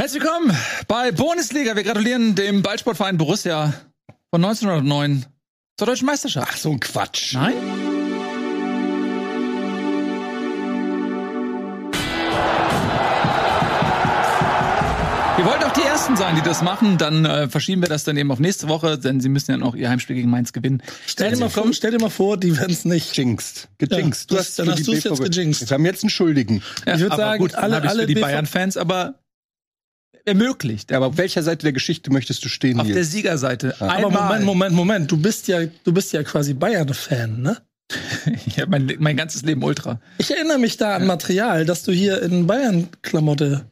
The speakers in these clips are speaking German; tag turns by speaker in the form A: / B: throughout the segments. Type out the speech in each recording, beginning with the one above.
A: Herzlich willkommen bei Bundesliga. Wir gratulieren dem Ballsportverein Borussia von 1909 zur deutschen Meisterschaft.
B: Ach, so ein Quatsch.
A: Nein? Wir wollten auch die Ersten sein, die das machen. Dann äh, verschieben wir das dann eben auf nächste Woche, denn sie müssen ja noch ihr Heimspiel gegen Mainz gewinnen.
C: Stell dir, mal vor, stell dir mal vor, die werden es nicht.
B: Jinxed. Gejinxt.
C: Ja, das- dann
B: für
C: hast
B: die
C: du's jetzt gejinxt.
B: Wir haben jetzt einen Schuldigen.
A: Ja,
C: Ich würd
A: aber
C: sagen,
A: gut,
C: alle-
A: alle, die Bayern-Fans, aber ermöglicht.
B: Ja, aber auf welcher Seite der Geschichte möchtest du stehen
A: auf
B: hier?
A: der Siegerseite.
C: Aber
A: Einmal.
C: Moment, Moment, Moment. Du bist ja, du bist ja quasi Bayern-Fan, ne?
A: Ich hab mein, mein ganzes Leben Ultra.
C: Ich erinnere mich da an Material, dass du hier in Bayern-Klamotte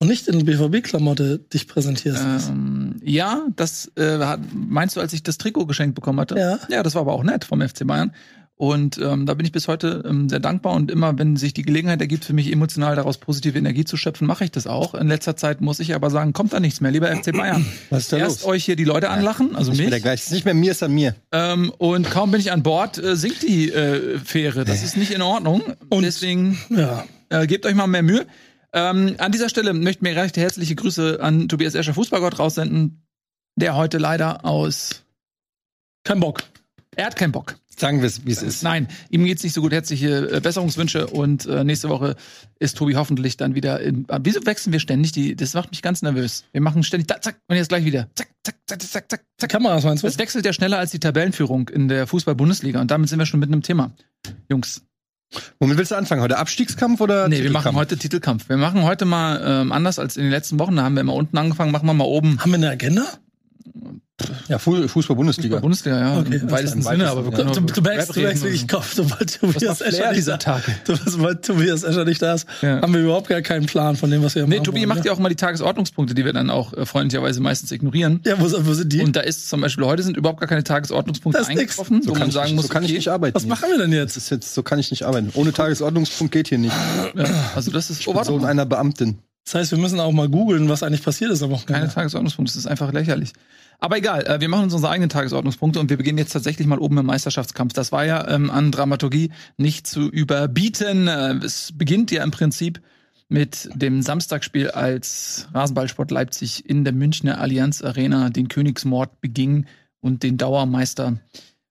C: und nicht in BVB-Klamotte dich präsentierst.
A: Ähm, ja, das äh, meinst du, als ich das Trikot geschenkt bekommen hatte?
C: Ja.
A: Ja, das war aber auch nett vom FC Bayern. Und ähm, da bin ich bis heute ähm, sehr dankbar und immer, wenn sich die Gelegenheit ergibt, für mich emotional daraus positive Energie zu schöpfen, mache ich das auch. In letzter Zeit muss ich aber sagen, kommt da nichts mehr, lieber FC Bayern.
B: Was ist da
A: Erst
B: los?
A: euch hier die Leute anlachen, also
B: der
A: mich,
B: gleiche. Es ist nicht mehr mir, ist an mir.
A: ähm, und kaum bin ich an Bord, äh, sinkt die äh, Fähre. Das ist nicht in Ordnung. Und deswegen
C: Ja.
A: äh, gebt euch mal mehr Mühe. Ähm, an dieser Stelle möchten wir recht herzliche Grüße an Tobias Escher, Fußballgott, raussenden, der heute leider aus.
C: Kein Bock.
A: Er hat keinen Bock.
B: Sagen wir es, wie es ist.
A: Nein, ihm geht's nicht so gut. Herzliche äh, Besserungswünsche und äh, nächste Woche ist Tobi hoffentlich dann wieder in. Ah, Wieso wechseln wir ständig? Die, das macht mich ganz nervös. Wir machen ständig zack, zack und jetzt gleich wieder. Zack, zack, zack, zack, zack, zack.
C: Kameras meinst du?
A: Das wechselt ja schneller als die Tabellenführung in der Fußball-Bundesliga und damit sind wir schon mitten im Thema. Jungs,
B: Womit willst du anfangen? Heute Abstiegskampf oder?
A: Nee, wir machen heute Titelkampf. Wir machen heute mal ähm, anders als in den letzten Wochen. Da haben wir immer unten angefangen, machen wir mal oben.
C: Haben wir eine Agenda?
B: Ja, Fu- Fußball-Bundesliga.
A: Bundesliga, ja,
C: Okay,
A: im weitesten Sinne, aber wir
B: ja.
A: können
C: Du,
A: auch
C: du merkst, du wirklich Kopf, sobald Tobias Escher nicht
A: dieser
C: da
A: Tage.
C: Du, sobald Tobias Escher nicht da ist,
A: Ja.
C: haben wir überhaupt gar keinen Plan von dem, was wir
A: Nee,
C: machen
A: Tobi
C: wollen,
A: macht
C: ne?
A: ja auch immer die Tagesordnungspunkte, die wir dann auch äh, freundlicherweise meistens ignorieren.
C: Ja, wo, wo sind die?
A: Und da ist zum Beispiel heute sind überhaupt gar keine Tagesordnungspunkte
C: Das
A: eingetroffen,
B: So
A: wo
B: kann,
A: man
B: ich,
A: sagen
B: nicht,
A: muss,
B: so kann ich
A: okay,
B: nicht arbeiten.
C: was machen wir denn
B: Das
C: jetzt?
B: ist jetzt, so kann ich nicht arbeiten. Ohne Tagesordnungspunkt geht hier nicht.
A: ja, also das ist
B: Ich bin Sohn einer Beamtin.
C: Das heißt, wir müssen auch mal googeln, was eigentlich passiert ist am
A: keine
C: Wochenende.
A: Tagesordnungspunkte, das ist einfach lächerlich. Aber egal, äh, wir machen uns unsere eigenen Tagesordnungspunkte und wir beginnen jetzt tatsächlich mal oben im Meisterschaftskampf. Das war ja ähm, an Dramaturgie nicht zu überbieten. Äh, es beginnt ja im Prinzip mit dem Samstagsspiel, als Rasenballsport Leipzig in der Münchner Allianz Arena den Königsmord beging und den Dauermeister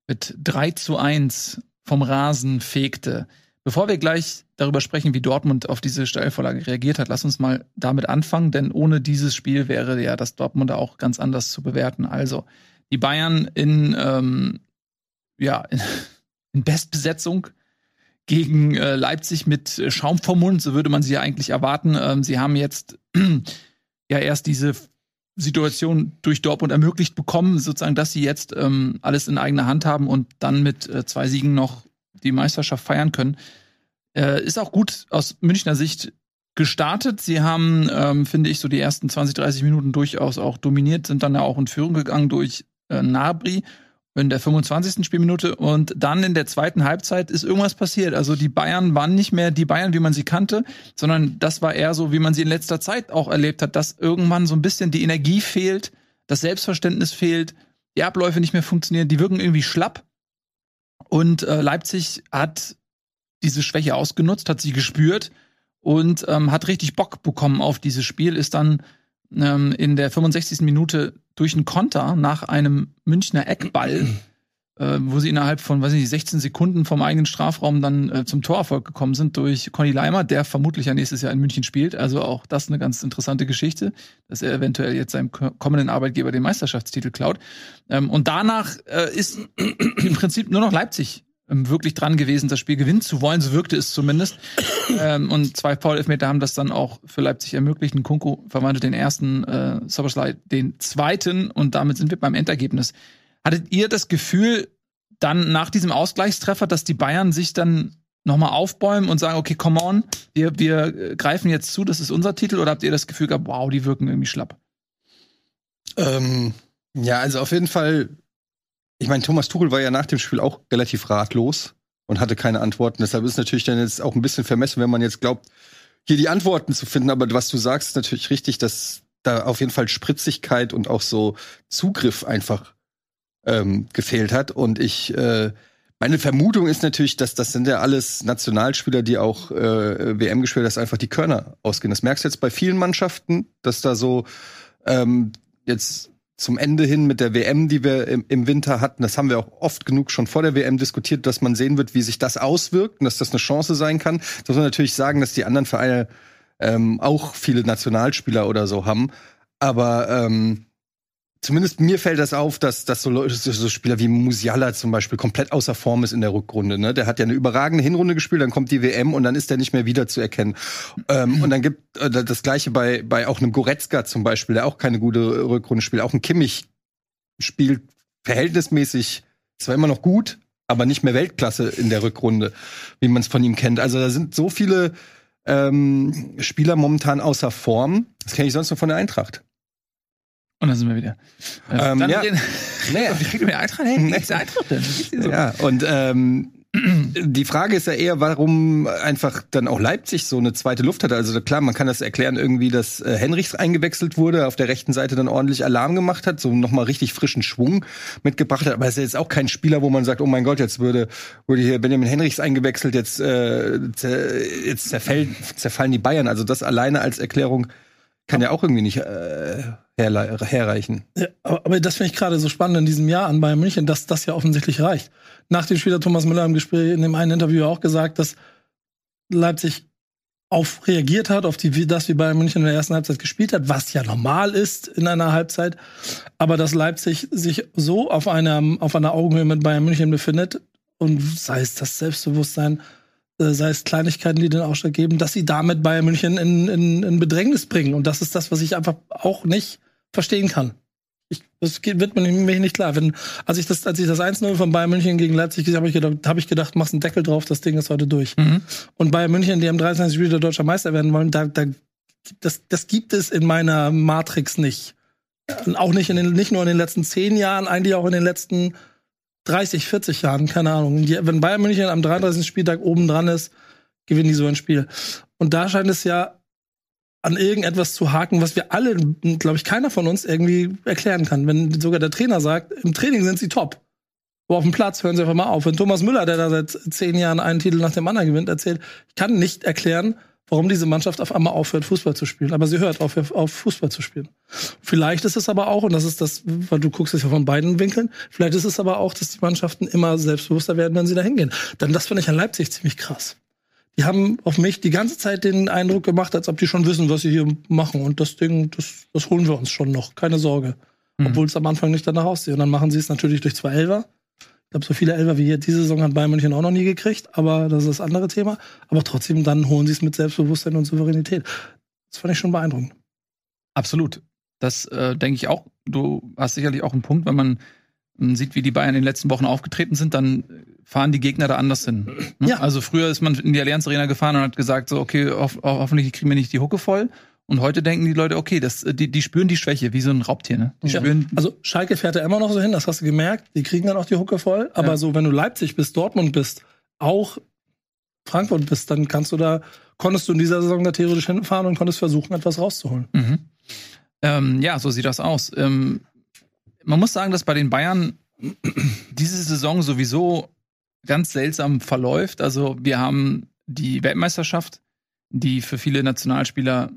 A: mit 3 zu 1 vom Rasen fegte. Bevor wir gleich darüber sprechen, wie Dortmund auf diese Steilvorlage reagiert hat, lass uns mal damit anfangen, denn ohne dieses Spiel wäre ja das Dortmunder auch ganz anders zu bewerten. Also, die Bayern in, ähm, ja, in, Bestbesetzung gegen äh, Leipzig mit Schaum vom Mund, so würde man sie ja eigentlich erwarten. Ähm, sie haben jetzt ja erst diese Situation durch Dortmund ermöglicht bekommen, sozusagen, dass sie jetzt ähm, alles in eigener Hand haben und dann mit äh, zwei Siegen noch die Meisterschaft feiern können. Äh, ist auch gut aus Münchner Sicht gestartet. Sie haben, ähm, finde ich, so die ersten 20, 30 Minuten durchaus auch dominiert, sind dann ja auch in Führung gegangen durch äh, Nabri in der 25. Spielminute und dann in der zweiten Halbzeit ist irgendwas passiert. Also die Bayern waren nicht mehr die Bayern, wie man sie kannte, sondern das war eher so, wie man sie in letzter Zeit auch erlebt hat, dass irgendwann so ein bisschen die Energie fehlt, das Selbstverständnis fehlt, die Abläufe nicht mehr funktionieren, die wirken irgendwie schlapp. Und äh, Leipzig hat diese Schwäche ausgenutzt, hat sie gespürt und ähm, hat richtig Bock bekommen auf dieses Spiel, ist dann ähm, in der 65. Minute durch einen Konter nach einem Münchner Eckball, äh, wo sie innerhalb von, weiß ich nicht, 16 Sekunden vom eigenen Strafraum dann äh, zum Torerfolg gekommen sind durch Conny Leimer, der vermutlich ja nächstes Jahr in München spielt. Also auch das eine ganz interessante Geschichte, dass er eventuell jetzt seinem ko- kommenden Arbeitgeber den Meisterschaftstitel klaut. Ähm, und danach äh, ist im Prinzip nur noch Leipzig ähm, wirklich dran gewesen, das Spiel gewinnen zu wollen. So wirkte es zumindest. ähm, und zwei Foul-Elfmeter haben das dann auch für Leipzig ermöglicht. Nkunku verwandelt den ersten, äh, Soboslai den zweiten und damit sind wir beim Endergebnis. Hattet ihr das Gefühl, dann nach diesem Ausgleichstreffer, dass die Bayern sich dann nochmal aufbäumen und sagen, okay, come on, wir, wir äh, greifen jetzt zu, das ist unser Titel, oder habt ihr das Gefühl gehabt, wow, die wirken irgendwie schlapp?
B: Ähm, ja, also auf jeden Fall. Ich meine, Thomas Tuchel war ja nach dem Spiel auch relativ ratlos und hatte keine Antworten. Deshalb ist natürlich dann jetzt auch ein bisschen vermessen, wenn man jetzt glaubt, hier die Antworten zu finden. Aber was du sagst, ist natürlich richtig, dass da auf jeden Fall Spritzigkeit und auch so Zugriff einfach ähm, gefehlt hat. Und ich äh, Meine Vermutung ist natürlich, dass das sind ja alles Nationalspieler, die auch äh, WM gespielt haben, dass einfach die Körner ausgehen. Das merkst du jetzt bei vielen Mannschaften, dass da so ähm, jetzt zum Ende hin mit der WM, die wir im, im, Winter hatten, das haben wir auch oft genug schon vor der WM diskutiert, dass man sehen wird, wie sich das auswirkt und dass das eine Chance sein kann. Das muss man natürlich sagen, dass die anderen Vereine ähm, auch viele Nationalspieler oder so haben. Aber ähm, zumindest mir fällt das auf, dass, dass so, Leute, so Spieler wie Musiala zum Beispiel komplett außer Form ist in der Rückrunde. Ne? Der hat ja eine überragende Hinrunde gespielt, dann kommt die WM und dann ist der nicht mehr wiederzuerkennen. Ähm, und dann gibt äh, das gleiche bei, bei auch einem Goretzka zum Beispiel, der auch keine gute Rückrunde spielt. Auch ein Kimmich spielt verhältnismäßig zwar immer noch gut, aber nicht mehr Weltklasse in der Rückrunde, wie man es von ihm kennt. Also da sind so viele ähm, Spieler momentan außer Form. Das kenne ich sonst nur von der Eintracht.
A: Und dann sind wir wieder.
B: Ähm, ähm dann ja. Den,
A: nee. Wie kriegt mir Eintracht? Hey, wie Eintracht denn?
B: So? Ja, und ähm, die Frage ist ja eher, warum einfach dann auch Leipzig so eine zweite Luft hatte. Also klar, man kann das erklären irgendwie, dass äh, Henrichs eingewechselt wurde, auf der rechten Seite dann ordentlich Alarm gemacht hat, so nochmal richtig frischen Schwung mitgebracht hat. Aber er ist jetzt auch kein Spieler, wo man sagt, oh mein Gott, jetzt würde, würde hier Benjamin Henrichs eingewechselt, jetzt, äh, jetzt zerfällt, zerfallen die Bayern. Also das alleine als Erklärung kann ja auch irgendwie nicht äh, herreichen.
C: Ja, aber das finde ich gerade so spannend in diesem Jahr an Bayern München, dass das ja offensichtlich reicht. Nach dem Spiel Thomas Müller im Gespräch in dem einen Interview auch gesagt, dass Leipzig auf reagiert hat, auf die, das, wie Bayern München in der ersten Halbzeit gespielt hat, was ja normal ist in einer Halbzeit, aber dass Leipzig sich so auf einer, auf einer Augenhöhe mit Bayern München befindet und sei es das Selbstbewusstsein, sei es Kleinigkeiten, die den Ausschlag geben, dass sie damit Bayern München in, in, in Bedrängnis bringen. Und das ist das, was ich einfach auch nicht verstehen kann. Ich, das geht, wird mir nicht klar. Wenn, als ich das, als ich das 1-0 von Bayern München gegen Leipzig gesehen habe, ich gedacht, habe ich gedacht, machst einen Deckel drauf, das Ding ist heute durch. Mhm. Und Bayern München, die am 23. Spiel der deutscher Meister werden wollen, da, da, das, das gibt es in meiner Matrix nicht. Und auch nicht in den, nicht nur in den letzten zehn Jahren, eigentlich auch in den letzten 30, 40 Jahren, keine Ahnung. Die, wenn Bayern München am 33. Spieltag oben dran ist, gewinnen die so ein Spiel. Und da scheint es ja an irgendetwas zu haken, was wir alle, glaube ich, keiner von uns irgendwie erklären kann. Wenn sogar der Trainer sagt, im Training sind sie top. Wo auf dem Platz hören sie einfach mal auf. Wenn Thomas Müller, der da seit zehn Jahren einen Titel nach dem anderen gewinnt, erzählt, ich kann nicht erklären, warum diese Mannschaft auf einmal aufhört, Fußball zu spielen. Aber sie hört auf, auf Fußball zu spielen. Vielleicht ist es aber auch, und das ist das, weil du guckst es ja von beiden Winkeln, vielleicht ist es aber auch, dass die Mannschaften immer selbstbewusster werden, wenn sie da hingehen. Dann das finde ich an Leipzig ziemlich krass. Die haben auf mich die ganze Zeit den Eindruck gemacht, als ob die schon wissen, was sie hier machen. Und das Ding, das, das holen wir uns schon noch. Keine Sorge. Mhm. Obwohl es am Anfang nicht danach aussieht. Und dann machen sie es natürlich durch zwei Elfer. Ich glaube, so viele Elfer wie hier diese Saison hat Bayern München auch noch nie gekriegt, aber das ist das andere Thema. Aber trotzdem, dann holen sie es mit Selbstbewusstsein und Souveränität. Das fand ich schon beeindruckend.
A: Absolut. Das äh, denke ich auch. Du hast sicherlich auch einen Punkt, wenn man man sieht, wie die Bayern in den letzten Wochen aufgetreten sind, dann fahren die Gegner da anders hin. Ne? Ja. Also früher ist man in die Allianz Arena gefahren und hat gesagt, so, okay, hoff, hoffentlich kriegen wir nicht die Hucke voll. Und heute denken die Leute, okay, das, die, die spüren die Schwäche, wie so ein Raubtier, ne? Die
C: ja.
A: spüren
C: also Schalke fährt ja immer noch so hin, das hast du gemerkt. Die kriegen dann auch die Hucke voll. Aber ja. so, wenn du Leipzig bist, Dortmund bist, auch Frankfurt bist, dann kannst du da, konntest du in dieser Saison da theoretisch hinfahren und konntest versuchen, etwas rauszuholen.
A: Mhm. Ähm, ja, so sieht das aus. Ähm, man muss sagen, dass bei den Bayern diese Saison sowieso ganz seltsam verläuft. Also wir haben die Weltmeisterschaft, die für viele Nationalspieler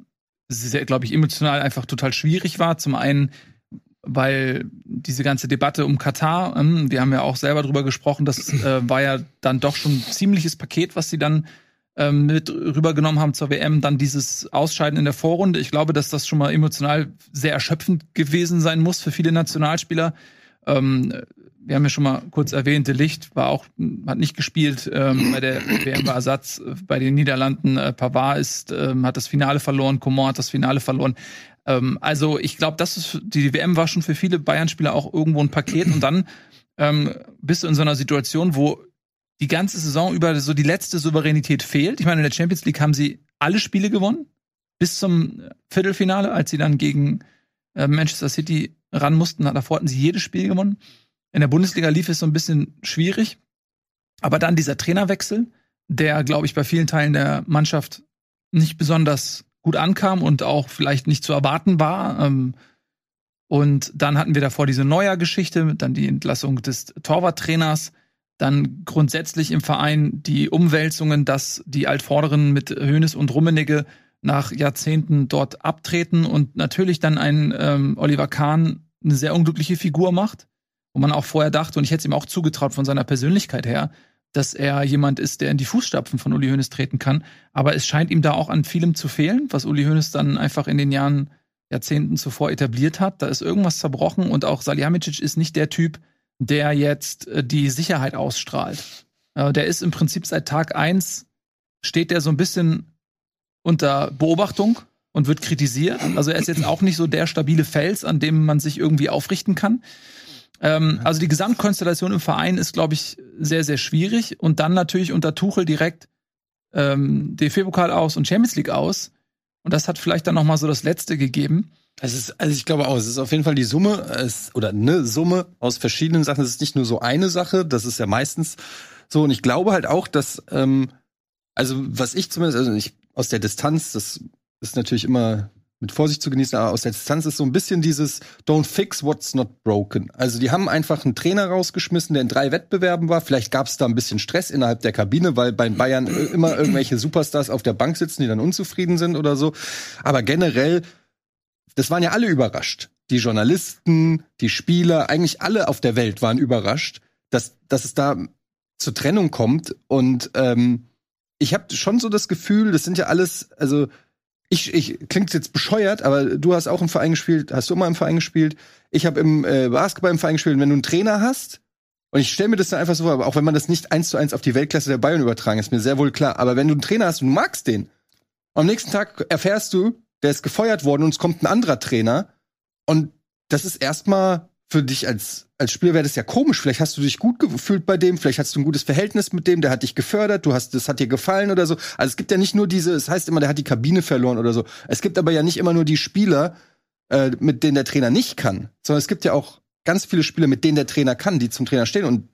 A: sehr, glaube ich, emotional einfach total schwierig war. Zum einen, weil diese ganze Debatte um Katar, ähm, wir haben ja auch selber drüber gesprochen, das äh, war ja dann doch schon ein ziemliches Paket, was sie dann ähm, mit rübergenommen haben zur WM. Dann dieses Ausscheiden in der Vorrunde. Ich glaube, dass das schon mal emotional sehr erschöpfend gewesen sein muss für viele Nationalspieler. Ähm, wir haben ja schon mal kurz erwähnt, De Licht war auch, hat nicht gespielt ähm, bei der WM war Ersatz bei den Niederlanden. Äh, Pavard ist, ähm, hat das Finale verloren, Coman hat das Finale verloren. Ähm, also ich glaube, das ist die WM war schon für viele Bayern-Spieler auch irgendwo ein Paket und dann ähm, bist du in so einer Situation, wo die ganze Saison über so die letzte Souveränität fehlt. Ich meine, in der Champions League haben sie alle Spiele gewonnen bis zum Viertelfinale, als sie dann gegen äh, Manchester City ran mussten. Davor hatten sie jedes Spiel gewonnen. In der Bundesliga lief es so ein bisschen schwierig. Aber dann dieser Trainerwechsel, der, glaube ich, bei vielen Teilen der Mannschaft nicht besonders gut ankam und auch vielleicht nicht zu erwarten war. Ähm, und dann hatten wir davor diese Neuer-Geschichte, dann die Entlassung des Torwarttrainers. dann grundsätzlich im Verein die Umwälzungen, dass die Altvorderen mit Hönes und Rummenigge nach Jahrzehnten dort abtreten und natürlich dann ein ähm, Oliver Kahn eine sehr unglückliche Figur macht, wo man auch vorher dachte, und ich hätte es ihm auch zugetraut von seiner Persönlichkeit her, dass er jemand ist, der in die Fußstapfen von Uli Hoeneß treten kann. Aber es scheint ihm da auch an vielem zu fehlen, was Uli Hoeneß dann einfach in den Jahren, Jahrzehnten zuvor etabliert hat. Da ist irgendwas zerbrochen und auch Salihamidzic ist nicht der Typ, der jetzt äh, die Sicherheit ausstrahlt. Äh, der ist im Prinzip seit Tag eins steht der so ein bisschen unter Beobachtung und wird kritisiert. Also er ist jetzt auch nicht so der stabile Fels, an dem man sich irgendwie aufrichten kann. Ähm, also die Gesamtkonstellation im Verein ist, glaube ich, sehr, sehr schwierig. Und dann natürlich unter Tuchel direkt ähm, DFB-Pokal aus und Champions League aus. Und das hat vielleicht dann noch mal so das Letzte gegeben.
B: Es ist, also ich glaube auch, es ist auf jeden Fall die Summe, es, oder eine Summe aus verschiedenen Sachen. Es ist nicht nur so eine Sache, das ist ja meistens so. Und ich glaube halt auch, dass, ähm, also was ich zumindest, also ich aus der Distanz, das ist natürlich immer mit Vorsicht zu genießen, aber aus der Distanz ist so ein bisschen dieses Don't fix what's not broken. Also die haben einfach einen Trainer rausgeschmissen, der in drei Wettbewerben war. Vielleicht gab es da ein bisschen Stress innerhalb der Kabine, weil bei Bayern immer irgendwelche Superstars auf der Bank sitzen, die dann unzufrieden sind oder so. Aber generell, das waren ja alle überrascht. Die Journalisten, die Spieler, eigentlich alle auf der Welt waren überrascht, dass, dass es da zur Trennung kommt. Und ähm, ich habe schon so das Gefühl, das sind ja alles, also ich, ich klingt jetzt bescheuert, aber du hast auch im Verein gespielt, hast du immer im Verein gespielt. Ich habe im äh, Basketball im Verein gespielt. Und wenn du einen Trainer hast, und ich stelle mir das dann einfach so vor, auch wenn man das nicht eins zu eins auf die Weltklasse der Bayern übertragen, ist mir sehr wohl klar. Aber wenn du einen Trainer hast und du magst den, am nächsten Tag erfährst du, der ist gefeuert worden und es kommt ein anderer Trainer. Und das ist erstmal für dich als, als Spieler wäre das ja komisch. Vielleicht hast du dich gut gefühlt bei dem, vielleicht hast du ein gutes Verhältnis mit dem, der hat dich gefördert, du hast, das hat dir gefallen oder so. Also es gibt ja nicht nur diese, es heißt immer, der hat die Kabine verloren oder so. Es gibt aber ja nicht immer nur die Spieler, äh, mit denen der Trainer nicht kann, sondern es gibt ja auch ganz viele Spieler, mit denen der Trainer kann, die zum Trainer stehen und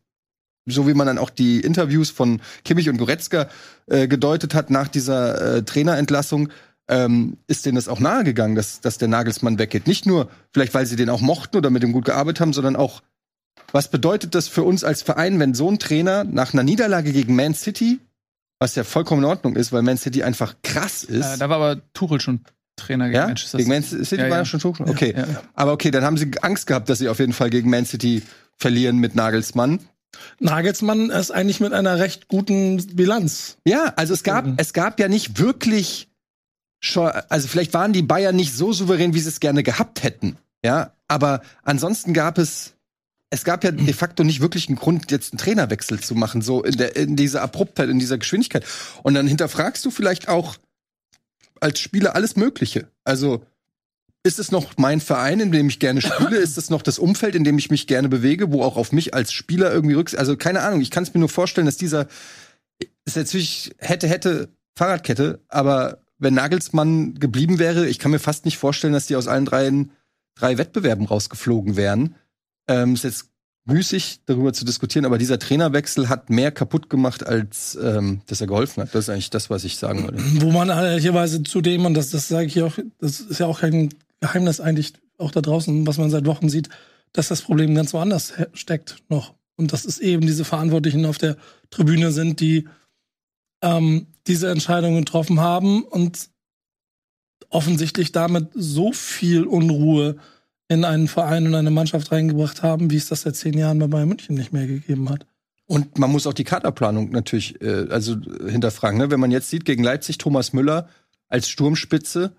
B: so wie man dann auch die Interviews von Kimmich und Goretzka äh, gedeutet hat nach dieser äh, Trainerentlassung, ähm, ist denen das auch nahegegangen, dass, dass der Nagelsmann weggeht. Nicht nur vielleicht, weil sie den auch mochten oder mit dem gut gearbeitet haben, sondern auch, was bedeutet das für uns als Verein, wenn so ein Trainer nach einer Niederlage gegen Man City, was ja vollkommen in Ordnung ist, weil Man City einfach krass ist.
A: Äh, da war aber Tuchel schon Trainer
B: gegen ja? Manchester City. Gegen Man City ja, war ja. schon Tuchel? Okay. Ja, aber okay, dann haben sie Angst gehabt, dass sie auf jeden Fall gegen Man City verlieren mit Nagelsmann.
C: Nagelsmann ist eigentlich mit einer recht guten Bilanz.
B: Ja, also es gab, es gab ja nicht wirklich schon, also vielleicht waren die Bayern nicht so souverän, wie sie es gerne gehabt hätten. Ja, aber ansonsten gab es, es gab ja de facto nicht wirklich einen Grund, jetzt einen Trainerwechsel zu machen, so in, der, in dieser Abruptheit, in dieser Geschwindigkeit. Und dann hinterfragst du vielleicht auch als Spieler alles Mögliche. Also, ist es noch mein Verein, in dem ich gerne spiele? Ist es noch das Umfeld, in dem ich mich gerne bewege, wo auch auf mich als Spieler irgendwie rücks? Also, keine Ahnung. Ich kann es mir nur vorstellen, dass dieser, ist natürlich hätte, hätte Fahrradkette, aber wenn Nagelsmann geblieben wäre, ich kann mir fast nicht vorstellen, dass die aus allen drei, drei Wettbewerben rausgeflogen wären. Ähm, ist jetzt müßig, darüber zu diskutieren, aber dieser Trainerwechsel hat mehr kaputt gemacht, als ähm, dass er geholfen hat. Das ist eigentlich das, was ich sagen würde.
C: Wo man ehrlicherweise zudem, und das, das sage ich auch, das ist ja auch kein Geheimnis eigentlich auch da draußen, was man seit Wochen sieht, dass das Problem ganz woanders steckt noch. Und dass es eben diese Verantwortlichen auf der Tribüne sind, die ähm, diese Entscheidung getroffen haben und offensichtlich damit so viel Unruhe in einen Verein und eine Mannschaft reingebracht haben, wie es das seit zehn Jahren bei Bayern München nicht mehr gegeben hat.
B: Und man muss auch die Kaderplanung natürlich äh, also hinterfragen. Ne? Wenn man jetzt sieht gegen Leipzig Thomas Müller als Sturmspitze,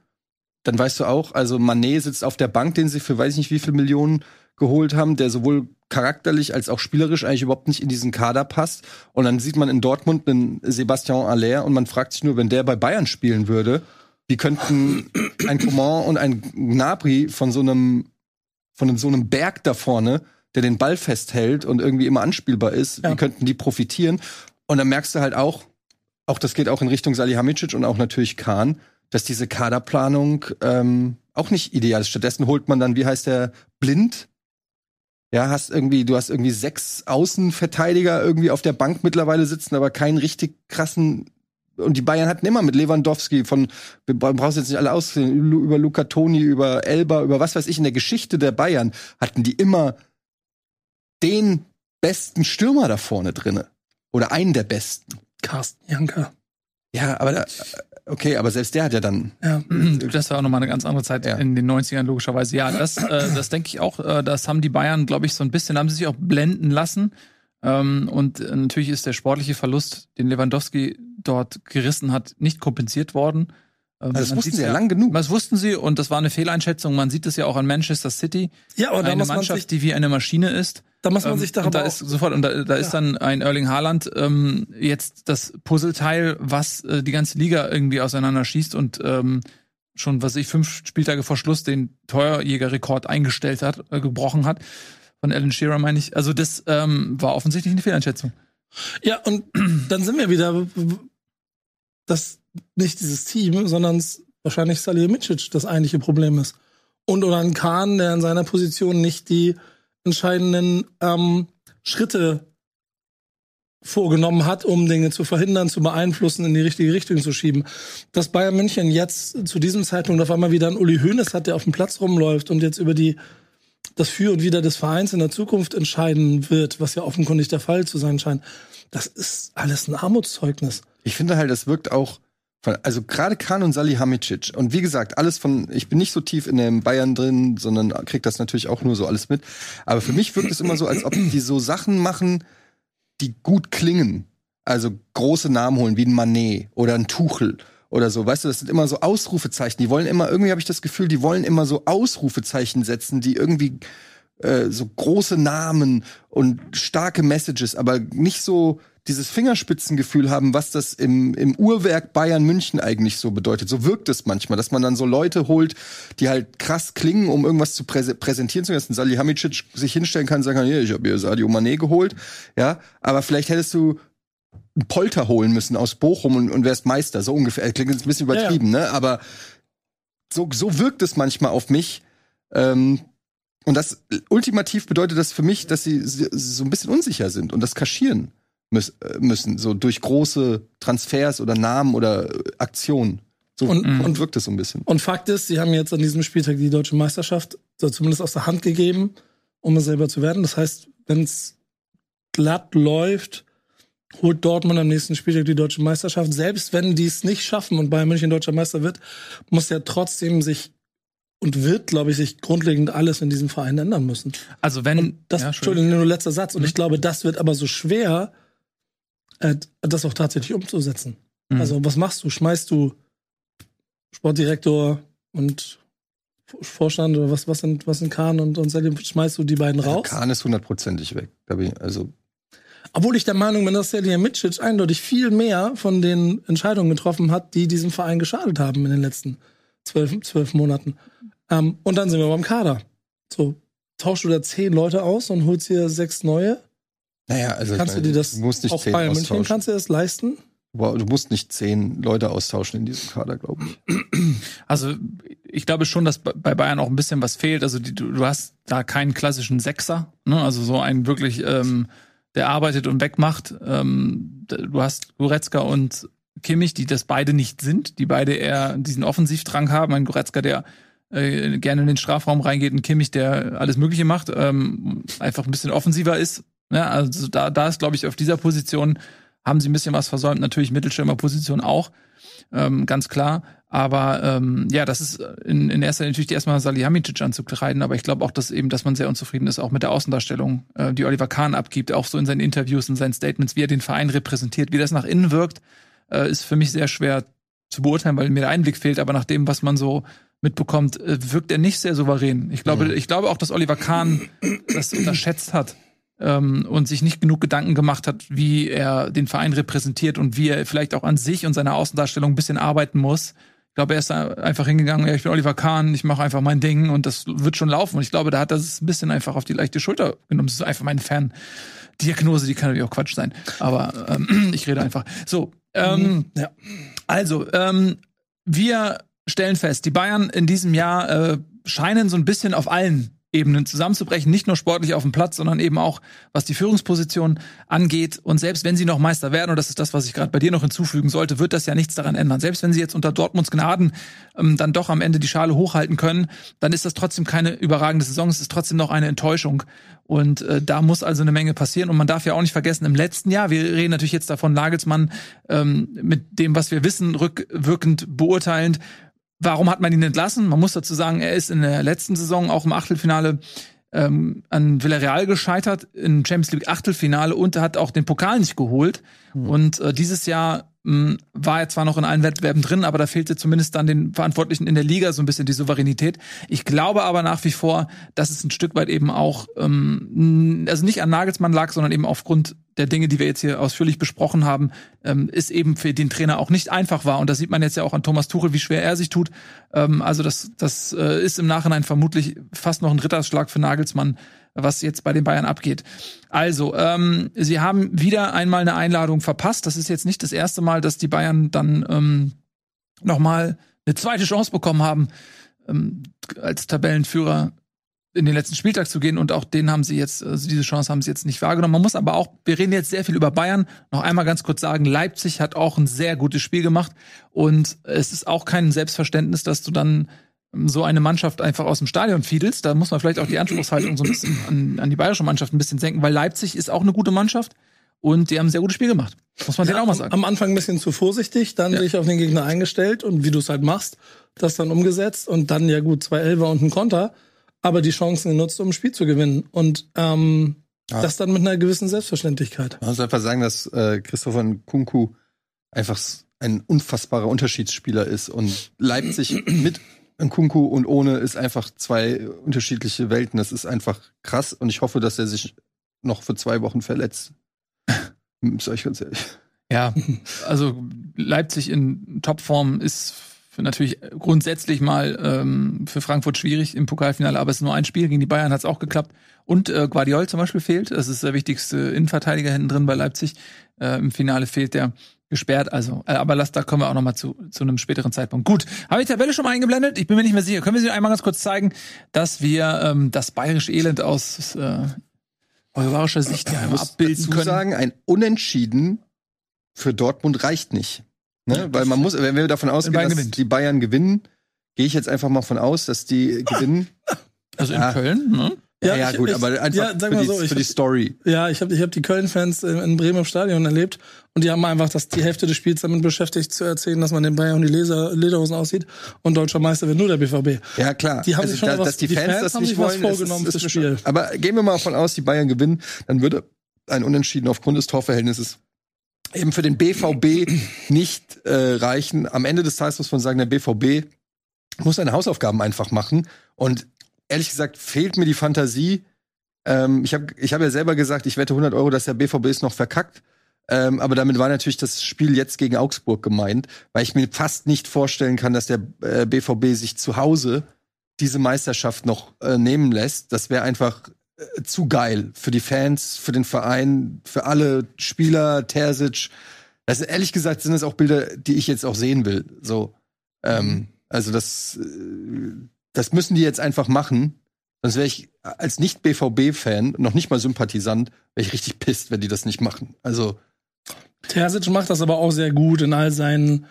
B: dann weißt du auch, also Manet sitzt auf der Bank, den sie für weiß ich nicht wie viel Millionen geholt haben, der sowohl charakterlich als auch spielerisch eigentlich überhaupt nicht in diesen Kader passt. Und dann sieht man in Dortmund einen Sebastian Aller und man fragt sich nur, wenn der bei Bayern spielen würde, wie könnten ein Coman und ein Gnabry von so einem von so einem Berg da vorne, der den Ball festhält und irgendwie immer anspielbar ist, ja. wie könnten die profitieren? Und dann merkst du halt auch, auch das geht auch in Richtung Salihamidzic und auch natürlich Kahn, dass diese Kaderplanung ähm, auch nicht ideal ist. Stattdessen holt man dann, wie heißt der, Blind, ja, hast irgendwie, du hast irgendwie sechs Außenverteidiger irgendwie auf der Bank mittlerweile sitzen, aber keinen richtig krassen. Und die Bayern hatten immer mit Lewandowski von, wir brauchen jetzt nicht alle aussehen, über Luca Toni, über Elba, über was weiß ich, in der Geschichte der Bayern hatten die immer den besten Stürmer da vorne drinne. Oder einen der besten.
C: Carsten Janker.
B: Ja, aber da, okay, aber selbst der hat ja dann.
C: Ja.
A: Das war auch nochmal eine ganz andere Zeit
B: Ja.
A: in den 90ern, logischerweise. Ja, das, äh, das denke ich auch. Äh, das haben die Bayern, glaube ich, so ein bisschen, haben sie sich auch blenden lassen. Ähm, und äh, natürlich ist der sportliche Verlust, den Lewandowski dort gerissen hat, nicht kompensiert worden. Ähm,
B: Also das
A: man
B: wussten sie ja lang genug.
A: Das wussten sie und das war eine Fehleinschätzung. Man sieht es ja auch an Manchester City.
C: Ja, da
A: eine Mannschaft,
C: sich,
A: die wie eine Maschine ist.
C: da muss man
A: Ähm,
C: sich
A: und da
C: auch-
A: ist sofort und da, da ist dann ein Erling Haaland ähm, jetzt das Puzzleteil, was äh, die ganze Liga irgendwie auseinander schießt und ähm, schon was ich fünf Spieltage vor Schluss den Torjägerrekord eingestellt hat, äh, gebrochen hat von Alan Shearer meine ich. Also das ähm, war offensichtlich eine Fehleinschätzung.
C: Ja, und dann sind wir wieder, dass nicht dieses Team, sondern wahrscheinlich Salihamidzic das eigentliche Problem ist. Und oder ein Kahn, der in seiner Position nicht die entscheidenden ähm, Schritte vorgenommen hat, um Dinge zu verhindern, zu beeinflussen, in die richtige Richtung zu schieben. Dass Bayern München jetzt zu diesem Zeitpunkt auf einmal wieder einen Uli Hoeneß hat, der auf dem Platz rumläuft und jetzt über die das Für und Wider des Vereins in der Zukunft entscheiden wird, was ja offenkundig der Fall zu sein scheint. Das ist alles ein Armutszeugnis.
B: Ich finde halt, das wirkt auch, also gerade Kahn und Salihamidzic. Und wie gesagt, alles von, ich bin nicht so tief in dem Bayern drin, sondern krieg das natürlich auch nur so alles mit. Aber für mich wirkt es immer so, als ob die so Sachen machen, die gut klingen. Also große Namen holen, wie ein Manet oder ein Tuchel oder so. Weißt du, das sind immer so Ausrufezeichen. Die wollen immer, irgendwie habe ich das Gefühl, die wollen immer so Ausrufezeichen setzen, die irgendwie äh, so große Namen und starke Messages, aber nicht so dieses Fingerspitzengefühl haben, was das im, im Uhrwerk Bayern München eigentlich so bedeutet. So wirkt es manchmal, dass man dann so Leute holt, die halt krass klingen, um irgendwas zu präse präsentieren zu ein Salihamidzic sich hinstellen kann und sagen kann, hier, ich habe hier Sadio Mané geholt. Ja, aber vielleicht hättest du einen Polter holen müssen aus Bochum und, und wärst Meister. So ungefähr. Klingt jetzt ein bisschen übertrieben, ne? Aber so, so wirkt es manchmal auf mich. Ähm, und das ultimativ bedeutet das für mich, dass sie so ein bisschen unsicher sind und das kaschieren müssen, so durch große Transfers oder Namen oder äh, Aktionen. So
C: Und-
B: und, wirkt es so ein bisschen.
C: Und Fakt ist, sie haben jetzt an diesem Spieltag die deutsche Meisterschaft so zumindest aus der Hand gegeben, um es selber zu werden. Das heißt, wenn es glatt läuft, holt Dortmund am nächsten Spieltag die deutsche Meisterschaft. Selbst wenn die es nicht schaffen und Bayern München deutscher Meister wird, muss ja trotzdem sich und wird, glaube ich, sich grundlegend alles in diesem Verein ändern müssen.
A: Also wenn
C: Und das,
A: ja,
C: Entschuldigung, nur letzter Satz. Und ich glaube, das wird aber so schwer, äh, das auch tatsächlich umzusetzen.
A: Mhm.
C: Also, was machst du? Schmeißt du Sportdirektor und Vorstand oder was, was sind, was sind Kahn und, und Selim, schmeißt du die beiden
B: Also
C: raus?
B: Kahn ist hundertprozentig weg. Ich, also
C: Obwohl ich der Meinung bin, dass Salihamidzic eindeutig viel mehr von den Entscheidungen getroffen hat, die diesem Verein geschadet haben in den letzten zwölf, zwölf Monaten. Ähm, und dann sind wir beim Kader. So, tauschst du da zehn Leute aus und holst hier sechs neue?
B: Naja, also
C: Kannst du
B: meine,
C: dir das
B: du musst nicht
C: auch Bayern München, kannst du das leisten?
B: Boah, du musst nicht zehn Leute austauschen in diesem Kader, glaube ich.
A: Also ich glaube schon, dass bei Bayern auch ein bisschen was fehlt. Also die, du, du hast da keinen klassischen Sechser, ne? also so einen wirklich, ähm, der arbeitet und wegmacht. Ähm, du hast Goretzka und Kimmich, die das beide nicht sind, die beide eher diesen Offensivdrang haben. Ein Goretzka, der äh, gerne in den Strafraum reingeht, ein Kimmich, der alles Mögliche macht, ähm, einfach ein bisschen offensiver ist. Ja, also da, da ist, glaube ich, auf dieser Position haben sie ein bisschen was versäumt. Natürlich Mittelstürmerposition auch, ähm, ganz klar. Aber ähm, ja, das ist in, in erster Linie natürlich erstmal Salihamidzic anzukreiden, aber ich glaube auch, dass eben, dass man sehr unzufrieden ist, auch mit der Außendarstellung, äh, die Oliver Kahn abgibt, auch so in seinen Interviews, in seinen Statements, wie er den Verein repräsentiert, wie das nach innen wirkt, äh, ist für mich sehr schwer zu beurteilen, weil mir der Einblick fehlt. Aber nach dem, was man so mitbekommt, äh, wirkt er nicht sehr souverän. Ich glaube,
B: Mhm.
A: ich glaube auch, dass Oliver Kahn das unterschätzt hat ähm, und sich nicht genug Gedanken gemacht hat, wie er den Verein repräsentiert und wie er vielleicht auch an sich und seiner Außendarstellung ein bisschen arbeiten muss. Ich glaube, er ist da einfach hingegangen, ja, ich bin Oliver Kahn, ich mache einfach mein Ding und das wird schon laufen. Und ich glaube, da hat er es ein bisschen einfach auf die leichte Schulter genommen. Das ist einfach meine Ferndiagnose, die kann natürlich auch Quatsch sein. Aber ähm, ich rede einfach. So, ähm,
C: Ja.
A: also, ähm, wir stellen fest, die Bayern in diesem Jahr äh, scheinen so ein bisschen auf allen Ebenen zusammenzubrechen, nicht nur sportlich auf dem Platz, sondern eben auch was die Führungsposition angeht. Und selbst wenn sie noch Meister werden, und das ist das, was ich gerade bei dir noch hinzufügen sollte, wird das ja nichts daran ändern. Selbst wenn sie jetzt unter Dortmunds Gnaden ähm, dann doch am Ende die Schale hochhalten können, dann ist das trotzdem keine überragende Saison. Es ist trotzdem noch eine Enttäuschung. Und äh, da muss also eine Menge passieren. Und man darf ja auch nicht vergessen, im letzten Jahr, wir reden natürlich jetzt davon, Nagelsmann ähm, mit dem, was wir wissen, rückwirkend beurteilend, warum hat man ihn entlassen? Man muss dazu sagen, er ist in der letzten Saison auch im Achtelfinale ähm, an Villarreal gescheitert, im Champions League Achtelfinale und hat auch den Pokal nicht geholt. Mhm. Und äh, dieses Jahr mh, war er zwar noch in allen Wettbewerben drin, aber da fehlte zumindest dann den Verantwortlichen in der Liga so ein bisschen die Souveränität. Ich glaube aber nach wie vor, dass es ein Stück weit eben auch, ähm, also nicht an Nagelsmann lag, sondern eben aufgrund der Dinge, die wir jetzt hier ausführlich besprochen haben, ähm, ist eben für den Trainer auch nicht einfach war. Und das sieht man jetzt ja auch an Thomas Tuchel, wie schwer er sich tut. Ähm, also das, das äh, ist im Nachhinein vermutlich fast noch ein Ritterschlag für Nagelsmann, was jetzt bei den Bayern abgeht. Also, ähm, sie haben wieder einmal eine Einladung verpasst. Das ist jetzt nicht das erste Mal, dass die Bayern dann ähm, nochmal eine zweite Chance bekommen haben, ähm, als Tabellenführer in den letzten Spieltag zu gehen und auch den haben sie jetzt, also diese Chance haben sie jetzt nicht wahrgenommen. Man muss aber auch, wir reden jetzt sehr viel über Bayern, noch einmal ganz kurz sagen, Leipzig hat auch ein sehr gutes Spiel gemacht und es ist auch kein Selbstverständnis, dass du dann so eine Mannschaft einfach aus dem Stadion fiedelst. Da muss man vielleicht auch die Anspruchshaltung so ein bisschen an, an die bayerische Mannschaft ein bisschen senken, weil Leipzig ist auch eine gute Mannschaft und die haben ein sehr gutes Spiel gemacht. Muss man ja, denen auch mal sagen.
C: Am Anfang ein bisschen zu vorsichtig, dann ja. sich auf den Gegner eingestellt und wie du es halt machst, das dann umgesetzt und dann ja gut, zwei Elfer und ein Konter, aber die Chancen genutzt, um ein Spiel zu gewinnen. Und ähm, ja. das dann mit einer gewissen Selbstverständlichkeit.
B: Man muss einfach sagen, dass äh, Christopher Kunku einfach ein unfassbarer Unterschiedsspieler ist und Leipzig mit Nkunku und ohne ist einfach zwei unterschiedliche Welten. Das ist einfach krass und ich hoffe, dass er sich noch für zwei Wochen verletzt. Sag ich ganz ehrlich.
A: Ja, also Leipzig in Topform ist natürlich grundsätzlich mal ähm, für Frankfurt schwierig im Pokalfinale, aber es ist nur ein Spiel. Gegen die Bayern hat es auch geklappt. Und äh, Guardiol zum Beispiel fehlt. Das ist der wichtigste Innenverteidiger hinten drin bei Leipzig. Äh, Im Finale fehlt der gesperrt. Also, äh, aber lass, da kommen wir auch noch mal zu, zu einem späteren Zeitpunkt. Gut, habe ich die Tabelle schon mal eingeblendet? Ich bin mir nicht mehr sicher. Können wir sie einmal ganz kurz zeigen, dass wir ähm, das bayerische Elend aus äh, bayerischer Sicht ja einmal abbilden dazu können?
B: sagen, ein Unentschieden für Dortmund reicht nicht. Ne? Weil man muss, wenn wir davon ausgehen, dass gewinnt. die Bayern gewinnen, gehe ich jetzt einfach mal von aus, dass die gewinnen.
A: Also in ja. Köln, ne?
B: Ja, ja, ich, gut, ich, aber einfach ja, für, die, so, für die Story.
C: Ja, ich habe ich hab die Köln-Fans in Bremen im Stadion erlebt und die haben einfach das, die Hälfte des Spiels damit beschäftigt zu erzählen, dass man den Bayern und die Leser, Lederhosen aussieht und deutscher Meister wird nur der BVB.
B: Ja, klar.
C: Die haben also, sich schon da, was, dass die, die Fans, Fans das nicht wollen, vorgenommen ist, ist, ist Spiel.
B: Aber gehen wir mal davon aus, die Bayern gewinnen, dann würde ein Unentschieden aufgrund des Torverhältnisses eben für den BVB nicht äh, reichen. Am Ende des Tages muss man sagen, der BVB muss seine Hausaufgaben einfach machen und ehrlich gesagt fehlt mir die Fantasie, ähm, ich habe ich hab ja selber gesagt, ich wette 100 Euro, dass der BVB es noch verkackt. Ähm, aber damit war natürlich das Spiel jetzt gegen Augsburg gemeint, weil ich mir fast nicht vorstellen kann, dass der äh, BVB sich zu Hause diese Meisterschaft noch äh, nehmen lässt. Das wäre einfach äh, zu geil für die Fans, für den Verein, für alle Spieler, Terzic. Das ehrlich gesagt sind das auch Bilder, die ich jetzt auch sehen will. So, ähm, also das, äh, das müssen die jetzt einfach machen. Sonst wäre ich als Nicht-BVB-Fan, noch nicht mal Sympathisant, wäre ich richtig pisst, wenn die das nicht machen. Also.
C: Terzic macht das aber auch sehr gut in all seinen,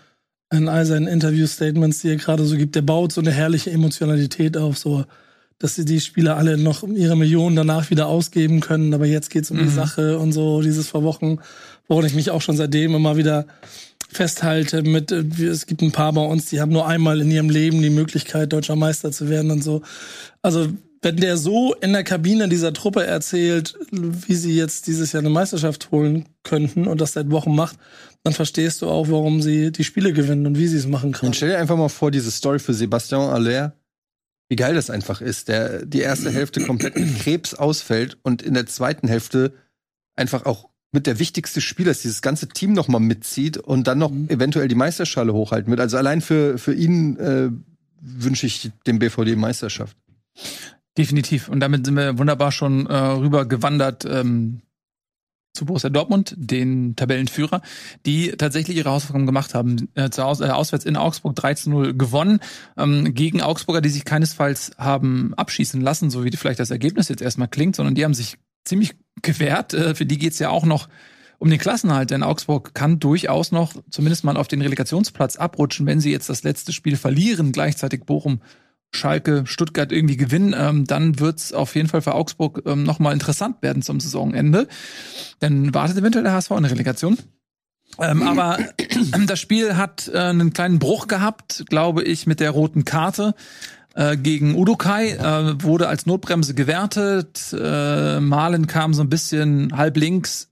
C: in all seinen Interview-Statements, die er gerade so gibt. Der baut so eine herrliche Emotionalität auf, so, dass sie die Spieler alle noch ihre Millionen danach wieder ausgeben können. Aber jetzt geht's um mhm. die Sache und so, dieses Verwochen, woran ich mich auch schon seitdem immer wieder festhalte mit, äh, es gibt ein paar bei uns, die haben nur einmal in ihrem Leben die Möglichkeit, deutscher Meister zu werden und so. Also wenn der so in der Kabine dieser Truppe erzählt, wie sie jetzt dieses Jahr eine Meisterschaft holen könnten und das seit Wochen macht, dann verstehst du auch, warum sie die Spiele gewinnen und wie sie es machen können.
B: stell dir einfach mal vor, diese Story für Sebastian Aller, wie geil das einfach ist, der die erste Hälfte komplett mit Krebs ausfällt und in der zweiten Hälfte einfach auch mit der wichtigste Spieler ist, dieses ganze Team noch mal mitzieht und dann noch mhm. eventuell die Meisterschale hochhalten wird. Also allein für, für ihn äh, wünsche ich dem BVD Meisterschaft.
A: Definitiv. Und damit sind wir wunderbar schon äh, rüber gewandert ähm, zu Borussia Dortmund, den Tabellenführer, die tatsächlich ihre Hausaufgaben gemacht haben. Äh, zu Hause, äh, auswärts in Augsburg 13-0 gewonnen ähm, gegen Augsburger, die sich keinesfalls haben abschießen lassen, so wie vielleicht das Ergebnis jetzt erstmal klingt, sondern die haben sich ziemlich gewehrt. Äh, für die geht's ja auch noch um den Klassenhalt, denn Augsburg kann durchaus noch zumindest mal auf den Relegationsplatz abrutschen, wenn sie jetzt das letzte Spiel verlieren, gleichzeitig Bochum Schalke, Stuttgart irgendwie gewinnen, ähm, dann wird's auf jeden Fall für Augsburg ähm, nochmal interessant werden zum Saisonende. Dann wartet eventuell der HSV eine Relegation. Ähm, aber das Spiel hat äh, einen kleinen Bruch gehabt, glaube ich, mit der roten Karte äh, gegen Udokai, äh, wurde als Notbremse gewertet. Äh, Malen kam so ein bisschen halb links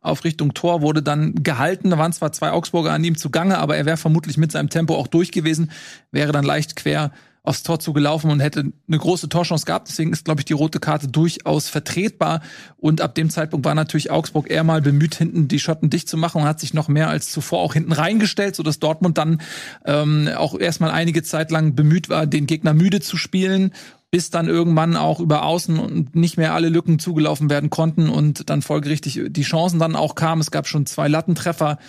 A: auf Richtung Tor, wurde dann gehalten. Da waren zwar zwei Augsburger an ihm zugange, aber er wäre vermutlich mit seinem Tempo auch durch gewesen, wäre dann leicht quer aufs Tor zugelaufen und hätte eine große Torchance gehabt. Deswegen ist, glaube ich, die rote Karte durchaus vertretbar. Und ab dem Zeitpunkt war natürlich Augsburg eher mal bemüht, hinten die Schotten dicht zu machen und hat sich noch mehr als zuvor auch hinten reingestellt, sodass Dortmund dann ähm, auch erstmal einige Zeit lang bemüht war, den Gegner müde zu spielen bis dann irgendwann auch über Außen und nicht mehr alle Lücken zugelaufen werden konnten und dann folgerichtig die Chancen dann auch kamen. Es gab schon zwei Lattentreffer.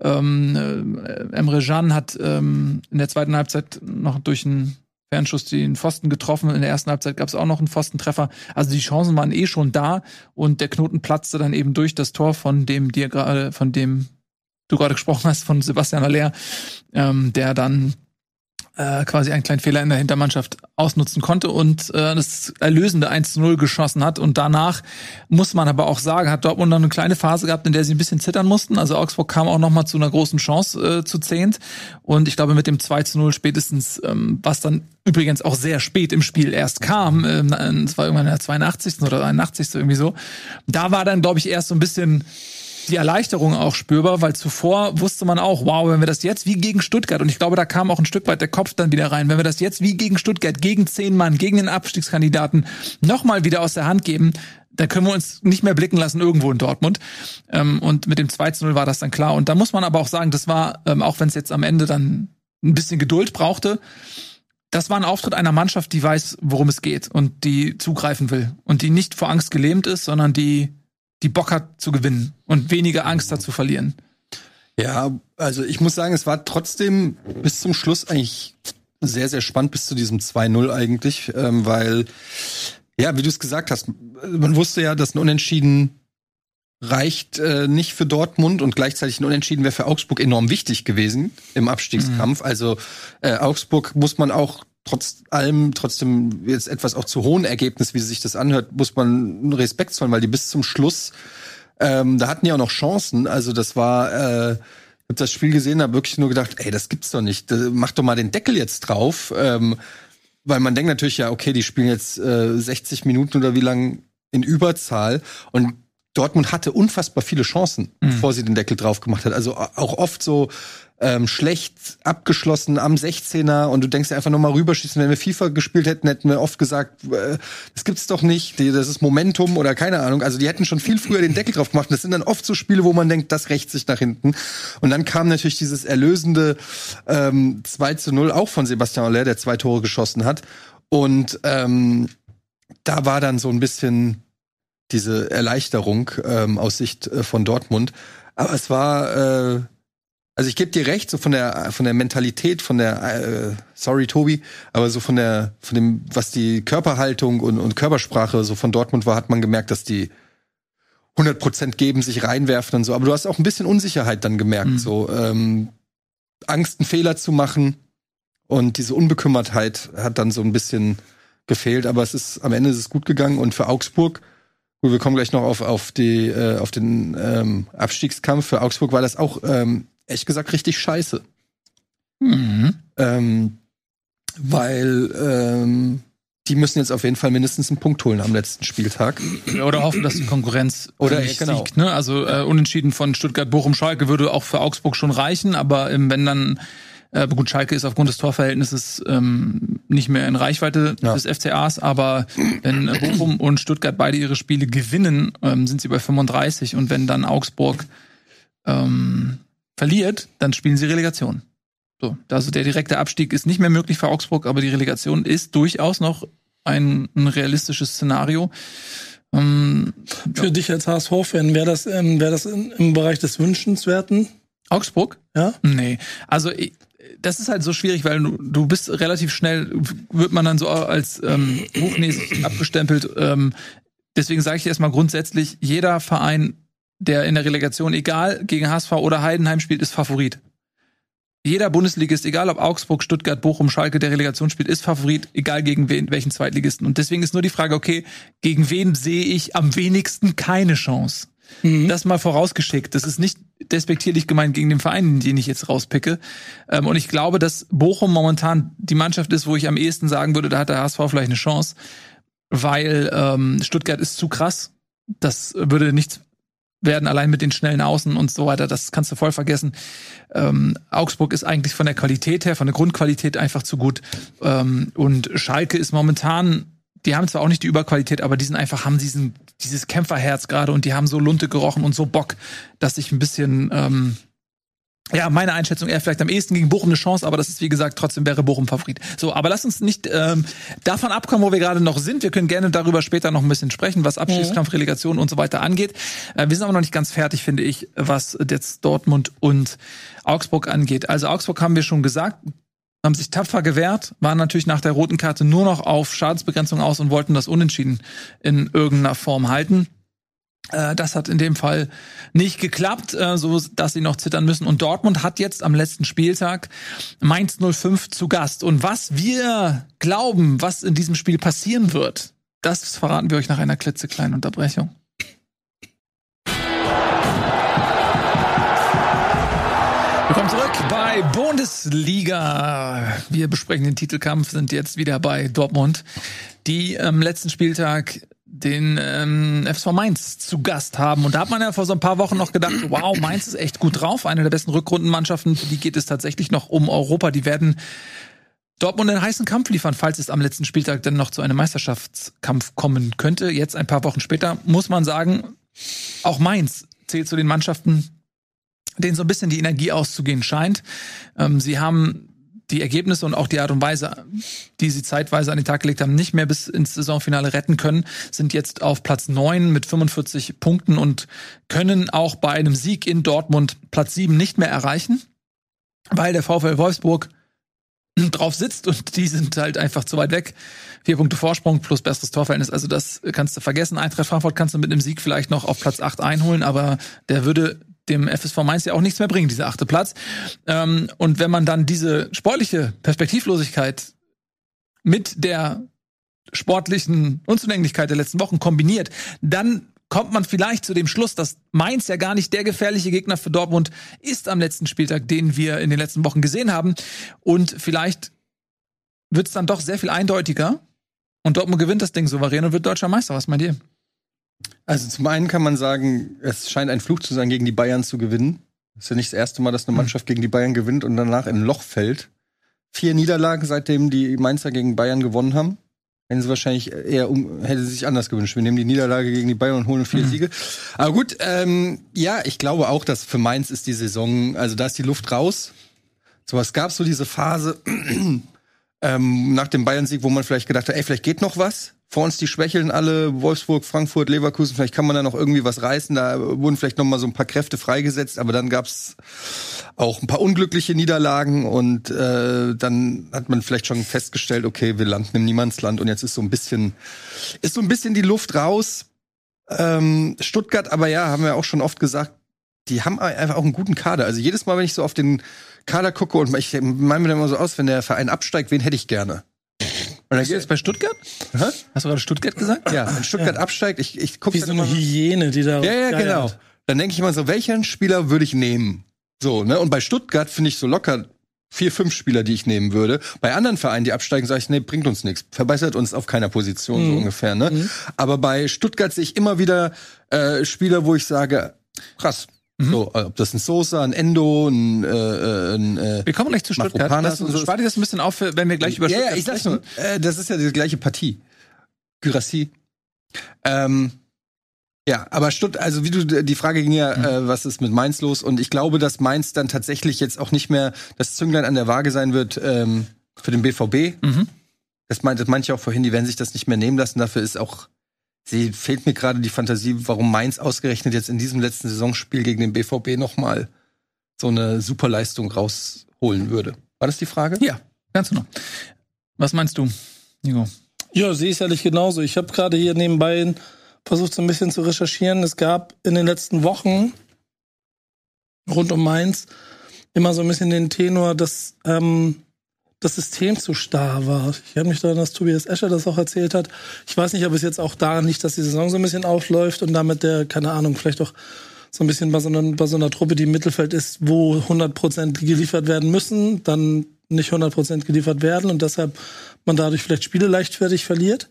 A: Ähm, äh, Emre Can hat ähm, in der zweiten Halbzeit noch durch einen Fernschuss den Pfosten getroffen. In der ersten Halbzeit gab es auch noch einen Pfostentreffer. Also die Chancen waren eh schon da und der Knoten platzte dann eben durch das Tor von dem dir gerade, von dem du gerade gesprochen hast, von Sebastian Aller, ähm, der dann äh, quasi einen kleinen Fehler in der Hintermannschaft ausnutzen konnte und äh, das erlösende 1-0 geschossen hat. Und danach muss man aber auch sagen, hat Dortmund noch eine kleine Phase gehabt, in der sie ein bisschen zittern mussten. Also Augsburg kam auch noch mal zu einer großen Chance äh, zu zehnt. Und ich glaube, mit dem 2-0 spätestens, ähm, was dann übrigens auch sehr spät im Spiel erst kam, äh, es war irgendwann in der 82. oder 81. irgendwie so, da war dann, glaube ich, erst so ein bisschen die Erleichterung auch spürbar, weil zuvor wusste man auch, wow, wenn wir das jetzt wie gegen Stuttgart, und ich glaube, da kam auch ein Stück weit der Kopf dann wieder rein, wenn wir das jetzt wie gegen Stuttgart, gegen zehn Mann, gegen den Abstiegskandidaten nochmal wieder aus der Hand geben, da können wir uns nicht mehr blicken lassen irgendwo in Dortmund. Ähm, und mit dem 2-0 war das dann klar. Und da muss man aber auch sagen, das war, ähm, auch wenn es jetzt am Ende dann ein bisschen Geduld brauchte, das war ein Auftritt einer Mannschaft, die weiß, worum es geht und die zugreifen will und die nicht vor Angst gelähmt ist, sondern die die Bock hat zu gewinnen und weniger Angst hat zu verlieren.
B: Ja, also ich muss sagen, es war trotzdem bis zum Schluss eigentlich sehr, sehr spannend bis zu diesem 2-0 eigentlich, ähm, weil, ja, wie du es gesagt hast, man wusste ja, dass ein Unentschieden reicht äh, nicht für Dortmund und gleichzeitig ein Unentschieden wäre für Augsburg enorm wichtig gewesen im Abstiegskampf. Mhm. Also äh, Augsburg muss man auch trotz allem trotzdem jetzt etwas auch zu hohen Ergebnis, wie sich das anhört, muss man Respekt zollen, weil die bis zum Schluss, ähm, da hatten die auch noch Chancen. Also das war, äh, hab das Spiel gesehen, habe wirklich nur gedacht, ey, das gibt's doch nicht. Mach doch mal den Deckel jetzt drauf. Ähm, weil man denkt natürlich ja, okay, die spielen jetzt äh, 60 Minuten oder wie lang in Überzahl und Dortmund hatte unfassbar viele Chancen, mhm. bevor sie den Deckel drauf gemacht hat. Also auch oft so ähm, schlecht abgeschlossen am 16er und du denkst dir einfach nochmal rüberschießen. Wenn wir FIFA gespielt hätten, hätten wir oft gesagt, äh, das gibt's doch nicht, das ist Momentum oder keine Ahnung. Also die hätten schon viel früher den Deckel drauf gemacht. Und das sind dann oft so Spiele, wo man denkt, das rächt sich nach hinten. Und dann kam natürlich dieses erlösende ähm, 2 zu 0 auch von Sebastian Aller, der zwei Tore geschossen hat. Und ähm, da war dann so ein bisschen diese Erleichterung ähm, aus Sicht äh, von Dortmund. Aber es war äh, also ich gebe dir recht, so von der von der Mentalität, von der äh, sorry Tobi, aber so von der von dem was die Körperhaltung und, und Körpersprache so von Dortmund war, hat man gemerkt, dass die 100% geben, sich reinwerfen und so. Aber du hast auch ein bisschen Unsicherheit dann gemerkt, mhm. so ähm, Angst, einen Fehler zu machen und diese Unbekümmertheit hat dann so ein bisschen gefehlt. Aber es ist am Ende ist es gut gegangen und für Augsburg Gut, wir kommen gleich noch auf, auf, die, äh, auf den ähm, Abstiegskampf. Für Augsburg war das auch ähm, ehrlich gesagt richtig scheiße. Mhm. Ähm, weil ähm, die müssen jetzt auf jeden Fall mindestens einen Punkt holen am letzten Spieltag.
A: Oder hoffen, dass die Konkurrenz oder nicht genau. siegt. Ne? Also äh, unentschieden von Stuttgart, Bochum, Schalke würde auch für Augsburg schon reichen, aber ähm, wenn dann äh, gut, Schalke ist aufgrund des Torverhältnisses ähm, nicht mehr in Reichweite ja. des FCAs, aber wenn Bochum und Stuttgart beide ihre Spiele gewinnen, ähm, sind sie bei 35 und wenn dann Augsburg ähm, verliert, dann spielen sie Relegation. So, also der direkte Abstieg ist nicht mehr möglich für Augsburg, aber die Relegation ist durchaus noch ein, ein realistisches Szenario. Ähm,
C: Für dich als HSV-Fan wäre das, ähm, wär das in, im Bereich des Wünschenswerten?
A: Augsburg?
C: Ja?
A: Nee. Also ich, das ist halt so schwierig, weil du, du bist relativ schnell, wird man dann so als ähm, hochnäsig abgestempelt. Ähm, deswegen sage ich erstmal grundsätzlich, jeder Verein, der in der Relegation, egal gegen HSV oder Heidenheim spielt, ist Favorit. Jeder Bundesligist, egal ob Augsburg, Stuttgart, Bochum, Schalke, der Relegation spielt, ist Favorit, egal gegen wen, welchen Zweitligisten. Und deswegen ist nur die Frage, okay, gegen wen sehe ich am wenigsten keine Chance?
C: Mhm.
A: Das mal vorausgeschickt. Das ist nicht despektierlich gemeint gegen den Verein, den ich jetzt rauspicke. Ähm, und ich glaube, dass Bochum momentan die Mannschaft ist, wo ich am ehesten sagen würde, da hat der HSV vielleicht eine Chance, weil ähm, Stuttgart ist zu krass. Das würde nichts werden, allein mit den schnellen Außen und so weiter. Das kannst du voll vergessen. Ähm, Augsburg ist eigentlich von der Qualität her, von der Grundqualität einfach zu gut. Ähm, und Schalke ist momentan die haben zwar auch nicht die Überqualität, aber die sind einfach, haben diesen, dieses Kämpferherz gerade und die haben so Lunte gerochen und so Bock, dass ich ein bisschen, ähm, ja, meine Einschätzung eher vielleicht am ehesten gegen Bochum eine Chance, aber das ist wie gesagt, trotzdem wäre Bochum Favorit. So, aber lass uns nicht ähm, davon abkommen, wo wir gerade noch sind. Wir können gerne darüber später noch ein bisschen sprechen, was Abstiegskampf, Relegation und so weiter angeht. Äh, wir sind aber noch nicht ganz fertig, finde ich, was jetzt Dortmund und Augsburg angeht. Also Augsburg haben wir schon gesagt, haben sich tapfer gewehrt, waren natürlich nach der roten Karte nur noch auf Schadensbegrenzung aus und wollten das Unentschieden in irgendeiner Form halten. Äh, Das hat in dem Fall nicht geklappt, äh, so dass sie noch zittern müssen. Und Dortmund hat jetzt am letzten Spieltag Mainz 05 zu Gast. Und was wir glauben, was in diesem Spiel passieren wird, das verraten wir euch nach einer klitzekleinen Unterbrechung. Willkommen zurück bei Bundesliga. Wir besprechen den Titelkampf, sind jetzt wieder bei Dortmund, die am letzten Spieltag den ähm, FSV Mainz zu Gast haben. Und da hat man ja vor so ein paar Wochen noch gedacht, wow, Mainz ist echt gut drauf. Eine der besten Rückrundenmannschaften, für die geht es tatsächlich noch um Europa. Die werden Dortmund einen heißen Kampf liefern, falls es am letzten Spieltag dann noch zu einem Meisterschaftskampf kommen könnte. Jetzt ein paar Wochen später muss man sagen, auch Mainz zählt zu den Mannschaften, denen so ein bisschen die Energie auszugehen scheint. Ähm, sie haben die Ergebnisse und auch die Art und Weise, die sie zeitweise an den Tag gelegt haben, nicht mehr bis ins Saisonfinale retten können, sind jetzt auf Platz neun mit 45 Punkten und können auch bei einem Sieg in Dortmund Platz sieben nicht mehr erreichen, weil der VfL Wolfsburg drauf sitzt und die sind halt einfach zu weit weg. Vier Punkte Vorsprung plus besseres Torverhältnis, also das kannst du vergessen. Eintracht Frankfurt kannst du mit einem Sieg vielleicht noch auf Platz acht einholen, aber der würde dem FSV Mainz ja auch nichts mehr bringen, dieser achte Platz. Ähm, und wenn man dann diese sportliche Perspektivlosigkeit mit der sportlichen Unzulänglichkeit der letzten Wochen kombiniert, dann kommt man vielleicht zu dem Schluss, dass Mainz ja gar nicht der gefährliche Gegner für Dortmund ist am letzten Spieltag, den wir in den letzten Wochen gesehen haben. Und vielleicht wird es dann doch sehr viel eindeutiger. Und Dortmund gewinnt das Ding souverän und wird deutscher Meister. Was meint ihr?
B: Also zum einen kann man sagen, es scheint ein Fluch zu sein, gegen die Bayern zu gewinnen. Das ist ja nicht das erste Mal, dass eine Mannschaft gegen die Bayern gewinnt und danach in ein Loch fällt. Vier Niederlagen, seitdem die Mainzer gegen Bayern gewonnen haben. Hätten sie wahrscheinlich eher um, hätte sie sich anders gewünscht. Wir nehmen die Niederlage gegen die Bayern und holen vier Siege. Aber gut, ähm, ja, ich glaube auch, dass für Mainz ist die Saison, also da ist die Luft raus. So, es gab so diese Phase ähm, nach dem Bayern-Sieg, wo man vielleicht gedacht hat, ey, vielleicht geht noch was. Vor uns die schwächeln alle, Wolfsburg, Frankfurt, Leverkusen, vielleicht kann man da noch irgendwie was reißen. Da wurden vielleicht noch mal so ein paar Kräfte freigesetzt, aber dann gab's auch ein paar unglückliche Niederlagen und äh, dann hat man vielleicht schon festgestellt, okay, wir landen im Niemandsland und jetzt ist so ein bisschen, ist so ein bisschen die Luft raus. Ähm, Stuttgart, aber ja, haben wir auch schon oft gesagt, die haben einfach auch einen guten Kader. Also jedes Mal, wenn ich so auf den Kader gucke und ich meine mir dann immer so aus, wenn der Verein absteigt, wen hätte ich gerne? Und dann
A: Ist das bei Stuttgart?
B: Hä?
A: Hast du gerade Stuttgart gesagt?
B: Ja, wenn Stuttgart absteigt, ich, ich gucke
C: Wie so eine Hyäne, die da.
B: Ja, ja,
C: geiert.
B: genau. Dann denke ich immer so, welchen Spieler würde ich nehmen? So, ne? Und bei Stuttgart finde ich so locker vier, fünf Spieler, die ich nehmen würde. Bei anderen Vereinen, die absteigen, sage ich, nee, bringt uns nichts. Verbessert uns auf keiner Position, so ungefähr, ne? Aber bei Stuttgart sehe ich immer wieder äh, Spieler, wo ich sage, krass. So, äh, ob das ein Sosa, ein Endo, ein, äh, äh, ein äh,
A: Wir kommen gleich zu Stuttgart. Lass,
B: und so.
A: spar dir das ein bisschen auf, wenn wir gleich über
B: ja,
A: Stuttgart
B: ja, ich sag's
A: sprechen.
B: nur, äh, das ist ja die gleiche Partie. Gyrassi. Ähm, ja, aber Stutt, also wie du, die Frage ging ja,
A: Mhm.
B: äh, was ist mit Mainz los? Und ich glaube, dass Mainz dann tatsächlich jetzt auch nicht mehr das Zünglein an der Waage sein wird ähm, für den BVB.
A: Mhm.
B: Das meinte manche auch vorhin, die werden sich das nicht mehr nehmen lassen. Dafür ist auch sie fehlt mir gerade die Fantasie, warum Mainz ausgerechnet jetzt in diesem letzten Saisonspiel gegen den BVB nochmal so eine Superleistung rausholen würde. War das die Frage?
A: Ja, ganz genau. Was meinst du, Nico?
C: Ja, sehe ich ehrlich genauso. Ich habe gerade hier nebenbei versucht, so ein bisschen zu recherchieren. Es gab in den letzten Wochen rund um Mainz immer so ein bisschen den Tenor, dass ähm, das System zu starr war. Ich habe mich daran, dass Tobias Escher das auch erzählt hat. Ich weiß nicht, ob es jetzt auch daran liegt, dass die Saison so ein bisschen aufläuft und damit der, keine Ahnung, vielleicht auch so ein bisschen bei so, einer, bei so einer Truppe, die im Mittelfeld ist, wo 100% geliefert werden müssen, dann nicht 100% geliefert werden und deshalb man dadurch vielleicht Spiele leichtfertig verliert.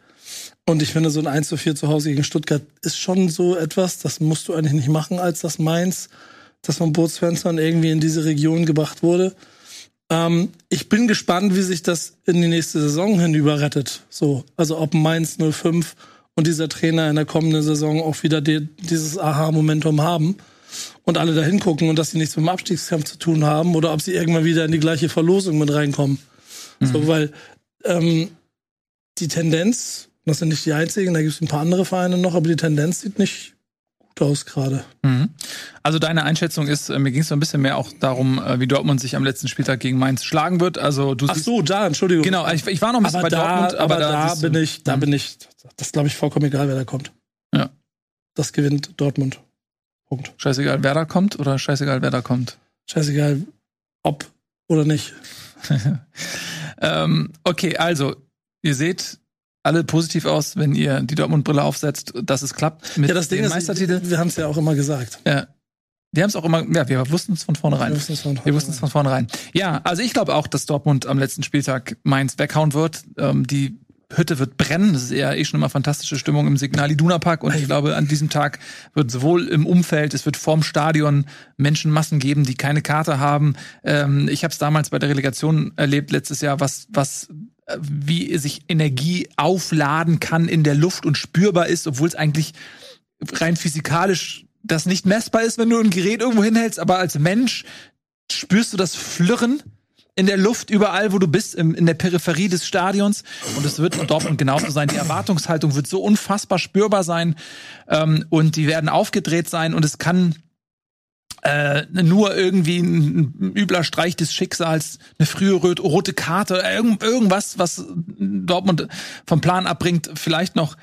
C: Und ich finde, so ein 1 zu 4 zu Hause gegen Stuttgart ist schon so etwas, das musst du eigentlich nicht machen, als das Mainz, das von Bootsfenstern irgendwie in diese Region gebracht wurde. Ähm, ich bin gespannt, wie sich das in die nächste Saison hinüber rettet. So, also ob Mainz 05 und dieser Trainer in der kommenden Saison auch wieder die, dieses Aha-Momentum haben und alle da hingucken und dass sie nichts mit dem Abstiegskampf zu tun haben oder ob sie irgendwann wieder in die gleiche Verlosung mit reinkommen. Mhm. So, weil ähm, die Tendenz, das sind nicht die einzigen, da gibt es ein paar andere Vereine noch, aber die Tendenz sieht nicht aus gerade.
A: Mhm. Also deine Einschätzung ist, äh, mir ging es so ein bisschen mehr auch darum, äh, wie Dortmund sich am letzten Spieltag gegen Mainz schlagen wird. Also du
C: Ach so, da, Entschuldigung.
A: Genau, ich, ich war noch ein bisschen
C: aber
A: bei
C: da,
A: Dortmund,
C: aber, aber da, da bin ich, da mhm. bin ich, das glaube ich vollkommen egal, wer da kommt.
A: Ja.
C: Das gewinnt Dortmund. Punkt.
A: Scheißegal, wer da kommt oder scheißegal, wer da kommt?
C: Scheißegal, ob oder nicht.
A: ähm, okay, also, ihr seht alle positiv aus, wenn ihr die Dortmund-Brille aufsetzt, dass es klappt
C: mit ja, das Ding dem ist, Meistertitel. Wir haben es ja auch immer gesagt.
A: Ja. Wir haben es auch immer, ja, wir wussten es von vornherein. Wir wussten es von, es von vornherein. Ja, also ich glaube auch, dass Dortmund am letzten Spieltag Mainz weghauen wird. Ähm, die Hütte wird brennen. Das ist ja eh schon immer fantastische Stimmung im Signal Iduna Park. Und ich glaube, an diesem Tag wird sowohl im Umfeld, es wird vorm Stadion Menschenmassen geben, die keine Karte haben. Ähm, ich habe es damals bei der Relegation erlebt letztes Jahr, was was wie sich Energie aufladen kann in der Luft und spürbar ist, obwohl es eigentlich rein physikalisch das nicht messbar ist, wenn du ein Gerät irgendwo hinhältst, aber als Mensch spürst du das Flirren in der Luft überall, wo du bist, im, in der Peripherie des Stadions. Und es wird in Dortmund genauso sein. Die Erwartungshaltung wird so unfassbar spürbar sein ähm, und die werden aufgedreht sein und es kann äh, nur irgendwie ein, ein übler Streich des Schicksals, eine frühe rote Karte, irgend, irgendwas, was Dortmund vom Plan abbringt, vielleicht noch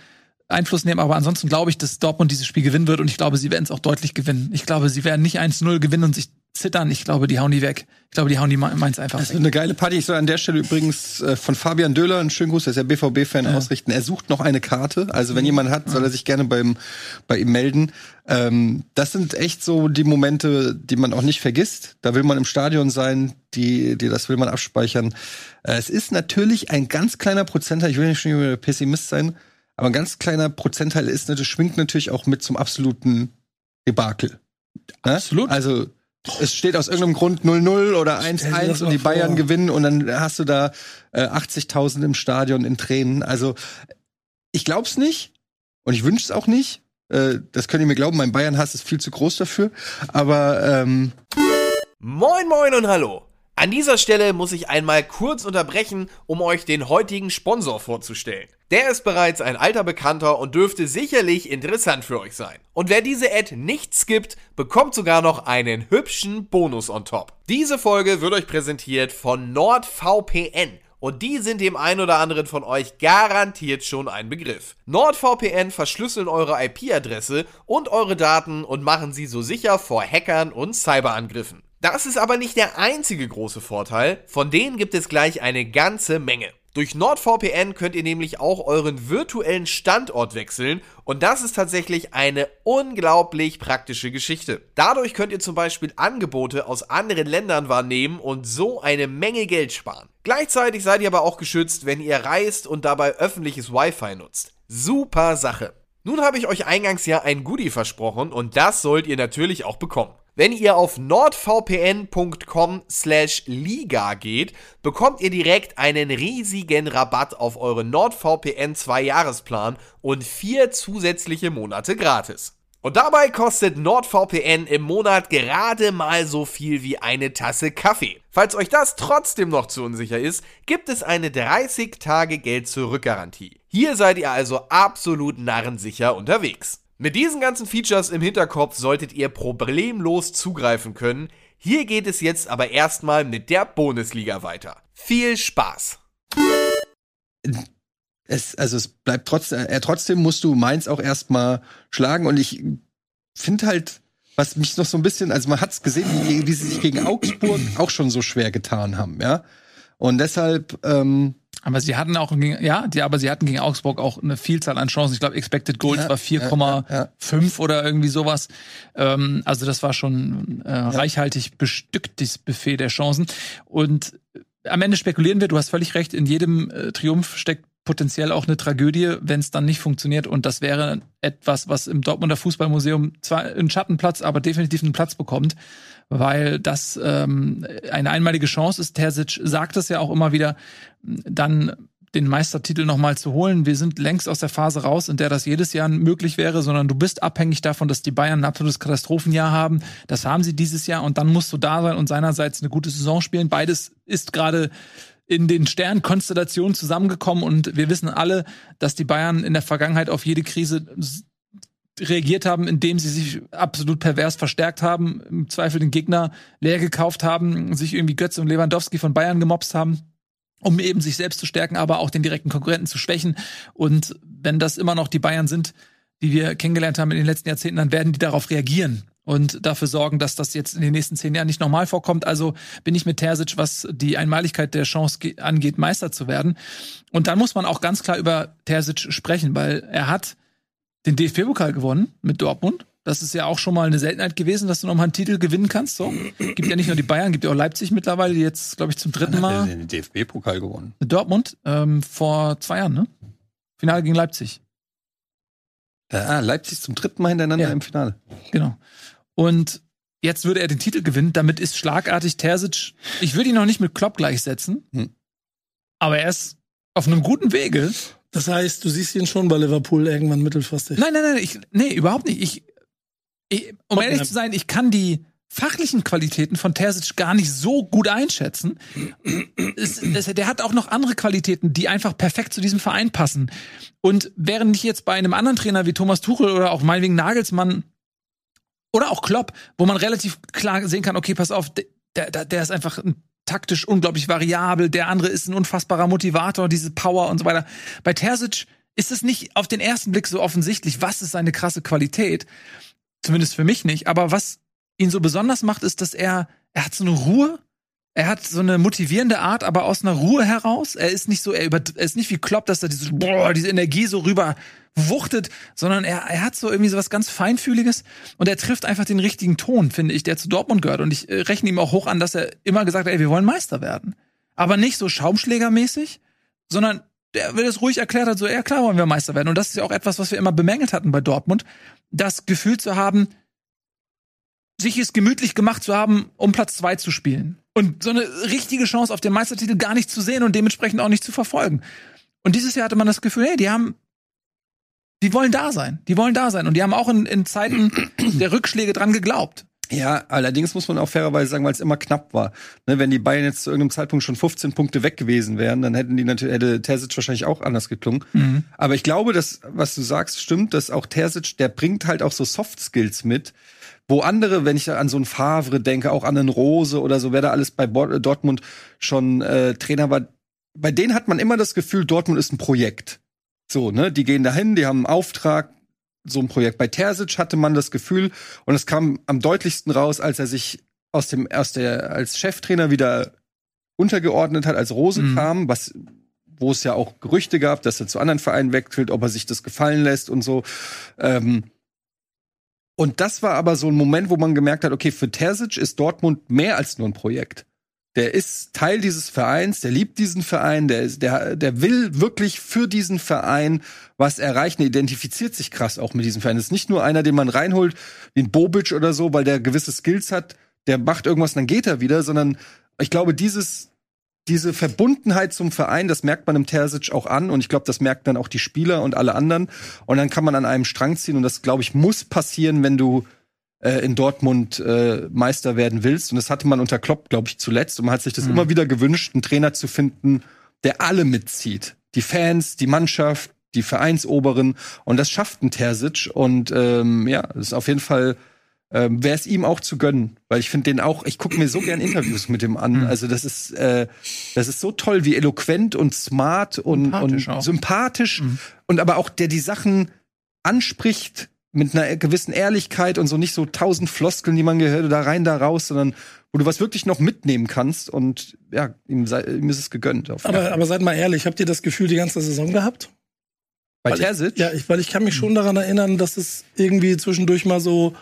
A: Einfluss nehmen, aber ansonsten glaube ich, dass Dortmund dieses Spiel gewinnen wird und ich glaube, sie werden es auch deutlich gewinnen. Ich glaube, sie werden nicht 1-0 gewinnen und sich zittern. Ich glaube, die hauen die weg. Ich glaube, die hauen die Mainz einfach
B: das weg. Das ist eine geile Party. Ich soll an der Stelle übrigens äh, von Fabian Döhler einen schönen Gruß, der ist ja BVB-Fan, ja. ausrichten. Er sucht noch eine Karte. Also wenn jemand hat, soll er sich gerne beim, bei ihm melden. Ähm, das sind echt so die Momente, die man auch nicht vergisst. Da will man im Stadion sein, die, die das will man abspeichern. Äh, es ist natürlich ein ganz kleiner Prozentteil, ich will nicht schon Pessimist sein, aber ein ganz kleiner Prozentteil ist, das schwingt natürlich auch mit zum absoluten Debakel.
A: Ne? Absolut.
B: Also es steht aus irgendeinem Grund 0-0 oder 1-1 und die vor. Bayern gewinnen und dann hast du da äh, 80.000 im Stadion in Tränen. Also ich glaub's nicht und ich wünsch's auch nicht. Äh, das könnt ihr mir glauben, mein Bayern-Hass ist viel zu groß dafür. Aber ähm
D: Moin moin und hallo. An dieser Stelle muss ich einmal kurz unterbrechen, um euch den heutigen Sponsor vorzustellen. Der ist bereits ein alter Bekannter und dürfte sicherlich interessant für euch sein. Und wer diese Ad nicht skippt, bekommt sogar noch einen hübschen Bonus on top. Diese Folge wird euch präsentiert von NordVPN. Und die sind dem einen oder anderen von euch garantiert schon ein Begriff. NordVPN verschlüsseln eure IP-Adresse und eure Daten und machen sie so sicher vor Hackern und Cyberangriffen. Das ist aber nicht der einzige große Vorteil, von denen gibt es gleich eine ganze Menge. Durch NordVPN könnt ihr nämlich auch euren virtuellen Standort wechseln und das ist tatsächlich eine unglaublich praktische Geschichte. Dadurch könnt ihr zum Beispiel Angebote aus anderen Ländern wahrnehmen und so eine Menge Geld sparen. Gleichzeitig seid ihr aber auch geschützt, wenn ihr reist und dabei öffentliches Wi-Fi nutzt. Super Sache. Nun habe ich euch eingangs ja ein Goodie versprochen und das sollt ihr natürlich auch bekommen. Wenn ihr auf nordvpn.com slash liga geht, bekommt ihr direkt einen riesigen Rabatt auf euren NordVPN 2 Jahresplan und vier zusätzliche Monate gratis. Und dabei kostet NordVPN im Monat gerade mal so viel wie eine Tasse Kaffee. Falls euch das trotzdem noch zu unsicher ist, gibt es eine 30 Tage Geld zurück Garantie. Hier seid ihr also absolut narrensicher unterwegs. Mit diesen ganzen Features im Hinterkopf solltet ihr problemlos zugreifen können. Hier geht es jetzt aber erstmal mit der Bundesliga weiter. Viel Spaß!
B: Es, also es bleibt trotzdem, äh, trotzdem musst du Mainz auch erstmal schlagen und ich finde halt, was mich noch so ein bisschen, also man hat es gesehen, wie, wie sie sich gegen Augsburg auch schon so schwer getan haben, ja. Und deshalb, ähm,
A: Aber sie hatten auch, gegen, ja, die, aber sie hatten gegen Augsburg auch eine Vielzahl an Chancen. Ich glaube, Expected Goals
B: Ja,
A: war
B: ja, ja, ja.
A: 4,5 oder irgendwie sowas. Ähm, also das war schon äh, reichhaltig bestückt, dieses Buffet der Chancen. Und äh, am Ende spekulieren wir, du hast völlig recht, in jedem äh, Triumph steckt potenziell auch eine Tragödie, wenn es dann nicht funktioniert. Und das wäre etwas, was im Dortmunder Fußballmuseum zwar einen Schattenplatz, aber definitiv einen Platz bekommt, weil das ähm, eine einmalige Chance ist. Terzic sagt es ja auch immer wieder, dann den Meistertitel nochmal zu holen. Wir sind längst aus der Phase raus, in der das jedes Jahr möglich wäre, sondern du bist abhängig davon, dass die Bayern ein absolutes Katastrophenjahr haben. Das haben sie dieses Jahr und dann musst du da sein und seinerseits eine gute Saison spielen. Beides ist gerade in den Sternkonstellationen zusammengekommen und wir wissen alle, dass die Bayern in der Vergangenheit auf jede Krise reagiert haben, indem sie sich absolut pervers verstärkt haben, im Zweifel den Gegner leer gekauft haben, sich irgendwie Götze und Lewandowski von Bayern gemobst haben um eben sich selbst zu stärken, aber auch den direkten Konkurrenten zu schwächen. Und wenn das immer noch die Bayern sind, die wir kennengelernt haben in den letzten Jahrzehnten, dann werden die darauf reagieren und dafür sorgen, dass das jetzt in den nächsten zehn Jahren nicht normal vorkommt. Also bin ich mit Terzic, was die Einmaligkeit der Chance ge- angeht, Meister zu werden. Und dann muss man auch ganz klar über Terzic sprechen, weil er hat den DFB-Pokal gewonnen mit Dortmund. Das ist ja auch schon mal eine Seltenheit gewesen, dass du nochmal einen Titel gewinnen kannst. So. Gibt ja nicht nur die Bayern, gibt ja auch Leipzig mittlerweile, die jetzt, glaube ich, zum dritten Mal.
B: den DFB-Pokal gewonnen.
A: Dortmund ähm, vor zwei Jahren, ne? Finale gegen Leipzig.
B: Ah, Leipzig zum dritten Mal hintereinander
A: Ja.
B: im Finale.
A: Genau. Und jetzt würde er den Titel gewinnen. Damit ist schlagartig Terzic. Ich würde ihn noch nicht mit Klopp gleichsetzen,
B: Hm.
A: aber er ist auf einem guten Wege.
C: Das heißt, du siehst ihn schon bei Liverpool irgendwann mittelfristig.
A: Nein, nein, nein, ich, nee, überhaupt nicht. Ich, ich, um
C: Tottenham.
A: ehrlich zu sein, ich kann die fachlichen Qualitäten von Terzic gar nicht so gut einschätzen. Es, es, der hat auch noch andere Qualitäten, die einfach perfekt zu diesem Verein passen. Und während ich jetzt bei einem anderen Trainer wie Thomas Tuchel oder auch meinetwegen Nagelsmann oder auch Klopp, wo man relativ klar sehen kann, okay, pass auf, der, der, der ist einfach ein taktisch unglaublich variabel, der andere ist ein unfassbarer Motivator, diese Power und so weiter. Bei Terzic ist es nicht auf den ersten Blick so offensichtlich, was ist seine krasse Qualität. Zumindest für mich nicht. Aber was ihn so besonders macht, ist, dass er, er hat so eine Ruhe, er hat so eine motivierende Art, aber aus einer Ruhe heraus. Er ist nicht so, er, über, er ist nicht wie Klopp, dass er diese, boah, diese Energie so rüber wuchtet, sondern er, er hat so irgendwie so was ganz Feinfühliges und er trifft einfach den richtigen Ton, finde ich, der zu Dortmund gehört. Und ich äh, rechne ihm auch hoch an, dass er immer gesagt hat, ey, wir wollen Meister werden. Aber nicht so Schaumschlägermäßig, sondern der will es ruhig erklärt hat, so, ja klar wollen wir Meister werden. Und das ist ja auch etwas, was wir immer bemängelt hatten bei Dortmund, das Gefühl zu haben, sich es gemütlich gemacht zu haben, um Platz zwei zu spielen. Und so eine richtige Chance auf den Meistertitel gar nicht zu sehen und dementsprechend auch nicht zu verfolgen. Und dieses Jahr hatte man das Gefühl, hey, die haben, die wollen da sein. Die wollen da sein. Und die haben auch in, in Zeiten der Rückschläge dran geglaubt.
B: Ja, allerdings muss man auch fairerweise sagen, weil es immer knapp war. Ne, wenn die Bayern jetzt zu irgendeinem Zeitpunkt schon 15 Punkte weg gewesen wären, dann hätten die natürlich, hätte Terzic wahrscheinlich auch anders geklungen. Aber ich glaube, dass, was du sagst, stimmt, dass auch Terzic, der bringt halt auch so Soft Skills mit, wo andere, wenn ich an so einen Favre denke, auch an einen Rose oder so, wer da alles bei Dortmund schon äh, Trainer war, bei denen hat man immer das Gefühl, Dortmund ist ein Projekt. So, ne, die gehen dahin, die haben einen Auftrag, so ein Projekt. Bei Terzic hatte man das Gefühl, und es kam am deutlichsten raus, als er sich aus dem, aus der, als Cheftrainer wieder untergeordnet hat, als Rose
A: Mhm.
B: kam, was, wo es ja auch Gerüchte gab, dass er zu anderen Vereinen wechselt, ob er sich das gefallen lässt und so. Ähm, und das war aber so ein Moment, wo man gemerkt hat, okay, für Terzic ist Dortmund mehr als nur ein Projekt. Der ist Teil dieses Vereins, der liebt diesen Verein, der, ist, der, der will wirklich für diesen Verein was erreichen, identifiziert sich krass auch mit diesem Verein. Das ist nicht nur einer, den man reinholt, ein Bobic oder so, weil der gewisse Skills hat, der macht irgendwas, dann geht er wieder, sondern ich glaube, dieses, diese Verbundenheit zum Verein, das merkt man im Terzic auch an und ich glaube, das merken dann auch die Spieler und alle anderen. Und dann kann man an einem Strang ziehen und das glaube ich muss passieren, wenn du äh, in Dortmund äh, Meister werden willst. Und das hatte man unter Klopp, glaube ich, zuletzt. Und man hat sich das
A: Mhm.
B: immer wieder gewünscht, einen Trainer zu finden, der alle mitzieht. Die Fans, die Mannschaft, die Vereinsoberen. Und das schafft ein Terzic. Und ähm, ja, das ist auf jeden Fall ähm, wäre es ihm auch zu gönnen, weil ich finde den auch, ich gucke mir so gern Interviews mit dem an.
A: Mhm.
B: Also das ist, äh, das ist so toll, wie eloquent und smart und
A: Sympathisch
B: und sympathisch
A: Mhm.
B: und aber auch der die Sachen anspricht mit einer gewissen Ehrlichkeit und so nicht so tausend Floskeln, die man gehört, da rein, da raus, sondern wo du was wirklich noch mitnehmen kannst und ja, ihm, sei, ihm ist es gegönnt.
C: Aber, aber seid mal ehrlich, habt ihr das Gefühl die ganze Saison gehabt?
B: bei
C: weil ich-
B: Terzic,
C: Ja, ich, weil ich kann mich schon daran erinnern, dass es irgendwie zwischendurch mal so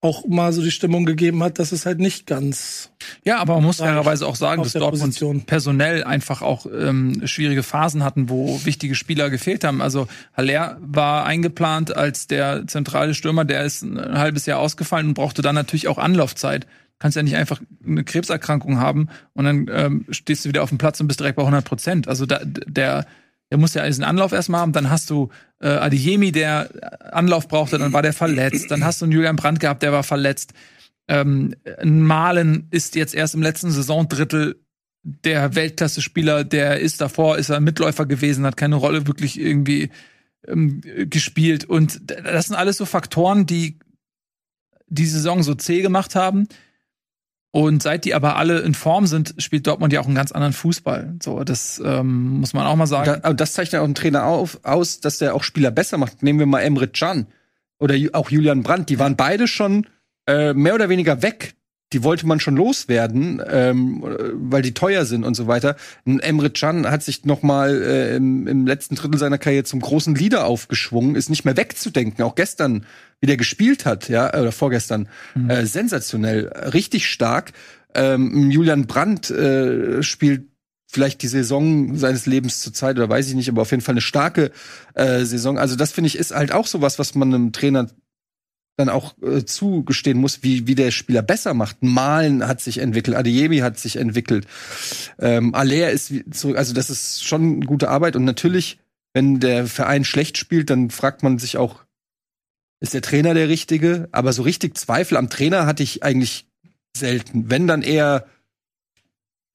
C: auch mal so die Stimmung gegeben hat, dass es halt nicht ganz.
A: Ja, aber man muss fairerweise auch sagen, dass Dortmund
C: Position.
A: personell einfach auch ähm, schwierige Phasen hatten, wo wichtige Spieler gefehlt haben. Also Haller war eingeplant als der zentrale Stürmer, der ist ein halbes Jahr ausgefallen und brauchte dann natürlich auch Anlaufzeit. Kannst ja nicht einfach eine Krebserkrankung haben und dann ähm, stehst du wieder auf dem Platz und bist direkt bei 100 Prozent. Also da, der der muss ja diesen Anlauf erstmal haben, dann hast du äh, Adeyemi, der Anlauf brauchte, dann war der verletzt, dann hast du einen Julian Brandt gehabt, der war verletzt. Ähm, Malen ist jetzt erst im letzten Saisondrittel der Weltklasse-Spieler, der ist davor, ist er Mitläufer gewesen, hat keine Rolle wirklich irgendwie ähm, gespielt. Und das sind alles so Faktoren, die die Saison so zäh gemacht haben. Und seit die aber alle in Form sind, spielt Dortmund ja auch einen ganz anderen Fußball. So, das ähm, muss man auch mal sagen.
B: Da, das zeichnet auch ein Trainer auf, aus, dass der auch Spieler besser macht. Nehmen wir mal Emre Can oder auch Julian Brandt. Die waren beide schon äh, mehr oder weniger weg. Die wollte man schon loswerden, ähm, äh, weil die teuer sind und so weiter. Emre Can hat sich noch mal äh, im, im letzten Drittel seiner Karriere zum großen Leader aufgeschwungen, ist nicht mehr wegzudenken. Auch gestern, wie der gespielt hat, ja, oder vorgestern, äh, sensationell, richtig stark. Ähm, Julian Brandt äh, spielt vielleicht die Saison seines Lebens zurzeit oder weiß ich nicht, aber auf jeden Fall eine starke äh, Saison. Also das finde ich ist halt auch sowas, was man einem Trainer dann auch äh, zugestehen muss, wie, wie der Spieler besser macht. Malen hat sich entwickelt, Adeyemi hat sich entwickelt, ähm, Aller ist zurück, also das ist schon gute Arbeit und natürlich, wenn der Verein schlecht spielt, dann fragt man sich auch, ist der Trainer der Richtige? Aber so richtig Zweifel am Trainer hatte ich eigentlich selten. Wenn dann eher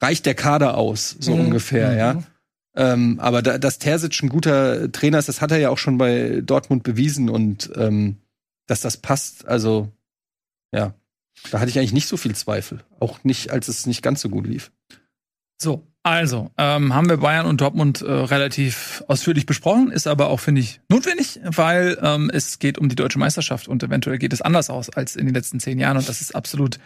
B: reicht der Kader aus, so
C: Mhm.
B: ungefähr,
C: Mhm.
B: ja. Ähm, aber da, dass Terzic ein guter Trainer ist, das hat er ja auch schon bei Dortmund bewiesen und ähm, dass das passt, also ja, da hatte ich eigentlich nicht so viel Zweifel. Auch nicht, als es nicht ganz so gut lief.
A: So, also ähm, haben wir Bayern und Dortmund äh, relativ ausführlich besprochen, ist aber auch, finde ich, notwendig, weil ähm, es geht um die deutsche Meisterschaft und eventuell geht es anders aus als in den letzten zehn Jahren und das ist absolut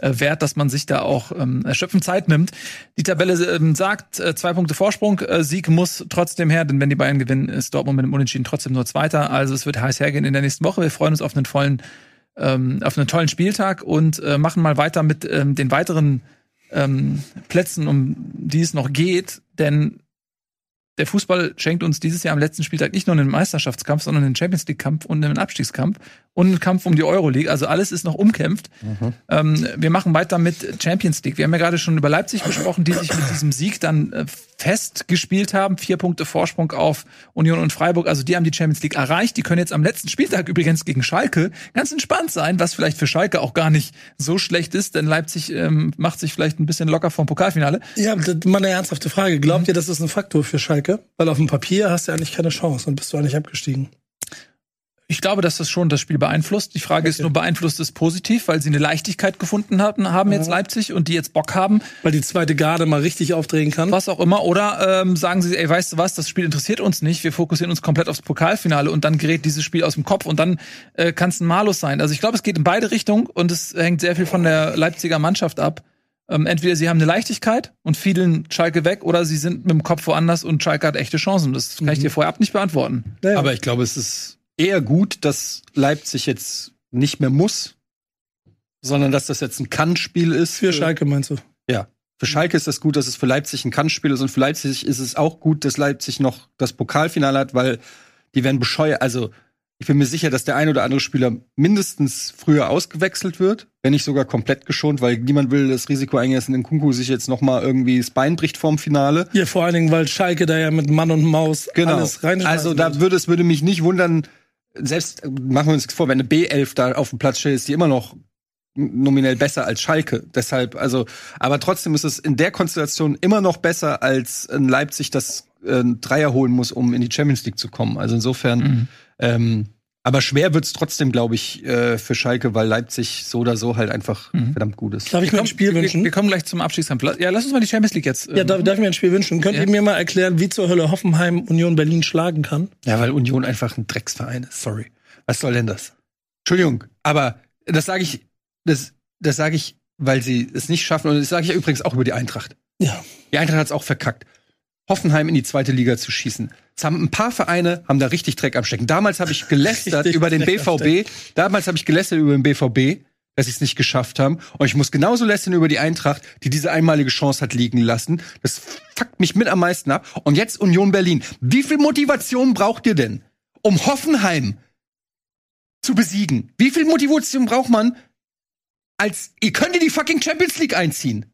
A: äh, wert, dass man sich da auch ähm, erschöpfend Zeit nimmt. Die Tabelle ähm, sagt, äh, zwei Punkte Vorsprung, äh, Sieg muss trotzdem her, denn wenn die Bayern gewinnen, ist Dortmund mit dem Unentschieden trotzdem nur Zweiter. Also es wird heiß hergehen in der nächsten Woche. Wir freuen uns auf einen vollen, ähm, auf einen tollen Spieltag und äh, machen mal weiter mit ähm, den weiteren ähm, Plätzen, um die es noch geht, denn der Fußball schenkt uns dieses Jahr am letzten Spieltag nicht nur einen Meisterschaftskampf, sondern einen Champions League Kampf und einen Abstiegskampf und einen Kampf um die Euroleague. Also alles ist noch umkämpft. Ähm, wir machen weiter mit Champions League. Wir haben ja gerade schon über Leipzig gesprochen, die sich mit diesem Sieg dann äh, festgespielt haben. Vier Punkte Vorsprung auf Union und Freiburg. Also die haben die Champions League erreicht. Die können jetzt am letzten Spieltag übrigens gegen Schalke ganz entspannt sein, was vielleicht für Schalke auch gar nicht so schlecht ist, denn Leipzig ähm, macht sich vielleicht ein bisschen locker vom Pokalfinale.
C: Ja, das ist mal eine ernsthafte Frage. Glaubt ihr, das ist ein Faktor für Schalke? Weil auf dem Papier hast du eigentlich keine Chance und bist du eigentlich abgestiegen.
A: Ich glaube, dass das schon das Spiel beeinflusst. Die Frage ist
C: Okay.
A: nur, beeinflusst es positiv, weil sie eine Leichtigkeit gefunden hatten, haben jetzt Leipzig und die jetzt Bock haben,
C: Weil die zweite Garde mal richtig aufdrehen kann.
A: was auch immer. Oder ähm, sagen sie, ey, weißt du was, das Spiel interessiert uns nicht, wir fokussieren uns komplett aufs Pokalfinale und dann gerät dieses Spiel aus dem Kopf und dann äh, kann es ein Malus sein. Also ich glaube, es geht in beide Richtungen und es hängt sehr viel von der Leipziger Mannschaft ab. Ähm, entweder sie haben eine Leichtigkeit und fiedeln Schalke weg oder sie sind mit dem Kopf woanders und Schalke hat echte Chancen. Das kann ich dir vorher ab nicht beantworten.
C: Ja,
B: Aber ich glaube, es ist eher gut, dass Leipzig jetzt nicht mehr muss, sondern dass das jetzt ein Kann-Spiel ist.
C: für Schalke meinst du?
B: Ja. Für Schalke ist das gut, dass es für Leipzig ein Kann-Spiel ist und für Leipzig ist es auch gut, dass Leipzig noch das Pokalfinale hat, weil die werden bescheuert. Also Ich bin mir sicher, dass der ein oder andere Spieler mindestens früher ausgewechselt wird, wenn nicht sogar komplett geschont, weil niemand will das Risiko eingehen, dass Kunku sich jetzt noch mal irgendwie das Bein bricht vorm Finale.
C: Ja, vor allen Dingen, weil Schalke da ja mit Mann und Maus
B: Genau.
C: alles rein.
B: Also da würde es würde mich nicht wundern, selbst äh, machen wir uns vor, wenn eine B11 da auf dem Platz steht, ist die immer noch nominell besser als Schalke. Deshalb, also, aber trotzdem ist es in der Konstellation immer noch besser, als in Leipzig das äh, ein Dreier holen muss, um in die Champions League zu kommen. Also insofern,
A: Mhm.
B: ähm, aber schwer wird's trotzdem, glaube ich, äh, für Schalke, weil Leipzig so oder so halt einfach
A: Mhm.
B: verdammt gut ist.
C: Darf ich mir ein Spiel
A: wir,
C: wünschen?
A: wir kommen gleich zum Abstiegskampf. Ja, lass uns mal die Champions League jetzt.
C: ja, darf, darf ich mir ein Spiel wünschen? Könnt
A: Ja.
C: ihr mir mal erklären, wie zur Hölle Hoffenheim Union Berlin schlagen kann?
B: Ja, weil Union einfach ein Drecksverein ist. Sorry. Was soll denn das? Entschuldigung, aber das sage ich, das, das sage ich, weil sie es nicht schaffen. Und das sage ich ja übrigens auch über die Eintracht.
C: Ja.
B: Die Eintracht hat es auch verkackt. Hoffenheim in die zweite Liga zu schießen. Es haben ein paar Vereine haben da richtig Dreck am Stecken. Damals habe ich gelästert
C: Richtig
B: über den
C: Dreck
B: BVB. Damals habe ich gelästert über den BVB, dass sie es nicht geschafft haben. Und ich muss genauso lästern über die Eintracht, die diese einmalige Chance hat liegen lassen. Das fuckt mich mit am meisten ab. Und jetzt Union Berlin. Wie viel Motivation braucht ihr denn, um Hoffenheim zu besiegen? Wie viel Motivation braucht man, als ihr könnt in die fucking Champions League einziehen?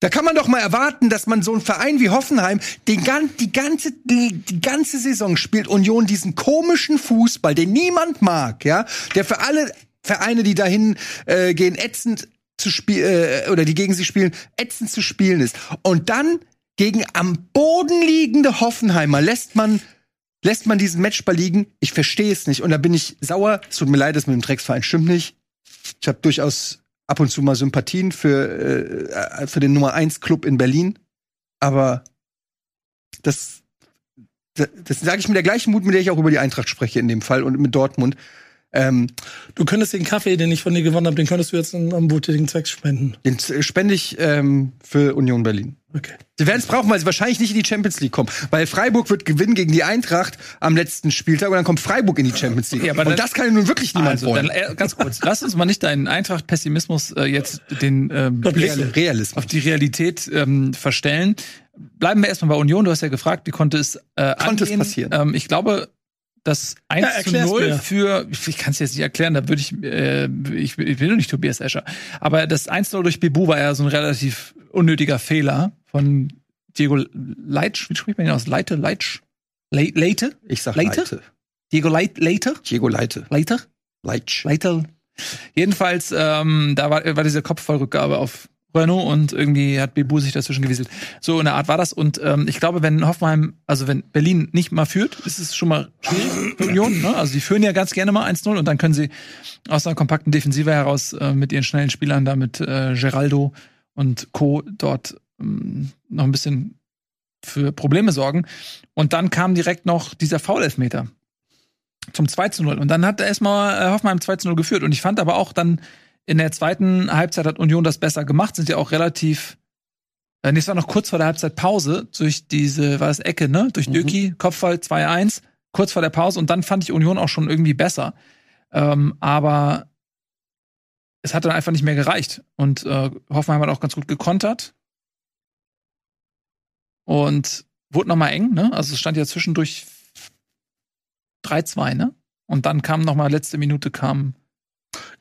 B: Da kann man doch mal erwarten, dass man so einen Verein wie Hoffenheim den gan die ganze die, die ganze Saison spielt Union diesen komischen Fußball, den niemand mag, ja, der für alle Vereine, die dahin äh, gehen, ätzend zu spielen äh, oder die gegen sie spielen, ätzend zu spielen ist. Und dann gegen am Boden liegende Hoffenheimer lässt man lässt man diesen Matchball liegen. Ich verstehe es nicht und da bin ich sauer. Es tut mir leid, das mit dem Drecksverein stimmt nicht. Ich habe durchaus ab und zu mal Sympathien für, äh, für den Nummer 1 Club in Berlin. Aber das, das, das sage ich mit der gleichen Mut, mit der ich auch über die Eintracht spreche in dem Fall und mit Dortmund. Ähm,
C: Du könntest den Kaffee, den ich von dir gewonnen habe, den könntest du jetzt am wohltätigen Zweck spenden.
B: den z- spende ich ähm, für Union Berlin.
C: Okay.
B: Sie werden es brauchen, weil sie wahrscheinlich nicht in die Champions League kommen. Weil Freiburg wird gewinnen gegen die Eintracht am letzten Spieltag und dann kommt Freiburg in die Champions League.
A: Ja, aber
B: und
A: dann-
B: das kann ja nun wirklich niemand
A: Also, dann
B: wollen.
A: äh, ganz kurz, lass uns mal nicht deinen Eintracht-Pessimismus äh, jetzt den ähm,
B: Realismus.
A: auf die Realität ähm, verstellen. Bleiben wir erstmal bei Union. Du hast ja gefragt, wie konnte es äh,
B: Konnte es
A: angehen?
B: passieren?
A: Ähm, ich glaube, das 1
C: Ja,
A: zu
C: erklär's
A: 0
C: mir.
A: für, ich kann es jetzt nicht erklären, da würde ich, äh, ich, ich will nur nicht Tobias Escher. Aber das 1 0 durch Bebu war ja so ein relativ unnötiger Fehler von Diego Leitsch. Wie spricht man ihn aus? Leite? Leitsch? Le Leite?
B: Ich sag
A: Leite?
B: Leite.
A: Diego Leit Leite?
B: Diego Leite.
A: Leiter?
B: Leitsch.
A: Leiter. Jedenfalls, ähm, da war, war diese Kopfballrückgabe auf Renault und irgendwie hat Bebu sich dazwischen gewieselt. So in der Art war das. Und ähm, ich glaube, wenn Hoffenheim, also wenn Berlin nicht mal führt, ist es schon mal schwierig für Union. Ne? Also die führen ja ganz gerne mal 1-0 und dann können sie aus einer kompakten Defensive heraus äh, mit ihren schnellen Spielern da mit äh, Geraldo und Co. dort ähm, noch ein bisschen für Probleme sorgen. Und dann kam direkt noch dieser Foul-Elfmeter zum 2 zu 0. Und dann hat erstmal äh, Hoffenheim 2 zu 0 geführt. Und ich fand aber auch dann in der zweiten Halbzeit hat Union das besser gemacht, sind ja auch relativ. Äh, nee, es war noch kurz vor der Halbzeitpause durch diese, war das Ecke, ne? Durch
B: Mhm.
A: Döki, Kopfball 2-1, kurz vor der Pause. Und dann fand ich Union auch schon irgendwie besser. Ähm, aber es hat dann einfach nicht mehr gereicht. Und äh, Hoffenheim hat auch ganz gut gekontert. Und wurde noch mal eng, ne? Also es stand ja zwischendurch 3-2, ne? Und dann kam noch mal letzte Minute kam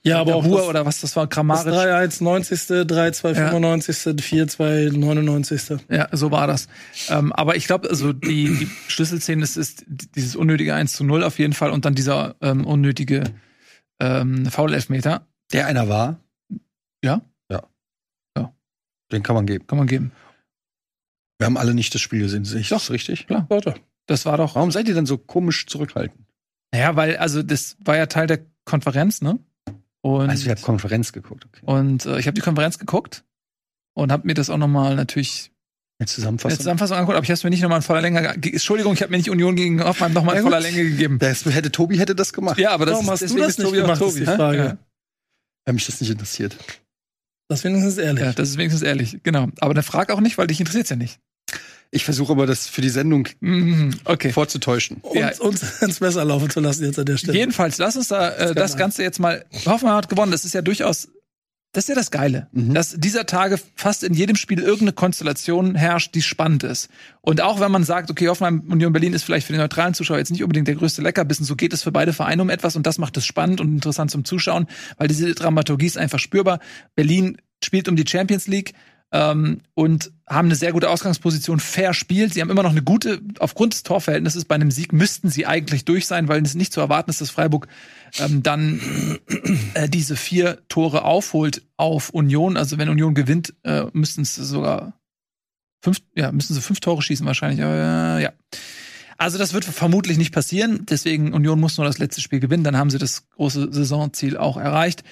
C: Ja, aber auch
A: Hur
C: das,
A: oder was das war,
C: das
A: Kramaric.
C: 3-1 90., 3-2
A: Ja.
C: 95., 4-2 99.
A: Ja, so war das. Ähm, aber ich glaube, also die, die Schlüsselszene ist, ist dieses unnötige 1 zu 0 auf jeden Fall und dann dieser ähm, unnötige ähm, Foul-Elfmeter.
B: Der einer war.
A: Ja?
B: Ja.
A: Ja.
B: Den kann man geben.
A: Kann man geben.
B: Wir haben alle nicht das Spiel gesehen, sehe ich
A: Doch.
B: das richtig?
A: Klar.
C: Warte.
A: Das war doch.
B: Warum seid ihr denn so komisch zurückhaltend?
A: Naja, weil, also das war ja Teil der Konferenz, ne? Und,
B: Also ich habe Konferenz geguckt. Okay.
A: und äh, ich habe die Konferenz geguckt und habe mir das auch noch mal natürlich
B: Eine
A: in der
B: Zusammenfassung.
A: Zusammenfassung angeguckt, aber ich habe es mir nicht noch mal in voller Länge. ge- Entschuldigung, ich habe mir nicht Union gegen Hoffenheim noch mal
B: Ja,
A: in voller. Länge gegeben.
B: Das hätte Tobi hätte das gemacht.
A: Ja, aber das
C: Warum
A: ist,
C: hast du das
A: ist
C: nicht
A: Tobi
C: gemacht, ist
A: Tobi.
C: die
A: hä?
C: Frage.
A: Ja.
B: Weil mich das nicht interessiert.
C: Das ist wenigstens ehrlich.
A: Ja, das ist wenigstens ehrlich, genau. Aber dann frag auch nicht, weil dich interessiert's ja nicht.
B: Ich versuche aber das für die Sendung
A: Mhm, Okay.
B: vorzutäuschen.
C: uns,
A: Ja.
C: uns ins Messer laufen zu lassen jetzt an der Stelle.
A: Jedenfalls, lass uns da äh, das
C: Skandal.
A: Ganze jetzt mal. Hoffenheim hat gewonnen. Das ist ja durchaus Das ist ja das Geile,
B: Mhm.
A: dass dieser Tage fast in jedem Spiel irgendeine Konstellation herrscht, die spannend ist. Und auch wenn man sagt, okay, Hoffenheim Union Berlin ist vielleicht für den neutralen Zuschauer jetzt nicht unbedingt der größte Leckerbissen, so geht es für beide Vereine um etwas und das macht es spannend und interessant zum Zuschauen, weil diese Dramaturgie ist einfach spürbar. Berlin spielt um die Champions League ähm, und haben eine sehr gute Ausgangsposition, fair spielt. Sie haben immer noch eine gute, aufgrund des Torverhältnisses bei einem Sieg müssten sie eigentlich durch sein, weil es nicht zu erwarten ist, dass Freiburg ähm, dann äh, diese vier Tore aufholt auf Union. Also wenn Union gewinnt, äh, müssten es sogar fünf, ja, müssten sie fünf Tore schießen wahrscheinlich. Äh, ja. Also das wird vermutlich nicht passieren. Deswegen Union muss nur das letzte Spiel gewinnen. Dann haben sie das große Saisonziel auch erreicht.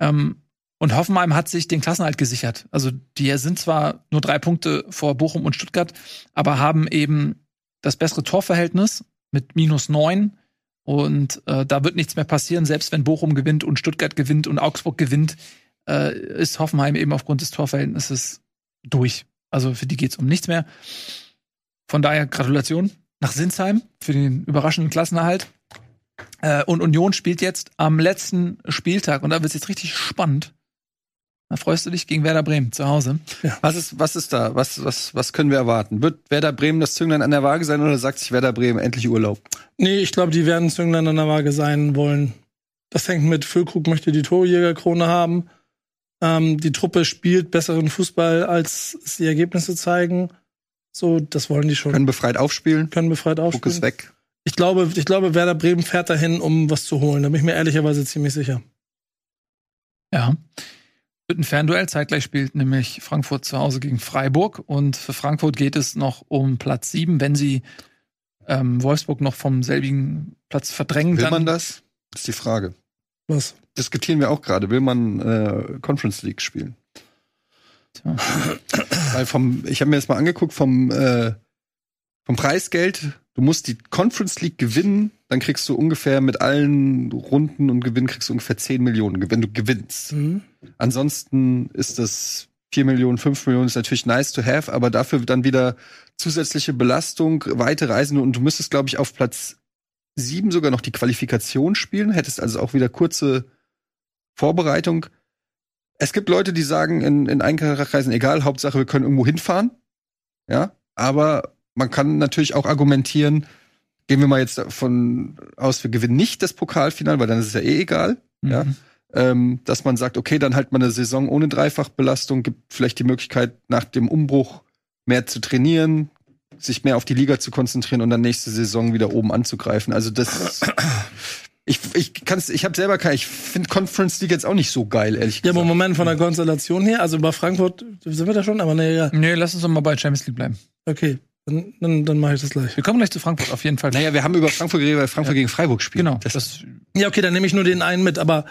A: Ähm, und Hoffenheim hat sich den Klassenhalt gesichert. Also die sind zwar nur drei Punkte vor Bochum und Stuttgart, aber haben eben das bessere Torverhältnis mit minus neun. Und äh, da wird nichts mehr passieren, selbst wenn Bochum gewinnt und Stuttgart gewinnt und Augsburg gewinnt, äh, ist Hoffenheim eben aufgrund des Torverhältnisses durch. Also für die geht's um nichts mehr. Von daher Gratulation nach Sinsheim für den überraschenden Klassenerhalt. Äh, und Union spielt jetzt am letzten Spieltag und da wird's jetzt richtig spannend. Da freust du dich gegen Werder Bremen zu Hause.
B: Was ist, was ist da? Was, was, was können wir erwarten? Wird Werder Bremen das Zünglein an der Waage sein oder sagt sich Werder Bremen endlich Urlaub?
C: Nee, ich glaube, die werden Zünglein an der Waage sein wollen. Das hängt mit, Füllkrug möchte die Torjägerkrone haben. Ähm, die Truppe spielt besseren Fußball, als die Ergebnisse zeigen. So, das wollen die schon.
B: Können befreit aufspielen?
C: Können befreit aufspielen.
B: ist weg.
C: Ich glaube, ich glaube, Werder Bremen fährt dahin, um was zu holen. Da bin ich mir ehrlicherweise ziemlich sicher.
A: Ja. Wird ein Fernduell. Zeitgleich spielt nämlich Frankfurt zu Hause gegen Freiburg. Und für Frankfurt geht es noch um Platz sieben. Wenn sie ähm, Wolfsburg noch vom selbigen Platz verdrängen,
B: Will
A: dann
B: man das? Das ist die Frage.
C: Was?
B: Diskutieren wir auch gerade. Will man äh, Conference League spielen?
A: Tja.
B: Weil vom, ich habe mir das mal angeguckt, vom, äh, vom Preisgeld, du musst die Conference League gewinnen, dann kriegst du ungefähr mit allen Runden und Gewinnen kriegst du ungefähr 10 Millionen, wenn du gewinnst.
C: Mhm.
B: Ansonsten ist das 4 Millionen, 5 Millionen ist natürlich nice to have, aber dafür dann wieder zusätzliche Belastung, weite Reisen und du müsstest, glaube ich, auf Platz 7 sogar noch die Qualifikation spielen, hättest also auch wieder kurze Vorbereitung. Es gibt Leute, die sagen in, in Einkaufskreisen, egal, Hauptsache wir können irgendwo hinfahren. Ja, aber man kann natürlich auch argumentieren, gehen wir mal jetzt davon aus, wir gewinnen nicht das Pokalfinale, weil dann ist es ja eh egal Ja.
A: Mhm.
B: ähm, dass man sagt, okay, dann halt mal eine Saison ohne Dreifachbelastung, gibt vielleicht die Möglichkeit, nach dem Umbruch mehr zu trainieren, sich mehr auf die Liga zu konzentrieren und dann nächste Saison wieder oben anzugreifen. Also das ich ich kann's ich habe selber kein ich finde Conference League jetzt auch nicht so geil, ehrlich
C: Ja,
B: gesagt.
C: aber Moment von der Konstellation her, also bei Frankfurt sind wir da schon, aber nee, ja.
A: Nee, lass uns doch mal bei Champions League bleiben.
C: Okay, dann, dann, dann mache ich das gleich.
A: Wir kommen gleich zu Frankfurt auf jeden Fall.
B: naja, wir haben über Frankfurt geredet, weil Frankfurt gegen Freiburg spielt.
A: Genau.
B: Das,
A: Das,
C: Ja, okay, dann nehme ich nur den einen mit, aber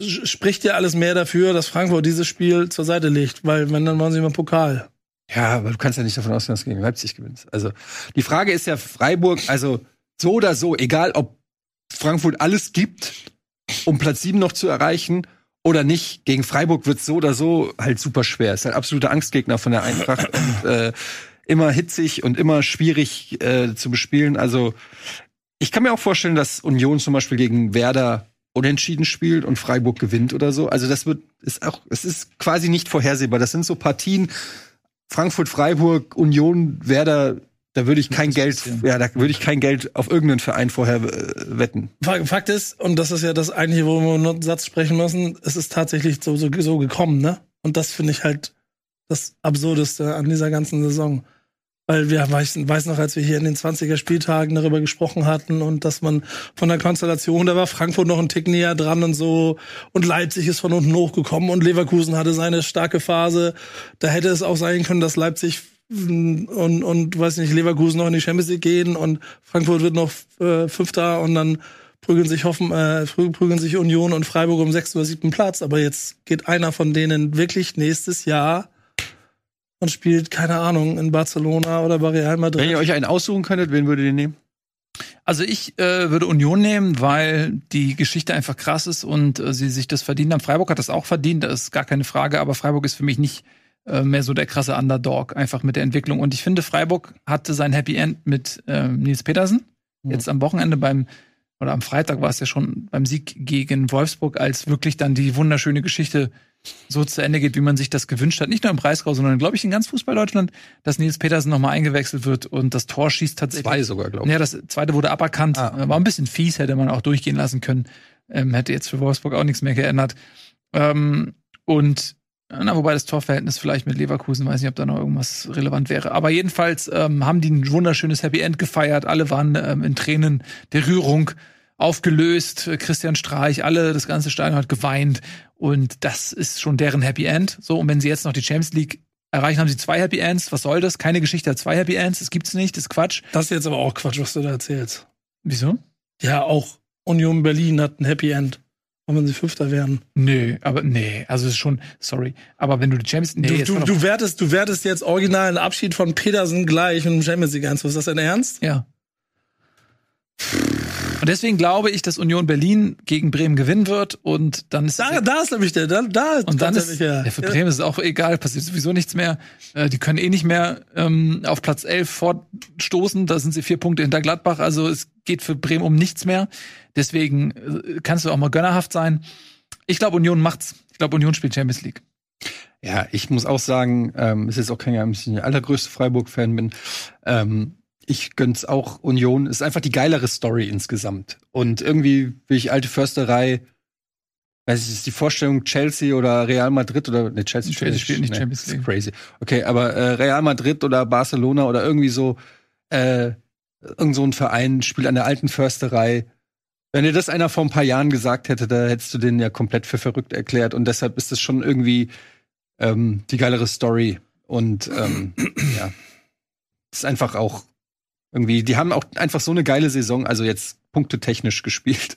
C: spricht ja alles mehr dafür, dass Frankfurt dieses Spiel zur Seite legt, weil wenn, dann wollen sie mal Pokal.
B: Ja, aber du kannst ja nicht davon ausgehen, dass du gegen Leipzig gewinnst. Also die Frage ist ja Freiburg, also so oder so, egal ob Frankfurt alles gibt, um Platz 7 noch zu erreichen oder nicht, gegen Freiburg wird so oder so halt super schwer. Ist halt absoluter Angstgegner von der Eintracht und äh, immer hitzig und immer schwierig äh, zu bespielen. Also ich kann mir auch vorstellen, dass Union zum Beispiel gegen Werder unentschieden spielt und Freiburg gewinnt oder so. Also das wird ist auch es ist quasi nicht vorhersehbar. Das sind so Partien, Frankfurt, Freiburg, Union, Werder, da würde ich kein Geld, ja, da würde ich kein Geld auf irgendeinen Verein vorher äh, wetten.
C: Fa- Fakt ist, und das ist ja das eigentliche, wo wir nur einen Satz sprechen müssen, es ist tatsächlich so, so, so gekommen, ne? Und das finde ich halt das Absurdeste an dieser ganzen Saison. Weil wir weiß, weiß noch, als wir hier in den 20er Spieltagen darüber gesprochen hatten und dass man von der Konstellation, da war Frankfurt noch ein Tick näher dran und so und Leipzig ist von unten hochgekommen und Leverkusen hatte seine starke Phase. Da hätte es auch sein können, dass Leipzig und, und weiß nicht, Leverkusen noch in die Champions League gehen und Frankfurt wird noch äh, Fünfter und dann prügeln sich Hoffen, äh, prü- prügeln sich Union und Freiburg um sechsten oder siebten Platz. Aber jetzt geht einer von denen wirklich nächstes Jahr und spielt, keine Ahnung, in Barcelona oder bei Real Madrid.
B: Wenn ihr euch einen aussuchen könntet, wen würdet ihr nehmen?
A: Also ich äh, würde Union nehmen, weil die Geschichte einfach krass ist und äh, sie sich das verdient haben. Freiburg hat das auch verdient, das ist gar keine Frage, aber Freiburg ist für mich nicht äh, mehr so der krasse Underdog, einfach mit der Entwicklung. Und ich finde, Freiburg hatte sein Happy End mit äh, Nils Petersen, jetzt am Wochenende beim oder am Freitag war es ja schon beim Sieg gegen Wolfsburg, als wirklich dann die wunderschöne Geschichte so zu Ende geht, wie man sich das gewünscht hat. Nicht nur im Breisgau, sondern glaube ich in ganz Fußball Deutschland, dass Nils Petersen nochmal eingewechselt wird und das Tor schießt tatsächlich.
B: Zwei sogar, glaube ich.
A: Ja, das zweite wurde aberkannt.
B: Ah.
A: War ein bisschen fies, hätte man auch durchgehen lassen können. Ähm, hätte jetzt für Wolfsburg auch nichts mehr geändert. Ähm, und na, wobei das Torverhältnis vielleicht mit Leverkusen, weiß nicht, ob da noch irgendwas relevant wäre. Aber jedenfalls ähm, haben die ein wunderschönes Happy End gefeiert. Alle waren ähm, in Tränen der Rührung aufgelöst. Christian Streich, alle, das ganze Stadion hat geweint. Und das ist schon deren Happy End. So, und wenn sie jetzt noch die Champions League erreichen, haben sie zwei Happy Ends. Was soll das? Keine Geschichte hat zwei Happy Ends. Das gibt's nicht. Das ist Quatsch.
C: Das ist jetzt aber auch Quatsch, was du da erzählst.
A: Wieso?
C: Ja, auch Union Berlin hat ein Happy End. Auch wenn sie Fünfter werden.
A: Nee, aber nee, also es ist schon, sorry. Aber wenn du die Champions nee,
C: du, du, du, wertest, du wertest jetzt original einen Abschied von Petersen gleich dem Champions League Ernst. Ist das dein Ernst?
A: Ja. Und deswegen glaube ich, dass Union Berlin gegen Bremen gewinnen wird und dann ist
C: Da, da ist nämlich der, da, da
A: und dann ist
C: ja.
A: ja, für Bremen ist es auch egal, passiert sowieso nichts mehr. Äh, die können eh nicht mehr ähm, auf Platz 11 fortstoßen, da sind sie vier Punkte hinter Gladbach, also es geht für Bremen um nichts mehr. Deswegen äh, kannst du auch mal gönnerhaft sein. Ich glaube, Union macht's. Ich glaube, Union spielt Champions League.
B: Ja, ich muss auch sagen, ähm, es ist auch kein Geheimnis, dass ich der allergrößte Freiburg-Fan bin. Ähm, ich gönn's auch Union. Ist einfach die geilere Story insgesamt. Und irgendwie will ich alte Försterei, weiß ich, ist die Vorstellung Chelsea oder Real Madrid oder ne, Chelsea,
A: Chelsea spielt nicht
B: nee,
A: Champions
B: ist
A: League.
B: Crazy. Okay, aber äh, Real Madrid oder Barcelona oder irgendwie so äh, irgend so ein Verein spielt an der alten Försterei. Wenn dir das einer vor ein paar Jahren gesagt hätte, da hättest du den ja komplett für verrückt erklärt. Und deshalb ist es schon irgendwie ähm, die geilere Story. Und ähm, ja, ist einfach auch irgendwie, die haben auch einfach so eine geile Saison, also jetzt punktetechnisch gespielt,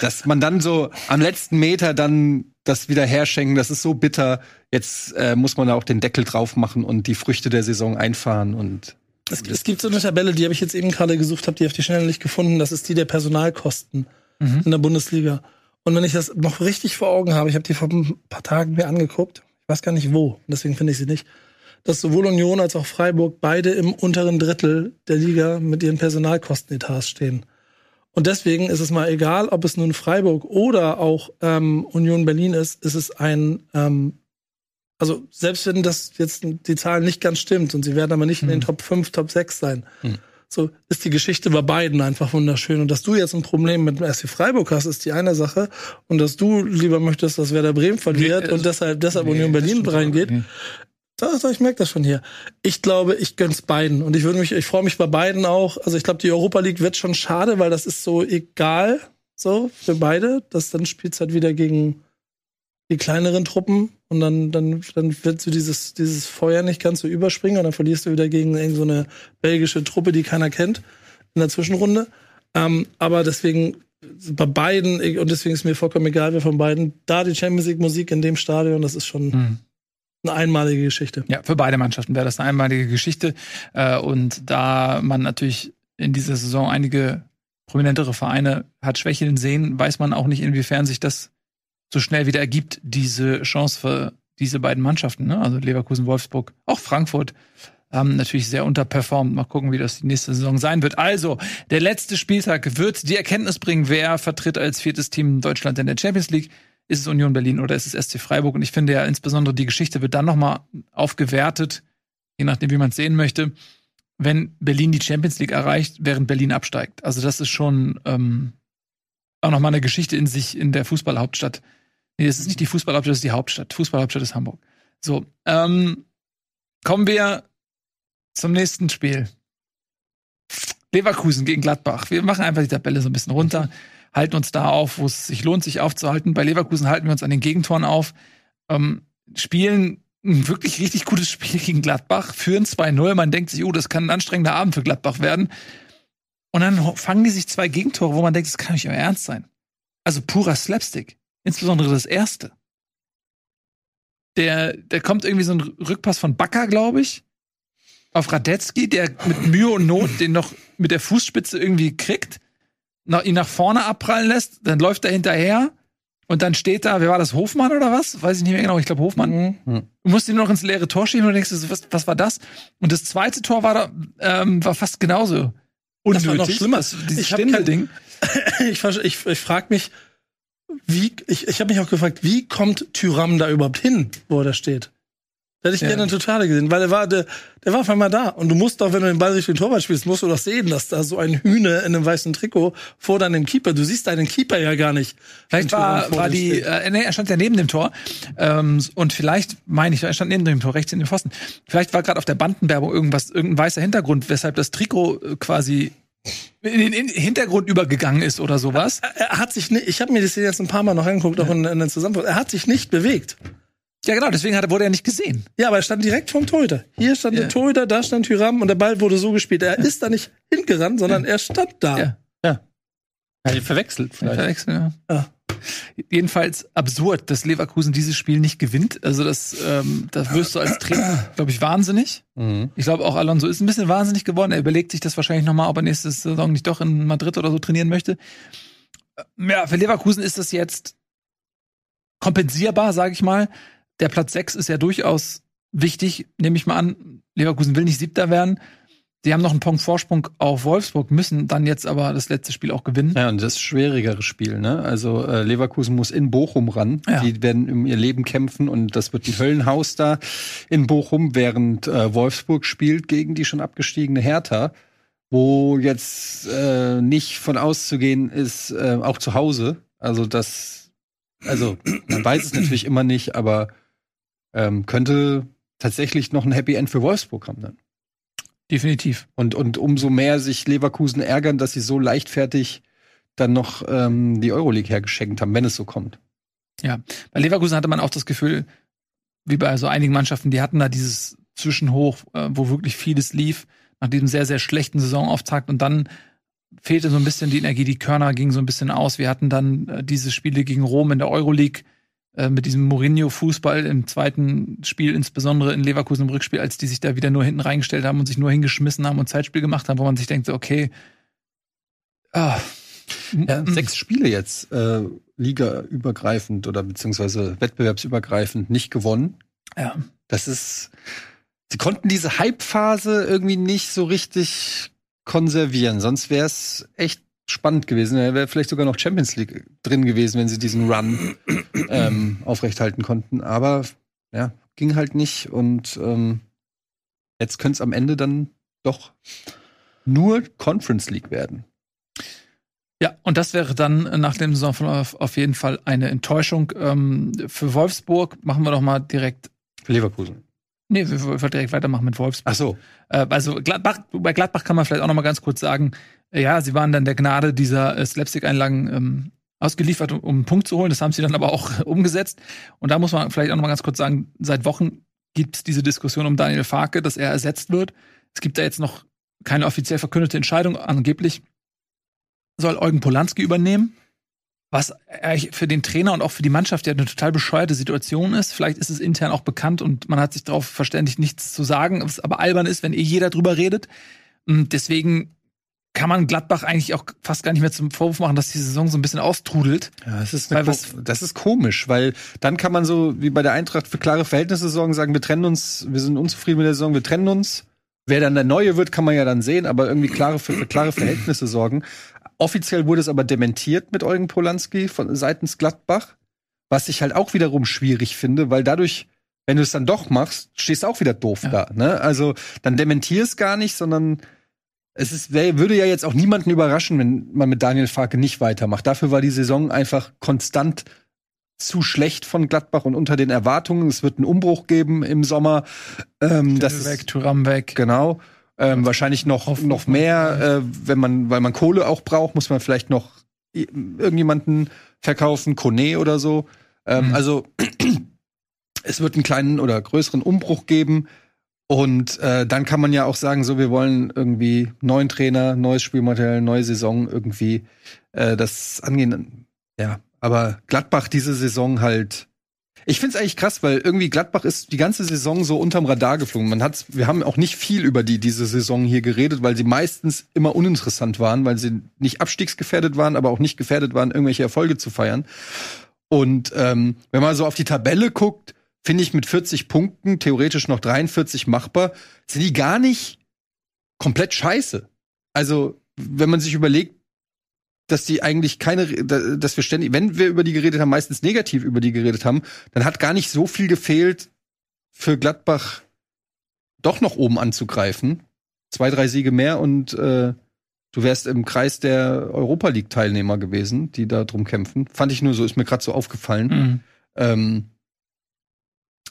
B: dass man dann so am letzten Meter dann das wieder herschenken, das ist so bitter. Jetzt äh, muss man da auch den Deckel drauf machen und die Früchte der Saison einfahren und
C: Es, es gibt so eine Tabelle, die habe ich jetzt eben gerade gesucht, habe die auf die Schnelle nicht gefunden. Das ist die der Personalkosten
A: Mhm.
C: in der Bundesliga. Und wenn ich das noch richtig vor Augen habe, ich habe die vor ein paar Tagen mir angeguckt, ich weiß gar nicht wo, deswegen finde ich sie nicht, dass sowohl Union als auch Freiburg beide im unteren Drittel der Liga mit ihren Personalkostenetats stehen. Und deswegen ist es mal egal, ob es nun Freiburg oder auch ähm, Union Berlin ist, ist es ein, ähm, also selbst wenn das jetzt die Zahl nicht ganz stimmt und sie werden aber nicht in den
A: Mhm.
C: Top 5, Top 6 sein,
B: Mhm.
C: so ist die Geschichte bei beiden einfach wunderschön. Und dass du jetzt ein Problem mit dem SC Freiburg hast, ist die eine Sache. Und dass du lieber möchtest, dass Werder Bremen verliert
A: Nee,
C: und
A: also-
C: deshalb, deshalb
A: Nee,
C: Union Berlin reingeht.
A: Nee.
C: Das, ich merke das schon hier. Ich glaube, ich gönn's beiden. Und ich würde mich, ich freue mich bei beiden auch. Also ich glaube, die Europa League wird schon schade, weil das ist so egal, so für beide. Das dann spielt's halt wieder gegen die kleineren Truppen und dann, dann, dann wird so dieses, dieses Feuer nicht ganz so überspringen und dann verlierst du wieder gegen irgend so belgische Truppe, die keiner kennt in der Zwischenrunde. Ähm, aber deswegen bei beiden, und deswegen ist mir vollkommen egal, wer von beiden, da die Champions League Musik in dem Stadion, das ist schon
A: Mhm.
C: Eine einmalige Geschichte.
A: Ja, für beide Mannschaften wäre das eine einmalige Geschichte. Äh, und da man natürlich in dieser Saison einige prominentere Vereine hat schwächeln sehen, weiß man auch nicht, inwiefern sich das so schnell wieder ergibt, diese Chance für diese beiden Mannschaften. Ne? Also Leverkusen, Wolfsburg, auch Frankfurt haben natürlich sehr unterperformt. Mal gucken, wie das die nächste Saison sein wird. Also, der letzte Spieltag wird die Erkenntnis bringen, wer vertritt als viertes Team Deutschland in der Champions League. Ist es Union Berlin oder ist es SC Freiburg? Und ich finde ja insbesondere die Geschichte wird dann nochmal aufgewertet, je nachdem, wie man es sehen möchte, wenn Berlin die Champions League erreicht, während Berlin absteigt. Also das ist schon ähm, auch nochmal eine Geschichte in sich in der Fußballhauptstadt. Nee, das ist nicht die Fußballhauptstadt, das ist die Hauptstadt. Fußballhauptstadt ist Hamburg. So, ähm, kommen wir zum nächsten Spiel. Leverkusen gegen Gladbach. Wir machen einfach die Tabelle so ein bisschen runter, halten uns da auf, wo es sich lohnt, sich aufzuhalten. Bei Leverkusen halten wir uns an den Gegentoren auf, ähm, spielen ein wirklich richtig gutes Spiel gegen Gladbach, führen 2-0. Man denkt sich, oh, das kann ein anstrengender Abend für Gladbach werden. Und dann fangen die sich zwei Gegentore, wo man denkt, das kann nicht euer Ernst sein. Also purer Slapstick. Insbesondere das erste. Der, der kommt irgendwie so ein Rückpass von Bakker, glaube ich, auf Radetzky, der mit Mühe und Not den noch mit der Fußspitze irgendwie kriegt, nach, ihn nach vorne abprallen lässt, dann läuft er hinterher und dann steht da, wer war das, Hofmann oder was? Weiß ich nicht mehr genau, ich glaube Hofmann.
C: Mhm.
A: Du musst ihn noch ins leere Tor schieben und du denkst, was, was war das? Und das zweite Tor war, da, ähm, war fast genauso
C: Das war noch schlimmer.
A: Das, dieses
C: Ich hab kein-
A: Stindel-Ding.
C: ich, ich, ich frage mich, wie, ich, ich habe mich auch gefragt, wie kommt Tyram da überhaupt hin, wo er da steht? Da hätte ich
A: Ja.
C: gerne eine Totale gesehen, weil er war, der, der war auf einmal da. Und du musst doch, wenn du den Ball den Torwart spielst, musst du doch sehen, dass da so ein Hühne in einem weißen Trikot vor deinem Keeper, du siehst deinen Keeper ja gar nicht.
A: Vielleicht war, war die, äh, nee, er stand ja neben dem Tor. Ähm, und vielleicht, meine ich, er stand neben dem Tor, rechts in den Pfosten. Vielleicht war gerade auf der Bandenwerbung irgendwas, irgendein weißer Hintergrund, weshalb das Trikot äh, quasi in den in den Hintergrund übergegangen ist oder sowas.
C: er hat sich nicht, ich habe mir das jetzt ein paar Mal noch angeguckt, auch in, in der Zusammenfassung. Er hat sich nicht bewegt.
A: Ja, genau, deswegen hat, wurde er nicht gesehen.
C: Ja, aber er stand direkt vom Torhüter. Hier stand
A: Ja.
C: der Torhüter, da stand Tyram und der Ball wurde so gespielt. Er ist da nicht hingerannt, sondern er stand da.
A: Ja.
B: Ja, die verwechselt vielleicht.
A: Verwechseln, ja.
C: Ja.
A: Jedenfalls absurd, dass Leverkusen dieses Spiel nicht gewinnt. Also das, ähm, das wirst du als Trainer, glaube ich, wahnsinnig.
B: Mhm.
A: Ich glaube auch Alonso ist ein bisschen wahnsinnig geworden. Er überlegt sich das wahrscheinlich nochmal, ob er nächste Saison nicht doch in Madrid oder so trainieren möchte. Ja, für Leverkusen ist das jetzt kompensierbar, sage ich mal. Der Platz 6 ist ja durchaus wichtig, nehme ich mal an. Leverkusen will nicht Siebter werden. Die haben noch einen Punkt Vorsprung auf Wolfsburg, müssen dann jetzt aber das letzte Spiel auch gewinnen.
B: Ja, und das schwierigere Spiel, ne? Also äh, Leverkusen muss in Bochum ran.
A: Ja.
B: Die werden um ihr Leben kämpfen und das wird ein Höllenhaus da in Bochum, während äh, Wolfsburg spielt gegen die schon abgestiegene Hertha, wo jetzt äh, nicht von auszugehen ist, äh, auch zu Hause. Also das, also man weiß es natürlich immer nicht, aber ähm, könnte tatsächlich noch ein Happy End für Wolfsburg haben dann.
A: Definitiv.
B: Und, und umso mehr sich Leverkusen ärgern, dass sie so leichtfertig dann noch ähm, die Euroleague hergeschenkt haben, wenn es so kommt.
A: Bei Leverkusen hatte man auch das Gefühl, wie bei so einigen Mannschaften, die hatten da dieses Zwischenhoch, äh, wo wirklich vieles lief, nach diesem sehr, sehr schlechten Saisonauftakt und dann fehlte so ein bisschen die Energie, die Körner gingen so ein bisschen aus. Wir hatten dann äh, diese Spiele gegen Rom in der Euroleague äh, mit diesem Mourinho-Fußball im zweiten Spiel, insbesondere in Leverkusen im Rückspiel, als die sich da wieder nur hinten reingestellt haben und sich nur hingeschmissen haben und Zeitspiel gemacht haben, wo man sich denkt, so, okay, ah,
B: Ja, sechs Spiele jetzt äh, ligaübergreifend oder beziehungsweise wettbewerbsübergreifend nicht gewonnen.
A: ja.
B: Das ist. Sie konnten diese Hype-Phase irgendwie nicht so richtig konservieren. Sonst wäre es echt spannend gewesen. Er wäre vielleicht sogar noch Champions League drin gewesen, wenn sie diesen Run ähm, aufrechthalten konnten. Aber ja, ging halt nicht. Und ähm, jetzt könnte es am Ende dann doch nur Conference League werden.
A: Ja, und das wäre dann nach dem Saisonverlauf auf jeden Fall eine Enttäuschung. Ähm, für Wolfsburg machen wir doch mal direkt.
B: Für Leverkusen.
A: Nee, wir wollen direkt weitermachen mit Wolfsburg.
B: Ach so.
A: Äh, also Gladbach, bei Gladbach kann man vielleicht auch noch mal ganz kurz sagen, ja, sie waren dann der Gnade dieser äh, Slapstick-Einlagen ähm, ausgeliefert, um, um einen Punkt zu holen. Das haben sie dann aber auch umgesetzt. Und da muss man vielleicht auch noch mal ganz kurz sagen, seit Wochen gibt es diese Diskussion um Daniel Farke, dass er ersetzt wird. Es gibt da jetzt noch keine offiziell verkündete Entscheidung. Angeblich soll Eugen Polanski übernehmen. Was für den Trainer und auch für die Mannschaft ja eine total bescheuerte Situation ist. Vielleicht ist es intern auch bekannt und man hat sich darauf verständigt, nichts zu sagen, was aber albern ist, wenn eh jeder drüber redet. Und deswegen kann man Gladbach eigentlich auch fast gar nicht mehr zum Vorwurf machen, dass die Saison so ein bisschen austrudelt.
B: Ja, das ist,
A: was-
B: das ist komisch, weil dann kann man so wie bei der Eintracht für klare Verhältnisse sorgen, sagen, wir trennen uns, wir sind unzufrieden mit der Saison, wir trennen uns. Wer dann der Neue wird, kann man ja dann sehen, aber irgendwie klare, für, für klare Verhältnisse sorgen. Offiziell wurde es aber dementiert mit Eugen Polanski von seitens Gladbach, was ich halt auch wiederum schwierig finde, weil dadurch, wenn du es dann doch machst, stehst du auch wieder doof
A: Ja.
B: da. Ne? Also dann dementier es gar nicht, sondern es ist, würde ja jetzt auch niemanden überraschen, wenn man mit Daniel Farke nicht weitermacht. Dafür war die Saison einfach konstant zu schlecht von Gladbach und unter den Erwartungen. Es wird einen Umbruch geben im Sommer. Ähm, das ist,
A: weg, Thuram weg.
B: Genau. Ähm, wahrscheinlich noch, noch mehr, äh, wenn man, weil man Kohle auch braucht, muss man vielleicht noch irgendjemanden verkaufen, Kone oder so. Ähm,
A: Mhm.
B: Also es wird einen kleinen oder größeren Umbruch geben. Und äh, dann kann man ja auch sagen, so wir wollen irgendwie neuen Trainer, neues Spielmaterial, neue Saison irgendwie äh, das angehen. Ja, aber Gladbach diese Saison halt. Ich find's eigentlich krass, weil irgendwie Gladbach ist die ganze Saison so unterm Radar geflogen. Man hat's, wir haben auch nicht viel über die diese Saison hier geredet, weil sie meistens immer uninteressant waren, weil sie nicht abstiegsgefährdet waren, aber auch nicht gefährdet waren, irgendwelche Erfolge zu feiern. Und ähm, wenn man so auf die Tabelle guckt, finde ich mit 40 Punkten, theoretisch noch 43 machbar, sind die gar nicht komplett scheiße. Also wenn man sich überlegt, dass die eigentlich keine, dass wir ständig, wenn wir über die geredet haben, meistens negativ über die geredet haben, dann hat gar nicht so viel gefehlt, für Gladbach doch noch oben anzugreifen. Zwei, drei Siege mehr und äh, du wärst im Kreis der Europa League-Teilnehmer gewesen, die da drum kämpfen. Fand ich nur so, ist mir gerade so aufgefallen.
A: Mhm.
B: Ähm,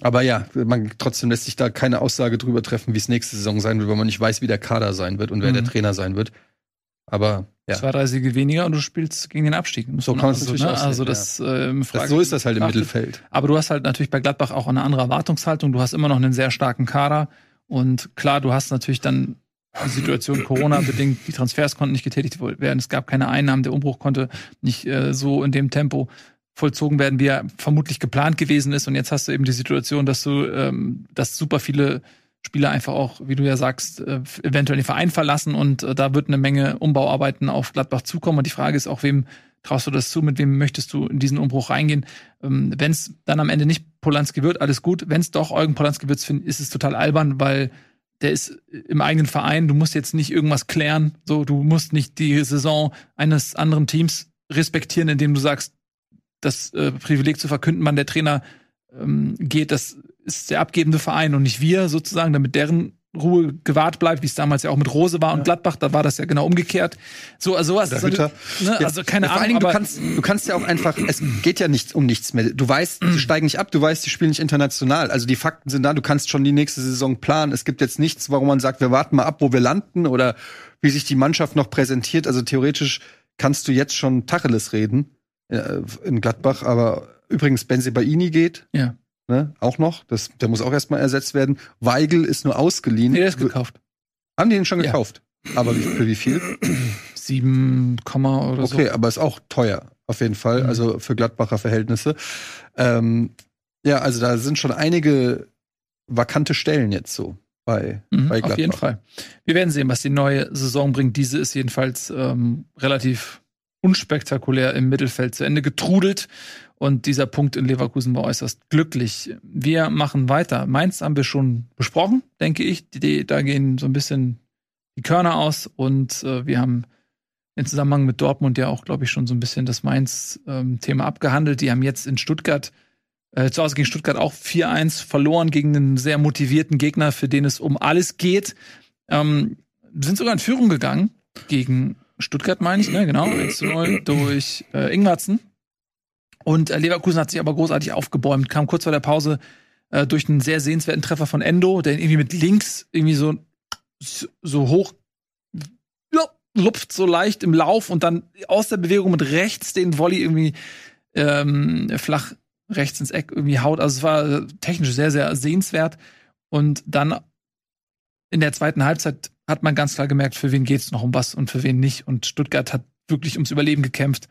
B: aber ja, man trotzdem lässt sich da keine Aussage drüber treffen, wie es nächste Saison sein wird, weil man nicht weiß, wie der Kader sein wird und wer
A: Mhm.
B: der Trainer sein wird. Aber ja,
A: Zwei, drei Siege weniger und du spielst gegen den Abstieg.
B: So kann es
A: also,
B: natürlich
A: ne?
B: auch sehen,
A: Also das, ähm,
B: das,
A: Frage-
B: so ist das halt im
A: betrachtet.
B: Mittelfeld.
A: Aber du hast halt natürlich bei Gladbach auch eine andere Erwartungshaltung. Du hast immer noch einen sehr starken Kader. Und klar, du hast natürlich dann die Situation Corona-bedingt, die Transfers konnten nicht getätigt werden. Es gab keine Einnahmen. Der Umbruch konnte nicht äh, so in dem Tempo vollzogen werden, wie er vermutlich geplant gewesen ist. Und jetzt hast du eben die Situation, dass du, ähm, dass super viele Spieler einfach auch, wie du ja sagst, äh, eventuell den Verein verlassen und äh, da wird eine Menge Umbauarbeiten auf Gladbach zukommen. Und die Frage ist auch, wem traust du das zu, mit wem möchtest du in diesen Umbruch reingehen? Ähm, Wenn es dann am Ende nicht Polanski wird, alles gut. Wenn es doch Eugen Polanski wird, ist es total albern, weil der ist im eigenen Verein. Du musst jetzt nicht irgendwas klären. So, du musst nicht die Saison eines anderen Teams respektieren, indem du sagst, das äh, Privileg zu verkünden, wann der Trainer ähm, geht, das ist der abgebende Verein und nicht wir sozusagen, damit deren Ruhe gewahrt bleibt, wie es damals ja auch mit Rose war und Gladbach, da war das ja genau umgekehrt. So, also sowas.
B: Der
A: so,
B: Hütter.
A: ne,
B: Ja,
A: also keine
B: ja, vor allen
A: Ahnung,
B: Dingen, du kannst, du kannst ja auch einfach, es geht ja nicht um nichts mehr. Du weißt,
A: Mhm.
B: die steigen nicht ab, du weißt, die spielen nicht international. Also die Fakten sind da, du kannst schon die nächste Saison planen. Es gibt jetzt nichts, warum man sagt, wir warten mal ab, wo wir landen oder wie sich die Mannschaft noch präsentiert. Also theoretisch kannst du jetzt schon Tacheles reden in Gladbach, aber übrigens Benzebaini geht.
A: Ja.
B: Ne, auch noch. Das, der muss auch erstmal ersetzt werden. Weigel ist nur ausgeliehen.
A: nee, der ist gekauft.
B: Haben die den schon
A: Ja.
B: gekauft? Aber wie, für wie viel?
A: Sieben Komma oder so.
B: Okay, aber ist auch teuer, auf jeden Fall,
A: Mhm.
B: also für Gladbacher Verhältnisse. Ähm, ja, also da sind schon einige vakante Stellen jetzt so bei,
A: Mhm,
B: bei Gladbach.
A: auf jeden Fall. Wir werden sehen, was die neue Saison bringt. Diese ist jedenfalls ähm, relativ unspektakulär im Mittelfeld zu Ende getrudelt. Und dieser Punkt in Leverkusen war äußerst glücklich. Wir machen weiter. Mainz haben wir schon besprochen, denke ich. Die, da gehen so ein bisschen die Körner aus. Und äh, wir haben im Zusammenhang mit Dortmund ja auch, glaube ich, schon so ein bisschen das Mainz-Thema abgehandelt. Die haben jetzt in Stuttgart äh, zu Hause gegen Stuttgart auch 4-1 verloren gegen einen sehr motivierten Gegner, für den es um alles geht. Ähm, sind sogar in Führung gegangen gegen Stuttgart, meine ich, ne? Genau, 1 zu 0 durch äh, Ingwertsen. Und äh, Leverkusen hat sich aber großartig aufgebäumt, kam kurz vor der Pause äh, durch einen sehr sehenswerten Treffer von Endo, der ihn irgendwie mit links irgendwie so, so hoch ja, lupft so leicht im Lauf und dann aus der Bewegung mit rechts den Volley irgendwie ähm, flach rechts ins Eck irgendwie haut. Also es war äh, technisch sehr, sehr sehenswert. Und dann in der zweiten Halbzeit hat man ganz klar gemerkt, für wen geht's noch um was und für wen nicht. Und Stuttgart hat wirklich ums Überleben gekämpft,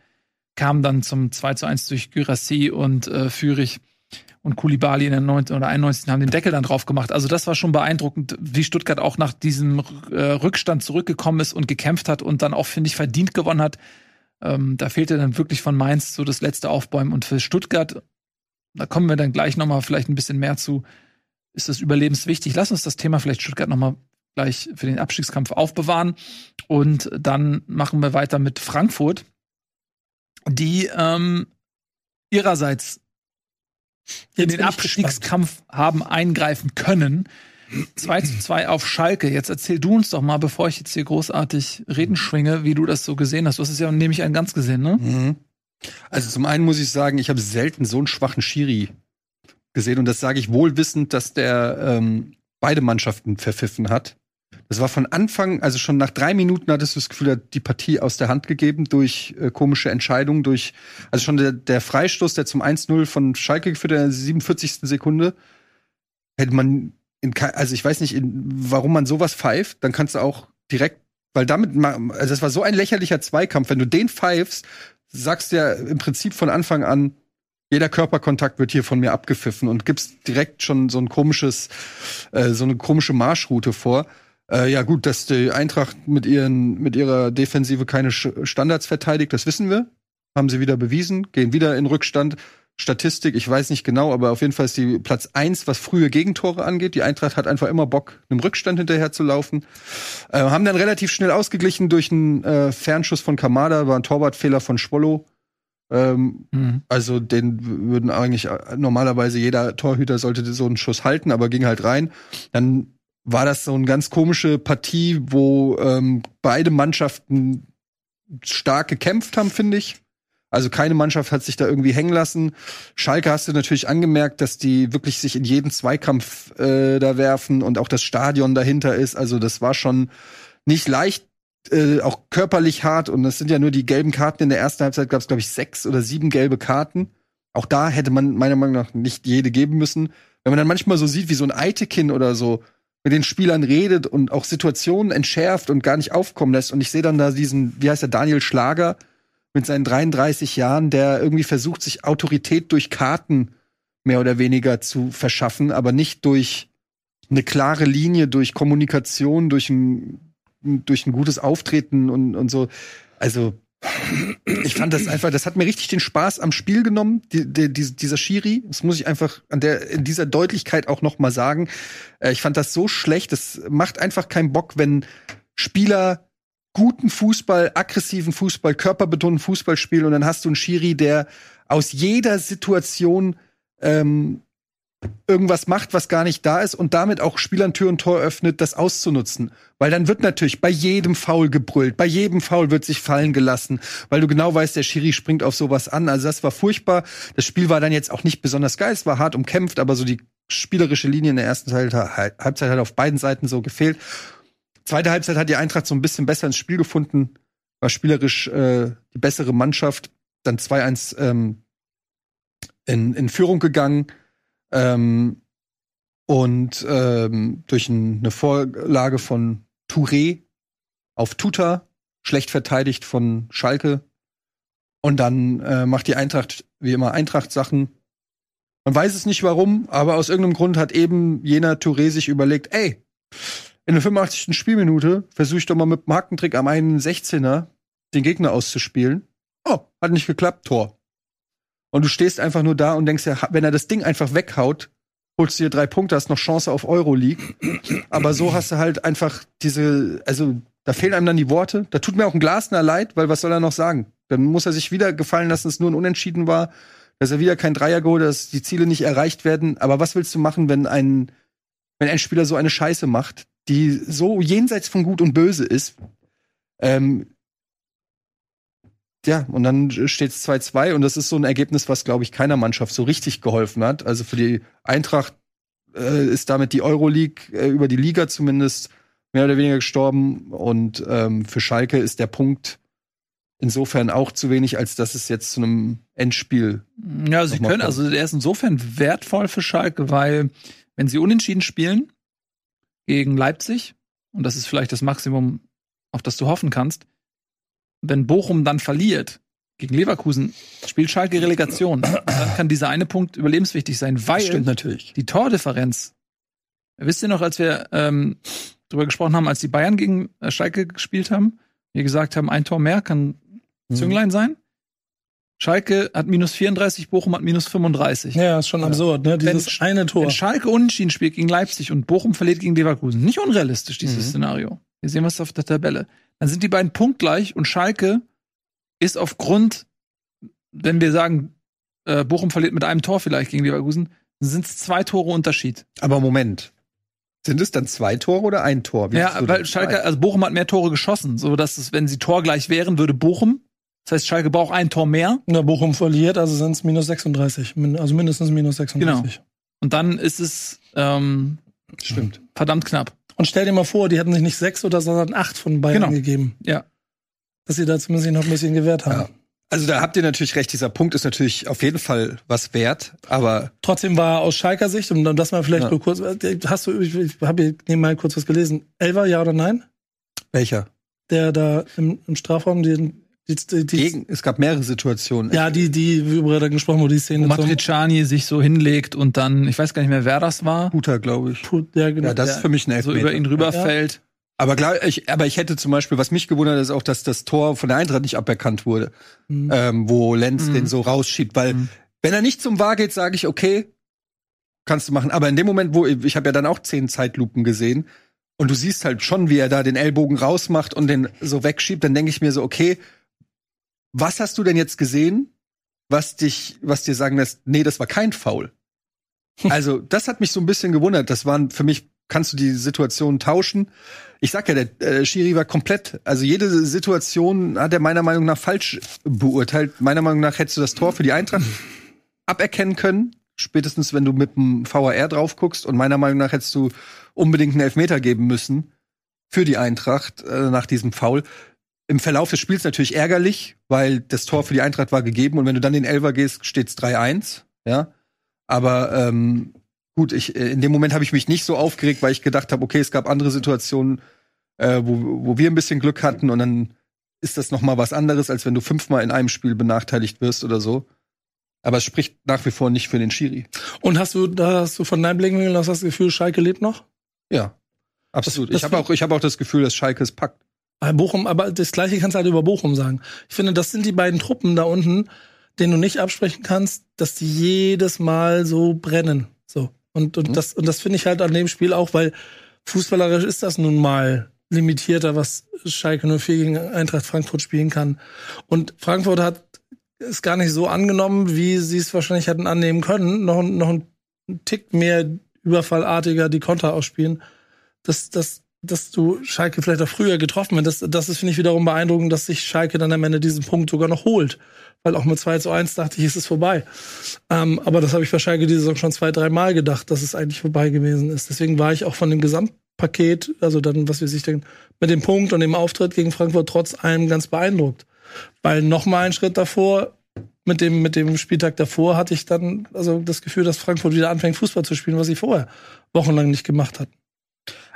A: kam dann zum 2 zu 1 durch Gyrassi und äh, Fürich und Kulibali in der 90. oder 91. haben den Deckel dann drauf gemacht. Also das war schon beeindruckend, wie Stuttgart auch nach diesem äh, Rückstand zurückgekommen ist und gekämpft hat und dann auch, finde ich, verdient gewonnen hat. Ähm, da fehlte dann wirklich von Mainz so das letzte Aufbäumen. Und für Stuttgart, da kommen wir dann gleich noch mal vielleicht ein bisschen mehr zu, ist das überlebenswichtig. Lass uns das Thema vielleicht Stuttgart noch mal gleich für den Abstiegskampf aufbewahren. Und dann machen wir weiter mit Frankfurt, die ähm, ihrerseits in den
C: ich gespannt.
A: Abstiegskampf haben eingreifen können. 2 zu 2 auf Schalke. Jetzt erzähl du uns doch mal, bevor ich jetzt hier großartig reden schwinge, wie du das so gesehen hast. Du hast es ja nämlich ein ganz gesehen, ne?
B: Mhm. Also zum einen muss ich sagen, ich habe selten so einen schwachen Schiri gesehen und das sage ich wohl wissend, dass der ähm, beide Mannschaften verpfiffen hat. Das war von Anfang, also schon nach drei Minuten hattest du das Gefühl, hat die Partie aus der Hand gegeben durch äh, komische Entscheidungen, durch, also schon der, der Freistoß, der zum 1-0 von Schalke geführt hat, in der 47. Sekunde, hätte man in, also ich weiß nicht, in, warum man sowas pfeift, dann kannst du auch direkt, weil damit, also das war so ein lächerlicher Zweikampf, wenn du den pfeifst, sagst du ja im Prinzip von Anfang an, jeder Körperkontakt wird hier von mir abgepfiffen und gibst direkt schon so ein komisches, äh, so eine komische Marschroute vor. Äh, ja gut, dass die Eintracht mit ihren mit ihrer Defensive keine Standards verteidigt, das wissen wir, haben sie wieder bewiesen, gehen wieder in Rückstand. Statistik, ich weiß nicht genau, aber auf jeden Fall ist die Platz eins, was frühe Gegentore angeht. Die Eintracht hat einfach immer Bock, einem Rückstand hinterher zu laufen. Äh, haben dann relativ schnell ausgeglichen durch einen äh, Fernschuss von Kamada, war ein Torwartfehler von Schwollo. Ähm,
A: Mhm.
B: also den würden eigentlich äh, normalerweise jeder Torhüter sollte so einen Schuss halten, aber ging halt rein. Dann war das so eine ganz komische Partie, wo ähm, beide Mannschaften stark gekämpft haben, finde ich. Also keine Mannschaft hat sich da irgendwie hängen lassen. Schalke hast du natürlich angemerkt, dass die wirklich sich in jeden Zweikampf äh, da werfen und auch das Stadion dahinter ist. Also das war schon nicht leicht, äh, auch körperlich hart. Und das sind ja nur die gelben Karten. In der ersten Halbzeit gab es, glaube ich, sechs oder sieben gelbe Karten. Auch da hätte man meiner Meinung nach nicht jede geben müssen. Wenn man dann manchmal so sieht, wie so ein Eitekin oder so mit den Spielern redet und auch Situationen entschärft und gar nicht aufkommen lässt. Und ich sehe dann da diesen, wie heißt der, Daniel Schlager mit seinen 33 Jahren, der irgendwie versucht, sich Autorität durch Karten mehr oder weniger zu verschaffen, aber nicht durch eine klare Linie, durch Kommunikation, durch ein, durch ein gutes Auftreten und, und so. Also, ich fand das einfach, das hat mir richtig den Spaß am Spiel genommen, die, die, die, dieser Schiri. Das muss ich einfach an der, in dieser Deutlichkeit auch noch mal sagen. Äh, ich fand das so schlecht. Das macht einfach keinen Bock, wenn Spieler guten Fußball, aggressiven Fußball, körperbetonten Fußball spielen und dann hast du einen Schiri, der aus jeder Situation ähm, irgendwas macht, was gar nicht da ist und damit auch Spielern Tür und Tor öffnet, das auszunutzen. Weil dann wird natürlich bei jedem Foul gebrüllt, bei jedem Foul wird sich fallen gelassen, weil du genau weißt, der Schiri springt auf sowas an. Also das war furchtbar. Das Spiel war dann jetzt auch nicht besonders geil, es war hart umkämpft, aber so die spielerische Linie in der ersten Halbzeit, hat auf beiden Seiten so gefehlt. Zweite Halbzeit hat die Eintracht so ein bisschen besser ins Spiel gefunden, war spielerisch äh, die bessere Mannschaft, dann 2-1 ähm, in, in Führung gegangen ähm, und ähm, durch ein, eine Vorlage von Touré auf Tuta, schlecht verteidigt von Schalke. Und dann äh, macht die Eintracht wie immer Eintracht-Sachen. Man weiß es nicht warum, aber aus irgendeinem Grund hat eben jener Touré sich überlegt, ey, in der 85. Spielminute versuche ich doch mal mit dem Hackentrick am einen 16er den Gegner auszuspielen. Oh, hat nicht geklappt, Tor. Und du stehst einfach nur da und denkst ja, wenn er das Ding einfach weghaut, holst du dir drei Punkte, hast noch Chance auf Euroleague. Aber so hast du halt einfach diese, also da fehlen einem dann die Worte. Da tut mir auch ein Glasner leid, weil was soll er noch sagen? Dann muss er sich wieder gefallen lassen, dass es nur ein Unentschieden war, dass er wieder kein Dreier geholt dass die Ziele nicht erreicht werden. Aber was willst du machen, wenn ein, wenn ein Spieler so eine Scheiße macht, die so jenseits von Gut und Böse ist? Ähm, ja, und dann steht es 2-2 und das ist so ein Ergebnis, was, glaube ich, keiner Mannschaft so richtig geholfen hat. Also für die Eintracht äh, ist damit die Euroleague äh, über die Liga zumindest mehr oder weniger gestorben und ähm, für Schalke ist der Punkt insofern auch zu wenig, als dass es jetzt zu einem Endspiel
A: Ja, sie können,
B: kommen.
A: also der ist insofern wertvoll für Schalke, weil wenn sie unentschieden spielen gegen Leipzig, und das ist vielleicht das Maximum, auf das du hoffen kannst, wenn Bochum dann verliert gegen Leverkusen, spielt Schalke Relegation. Dann kann dieser eine Punkt überlebenswichtig sein, weil
B: natürlich.
A: die Tordifferenz. Wisst ihr noch, als wir ähm, darüber gesprochen haben, als die Bayern gegen äh, Schalke gespielt haben, wir gesagt haben, ein Tor mehr kann
B: Mhm.
A: Zünglein sein? Schalke hat minus 34, Bochum hat minus 35.
C: Ja, ist schon absurd, ne? Dieses
A: Wenn-
C: eine Tor.
A: Wenn Schalke unentschieden spielt gegen Leipzig und Bochum verliert gegen Leverkusen, nicht unrealistisch, dieses
B: Mhm.
A: Szenario. Wir sehen was auf der Tabelle. Dann sind die beiden punktgleich und Schalke ist aufgrund, wenn wir sagen, äh, Bochum verliert mit einem Tor vielleicht gegen Leverkusen, sind es zwei Tore Unterschied.
B: Aber Moment. Sind es dann zwei Tore oder ein Tor? Wie
A: Ja, weil Schalke, also Bochum hat mehr Tore geschossen, so dass es, wenn sie torgleich wären, würde Bochum. Das heißt, Schalke braucht ein Tor mehr.
C: Na, Bochum verliert, also sind es minus 36. Min- Also mindestens minus 36.
A: Und dann ist es ähm,
B: Stimmt.
A: verdammt knapp.
C: Und stell dir mal vor, die hätten sich nicht sechs oder sondern acht von Bayern
A: Genau.
C: gegeben.
A: Ja.
C: Dass sie da zumindest noch ein bisschen gewehrt haben.
B: Ja. Also da habt ihr natürlich recht, dieser Punkt ist natürlich auf jeden Fall was wert, aber
C: Trotzdem war aus Schalker Sicht, und um das mal vielleicht
B: Ja.
C: nur kurz, hast du, ich, ich habe hier nebenbei kurz was gelesen. Elver, ja oder nein?
B: welcher?
C: Der da im, im Strafraum den, die, die, die,
B: Gegen, es gab mehrere Situationen.
C: ja, die, die, über da gesprochen wurde, die
A: Wo
C: Szene. zum-
A: Matriciani sich so hinlegt und dann, ich weiß gar nicht mehr, wer das war,
B: Guter, glaube ich.
C: Puh, ja, genau.
B: Ja, das ist für mich ein
A: so
B: Elfmeter.
A: über ihn rüberfällt.
B: aber, klar, ich, aber ich hätte zum Beispiel, was mich gewundert hat, ist auch, dass das Tor von der Eintracht nicht aberkannt wurde,
C: Mhm.
B: ähm, wo Lenz
A: Mhm.
B: den so rausschiebt, weil
A: Mhm.
B: Wenn er nicht zum War geht, sage ich, okay, kannst du machen. Aber in dem Moment, wo ich habe ja dann auch zehn Zeitlupen gesehen und du siehst halt schon, wie er da den Ellbogen rausmacht und den so wegschiebt, dann denke ich mir so, okay, was hast du denn jetzt gesehen, was dich, was dir sagen lässt, nee, das war kein Foul. Also, das hat mich so ein bisschen gewundert. Das waren für mich, kannst du die Situation tauschen? Ich sag ja, der äh, Schiri war komplett, also jede Situation hat er meiner Meinung nach falsch beurteilt. Meiner Meinung nach hättest du das Tor für die Eintracht aberkennen können, spätestens wenn du mit dem VAR drauf guckst. Und meiner Meinung nach hättest du unbedingt einen Elfmeter geben müssen für die Eintracht äh, nach diesem Foul. Im Verlauf des Spiels natürlich ärgerlich, weil das Tor für die Eintracht war gegeben und wenn du dann den Elfer gehst, steht's 3-1, ja. Aber ähm, gut, ich, äh, in dem Moment habe ich mich nicht so aufgeregt, weil ich gedacht habe, okay, es gab andere Situationen, äh, wo, wo wir ein bisschen Glück hatten und dann ist das noch mal was anderes, als wenn du fünfmal in einem Spiel benachteiligt wirst oder so. Aber es spricht nach wie vor nicht für den Schiri.
C: Und hast du, da hast du von deinem Blickwinkel aus das Gefühl, Schalke lebt noch?
B: Ja, absolut.
C: Das-
B: ich habe auch, ich habe auch das Gefühl, dass Schalke es packt.
C: Bei Bochum, aber das gleiche kannst du halt über Bochum sagen. Ich finde, das sind die beiden Truppen da unten, denen du nicht absprechen kannst, dass die jedes Mal so brennen. So. Und, und
B: Mhm.
C: das, und das finde ich halt an dem Spiel auch, weil fußballerisch ist das nun mal limitierter, was Schalke 04 gegen Eintracht Frankfurt spielen kann. Und Frankfurt hat es gar nicht so angenommen, wie sie es wahrscheinlich hätten annehmen können. Noch, noch ein Tick mehr überfallartiger die Konter ausspielen. Das, das, dass du Schalke vielleicht auch früher getroffen hast. Das, das ist, finde ich, wiederum beeindruckend, dass sich Schalke dann am Ende diesen Punkt sogar noch holt. Weil auch mit 2 zu 1 dachte ich, ist es vorbei. Ähm, aber das habe ich bei Schalke diese Saison schon zwei, drei Mal gedacht, dass es eigentlich vorbei gewesen ist. Deswegen war ich auch von dem Gesamtpaket, also dann, was wir sich denken, mit dem Punkt und dem Auftritt gegen Frankfurt trotz allem ganz beeindruckt. Weil noch mal einen Schritt davor, mit dem, mit dem Spieltag davor, hatte ich dann also das Gefühl, dass Frankfurt wieder anfängt, Fußball zu spielen, was sie vorher wochenlang nicht gemacht hat.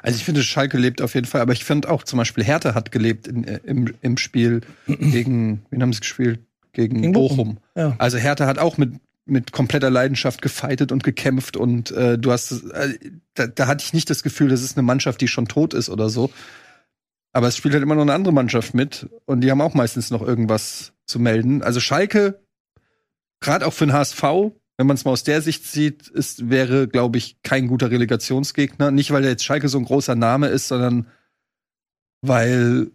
B: Also ich finde, Schalke lebt auf jeden Fall, aber ich finde auch zum Beispiel Hertha hat gelebt in, äh, im, im Spiel gegen, wen haben sie gespielt? Gegen,
C: Gegen
B: Bochum.
C: Bochum. Ja.
B: Also Hertha hat auch mit, mit kompletter Leidenschaft gefeitet und gekämpft und äh, du hast, äh, da, da hatte ich nicht das Gefühl, das ist eine Mannschaft, die schon tot ist oder so. Aber es spielt halt immer noch eine andere Mannschaft mit und die haben auch meistens noch irgendwas zu melden. Also Schalke, gerade auch für den HSV, wenn man es mal aus der Sicht sieht, ist, wäre, glaube ich, kein guter Relegationsgegner. Nicht, weil der jetzt Schalke so ein großer Name ist, sondern weil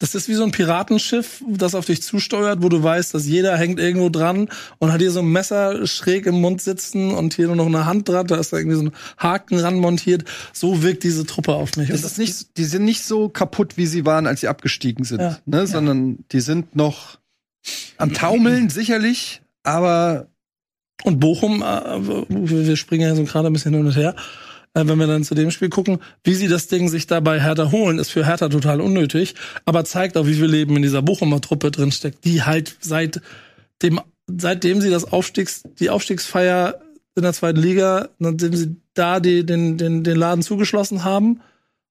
C: Das ist wie so ein Piratenschiff, das auf dich zusteuert, wo du weißt, dass jeder hängt irgendwo dran und hat hier so ein Messer schräg im Mund sitzen und hier nur noch eine Hand dran, da ist da irgendwie so ein Haken ranmontiert. So wirkt diese Truppe auf mich. Und
B: ist nicht, die sind nicht so kaputt, wie sie waren, als sie abgestiegen sind,
C: Ja.
B: ne? sondern die sind noch am Taumeln, sicherlich, aber
C: Und Bochum, äh, wir springen ja so gerade ein bisschen hin und her. Äh, wenn wir dann zu dem Spiel gucken, wie sie das Ding sich dabei Hertha holen, ist für Hertha total unnötig, aber zeigt auch, wie viel Leben in dieser Bochumer Truppe drinsteckt, die halt seit dem, seitdem sie das Aufstiegs, die Aufstiegsfeier in der zweiten Liga, nachdem sie da die, den, den, den Laden zugeschlossen haben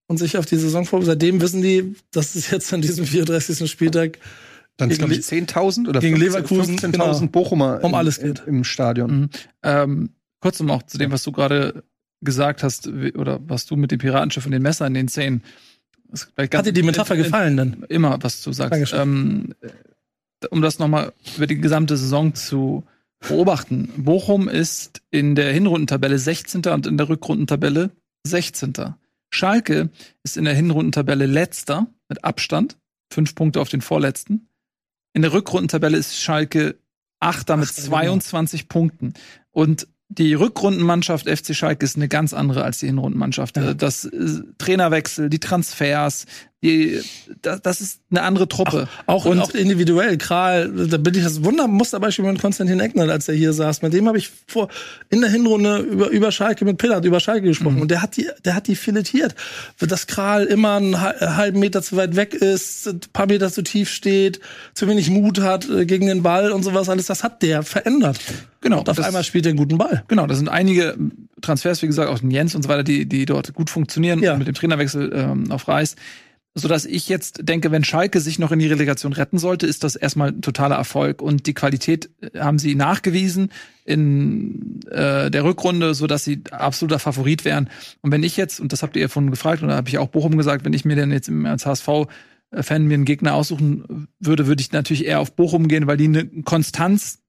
C: und sich auf die Saison vorbereiten, seitdem wissen die, dass es jetzt an diesem 34. Spieltag
B: dann
C: Gegen
B: glaube ich 10.000 oder
C: gegen
B: 15
C: Leverkusen,
B: 15.000
C: genau.
B: Bochumer
C: Um
B: im-
C: alles geht.
B: im Stadion.
A: Mhm. Ähm, kurz um auch zu dem, was du gerade gesagt hast, oder was du mit dem Piratenschiff und den Messern in den vielleicht ganz-
C: hat dir die Metapher
A: in- in-
C: gefallen denn?
A: Immer, was du sagst. Ähm, äh, um das nochmal über die gesamte Saison zu beobachten. Bochum ist in der Hinrundentabelle 16. und in der Rückrundentabelle 16. Schalke ist in der Hinrundentabelle letzter mit Abstand, fünf Punkte auf den vorletzten. In der Rückrundentabelle ist Schalke Achter mit
C: Achter, genau.
A: 22 Punkten. Und die Rückrundenmannschaft FC Schalke ist eine ganz andere als die Hinrundenmannschaft.
C: Ja.
A: Äh, Das äh, Trainerwechsel, die Transfers, die, das, das ist eine andere Truppe.
C: Auch,
A: Und-
C: auch individuell. Kral, da bin ich das Wundermusterbeispiel mit Konstantin Eckner, als er hier saß. Mit dem habe ich vor in der Hinrunde über, über Schalke mit Pillard über Schalke gesprochen.
A: Mhm.
C: Und der hat die, der hat die filetiert. Dass Kral immer einen hal- halben Meter zu weit weg ist, ein paar Meter zu tief steht, zu wenig Mut hat äh, gegen den Ball und sowas alles. Das hat der verändert.
A: Genau.
C: Und auf
A: das-
C: einmal spielt er einen guten Ball.
A: Genau, das sind einige Transfers, wie gesagt, auch den Jens und so weiter, die, die dort gut funktionieren
C: Ja.
A: mit dem Trainerwechsel ähm, auf Reis. Sodass ich jetzt denke, wenn Schalke sich noch in die Relegation retten sollte, ist das erstmal ein totaler Erfolg. Und die Qualität äh, haben sie nachgewiesen in äh, der Rückrunde, sodass sie absoluter Favorit wären. Und wenn ich jetzt, und das habt ihr ja vorhin gefragt, und da habe ich auch Bochum gesagt, wenn ich mir denn jetzt als HSV-Fan mir einen Gegner aussuchen würde, würde ich natürlich eher auf Bochum gehen, weil die eine Konstanz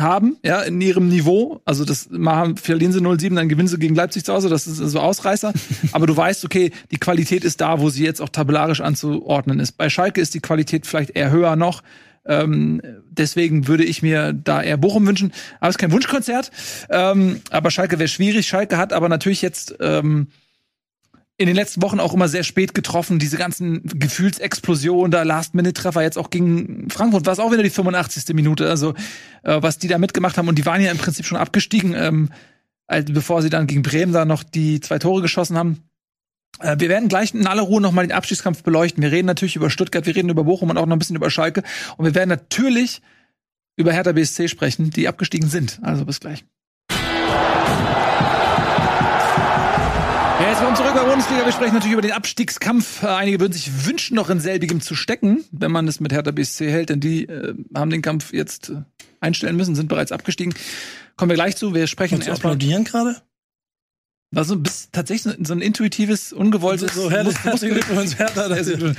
A: haben, ja, in ihrem Niveau. Also das machen, verlieren sie 0-7, dann gewinnen sie gegen Leipzig zu Hause, das ist so Ausreißer. Aber du weißt, okay, die Qualität ist da, wo sie jetzt auch tabellarisch anzuordnen ist. Bei Schalke ist die Qualität vielleicht eher höher noch. Ähm, deswegen würde ich mir da eher Bochum wünschen. Aber es ist kein Wunschkonzert. Ähm, aber Schalke wäre schwierig. Schalke hat aber natürlich jetzt ähm, in den letzten Wochen auch immer sehr spät getroffen. Diese ganzen Gefühlsexplosionen, da Last-Minute-Treffer jetzt auch gegen Frankfurt, war es auch wieder die 85. Minute. Also, äh, was die da mitgemacht haben. Und die waren ja im Prinzip schon abgestiegen, ähm, also bevor sie dann gegen Bremen da noch die zwei Tore geschossen haben. Äh, wir werden gleich in aller Ruhe nochmal den Abstiegskampf beleuchten. Wir reden natürlich über Stuttgart, wir reden über Bochum und auch noch ein bisschen über Schalke. Und wir werden natürlich über Hertha BSC sprechen, die abgestiegen sind. Also bis gleich. Ja, jetzt kommen wir zurück bei Bundesliga. Wir sprechen natürlich über den Abstiegskampf. Äh, Einige würden sich wünschen, noch in selbigem zu stecken, wenn man es mit Hertha BSC hält, denn die äh, haben den Kampf jetzt äh, einstellen müssen, sind bereits abgestiegen. Kommen wir gleich zu. Wir sprechen erstmal.
C: applaudieren gerade?
A: War so ein bisschen, tatsächlich so ein intuitives, ungewolltes.
C: So, Herr,
A: Muss- muss-
C: Glückwunsch, Hertha. das ist-
A: Ähm,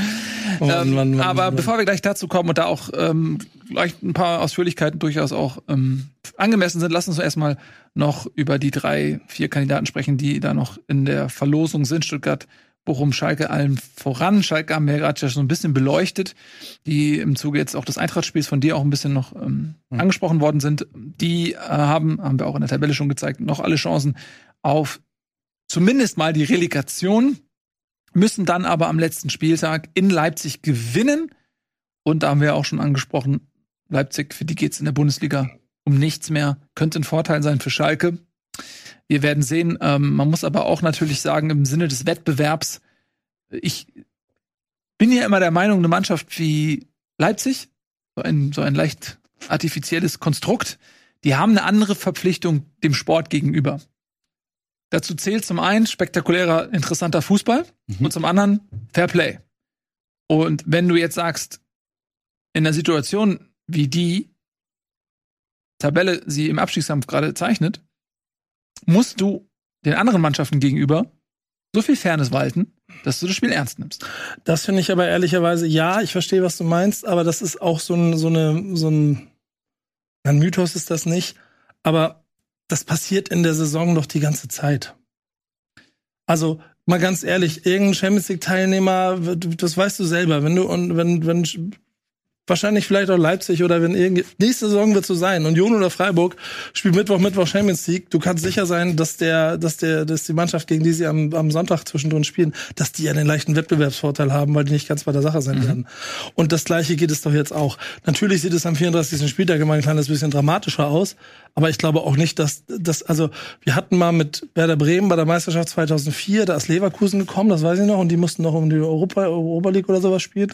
C: Mann, Mann, Mann,
A: aber bevor wir gleich dazu kommen und da auch ähm, vielleicht ein paar Ausführlichkeiten durchaus auch ähm, angemessen sind, lass uns erstmal noch über die drei, vier Kandidaten sprechen, die da noch in der Verlosung sind. Stuttgart, Bochum, Schalke allen voran. Schalke haben wir ja gerade schon so ein bisschen beleuchtet, die im Zuge jetzt auch des Eintrachtspiels von dir auch ein bisschen noch ähm, angesprochen worden sind. Die äh, haben, haben wir auch in der Tabelle schon gezeigt, noch alle Chancen auf zumindest mal die Relegation müssen dann aber am letzten Spieltag in Leipzig gewinnen. Und da haben wir auch schon angesprochen, Leipzig, für die geht's in der Bundesliga um nichts mehr. Könnte ein Vorteil sein für Schalke. Wir werden sehen. Ähm, man muss aber auch natürlich sagen, im Sinne des Wettbewerbs, ich bin ja immer der Meinung, eine Mannschaft wie Leipzig, so ein, so ein leicht artifizielles Konstrukt, die haben eine andere Verpflichtung dem Sport gegenüber. Dazu zählt zum einen spektakulärer, interessanter Fußball und zum anderen Fair Play. Und wenn du jetzt sagst, in einer Situation wie die Tabelle sie im Abstiegskampf gerade zeichnet, musst du den anderen Mannschaften gegenüber so viel Fairness walten, dass du das Spiel ernst nimmst.
C: Das finde ich aber ehrlicherweise, ja, ich verstehe, was du meinst, aber das ist auch so ein, so eine, so ein, ein Mythos ist das nicht, aber das passiert in der Saison doch die ganze Zeit. Also, mal ganz ehrlich, irgendein Champions League Teilnehmer, das weißt du selber, wenn du, wenn, wenn, wahrscheinlich vielleicht auch Leipzig oder wenn irgendwie, nächste Saison wird so sein. Union oder Freiburg spielt Mittwoch, Mittwoch Champions League. Du kannst sicher sein, dass der, dass der, dass die Mannschaft, gegen die sie am, am Sonntag zwischendrin spielen, dass die ja den leichten Wettbewerbsvorteil haben, weil die nicht ganz bei der Sache sein werden. Und das Gleiche geht es doch jetzt auch. Natürlich sieht es am 34. Spieltag immer ein kleines bisschen dramatischer aus. Aber ich glaube auch nicht, dass das, also wir hatten mal mit Werder Bremen bei der Meisterschaft 2004, da ist Leverkusen gekommen, das weiß ich noch, und die mussten noch um die Europa, Europa League oder sowas spielen.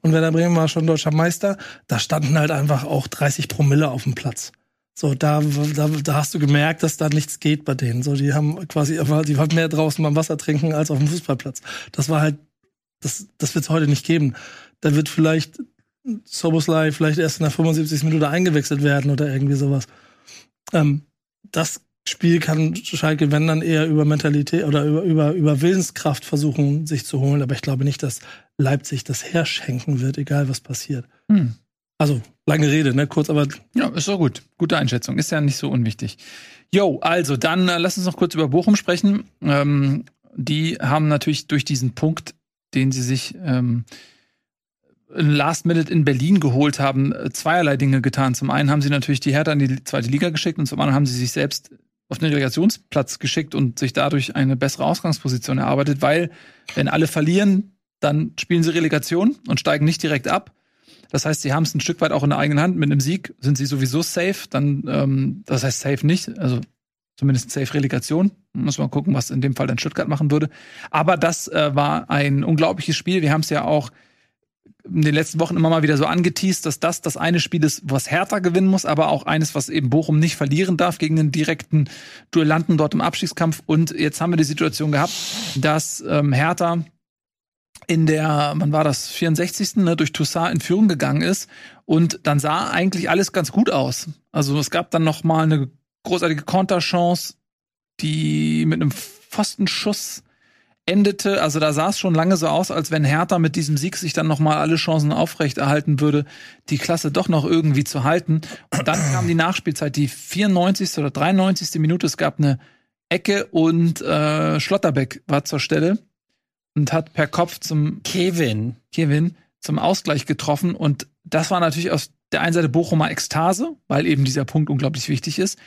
C: Und Werder Bremen war schon deutscher Meister. Da standen halt einfach auch 30 Promille auf dem Platz. So, da, da, da hast du gemerkt, dass da nichts geht bei denen. So, die haben quasi, die haben mehr draußen beim Wasser trinken als auf dem Fußballplatz. Das war halt, das, das wird es heute nicht geben. Da wird vielleicht Soboslai vielleicht erst in der 75. Minute eingewechselt werden oder irgendwie sowas. Ähm, das Spiel kann Schalke, wenn dann eher über Mentalität oder über, über, über Willenskraft versuchen, sich zu holen. Aber ich glaube nicht, dass Leipzig das herschenken wird, egal was passiert.
A: Hm.
C: Also, lange Rede, ne? Kurz, aber
A: Ja, ist doch gut. Gute Einschätzung. Ist ja nicht so unwichtig. Jo, also dann äh, lass uns noch kurz über Bochum sprechen. Ähm, die haben natürlich durch diesen Punkt, den sie sich ähm, Last Minute in Berlin geholt haben, äh, zweierlei Dinge getan. Zum einen haben sie natürlich die Hertha in die zweite Liga geschickt und zum anderen haben sie sich selbst auf den Relegationsplatz geschickt und sich dadurch eine bessere Ausgangsposition erarbeitet, weil wenn alle verlieren, dann spielen sie Relegation und steigen nicht direkt ab. Das heißt, sie haben es ein Stück weit auch in der eigenen Hand. Mit einem Sieg sind sie sowieso safe. Dann, ähm, das heißt safe nicht, also zumindest safe Relegation. Muss man gucken, was in dem Fall dann Stuttgart machen würde. Aber das äh, war ein unglaubliches Spiel. Wir haben es ja auch in den letzten Wochen immer mal wieder so angeteased, dass das das eine Spiel ist, was Hertha gewinnen muss, aber auch eines, was eben Bochum nicht verlieren darf gegen den direkten Duellanten dort im Abstiegskampf. Und jetzt haben wir die Situation gehabt, dass ähm, Hertha in der, wann war das, 64. Ne, durch Toussaint in Führung gegangen ist und dann sah eigentlich alles ganz gut aus. Also es gab dann noch mal eine großartige Konterchance, die mit einem Pfostenschuss endete, also da sah es schon lange so aus, als wenn Hertha mit diesem Sieg sich dann nochmal alle Chancen aufrechterhalten würde, die Klasse doch noch irgendwie zu halten. Und dann kam die Nachspielzeit, die 94. oder 93. Minute. Es gab eine Ecke und äh, Schlotterbeck war zur Stelle und hat per Kopf zum
C: Kevin.
A: Kevin zum Ausgleich getroffen. Und das war natürlich aus der einen Seite Bochumer Ekstase, weil eben dieser Punkt unglaublich wichtig ist.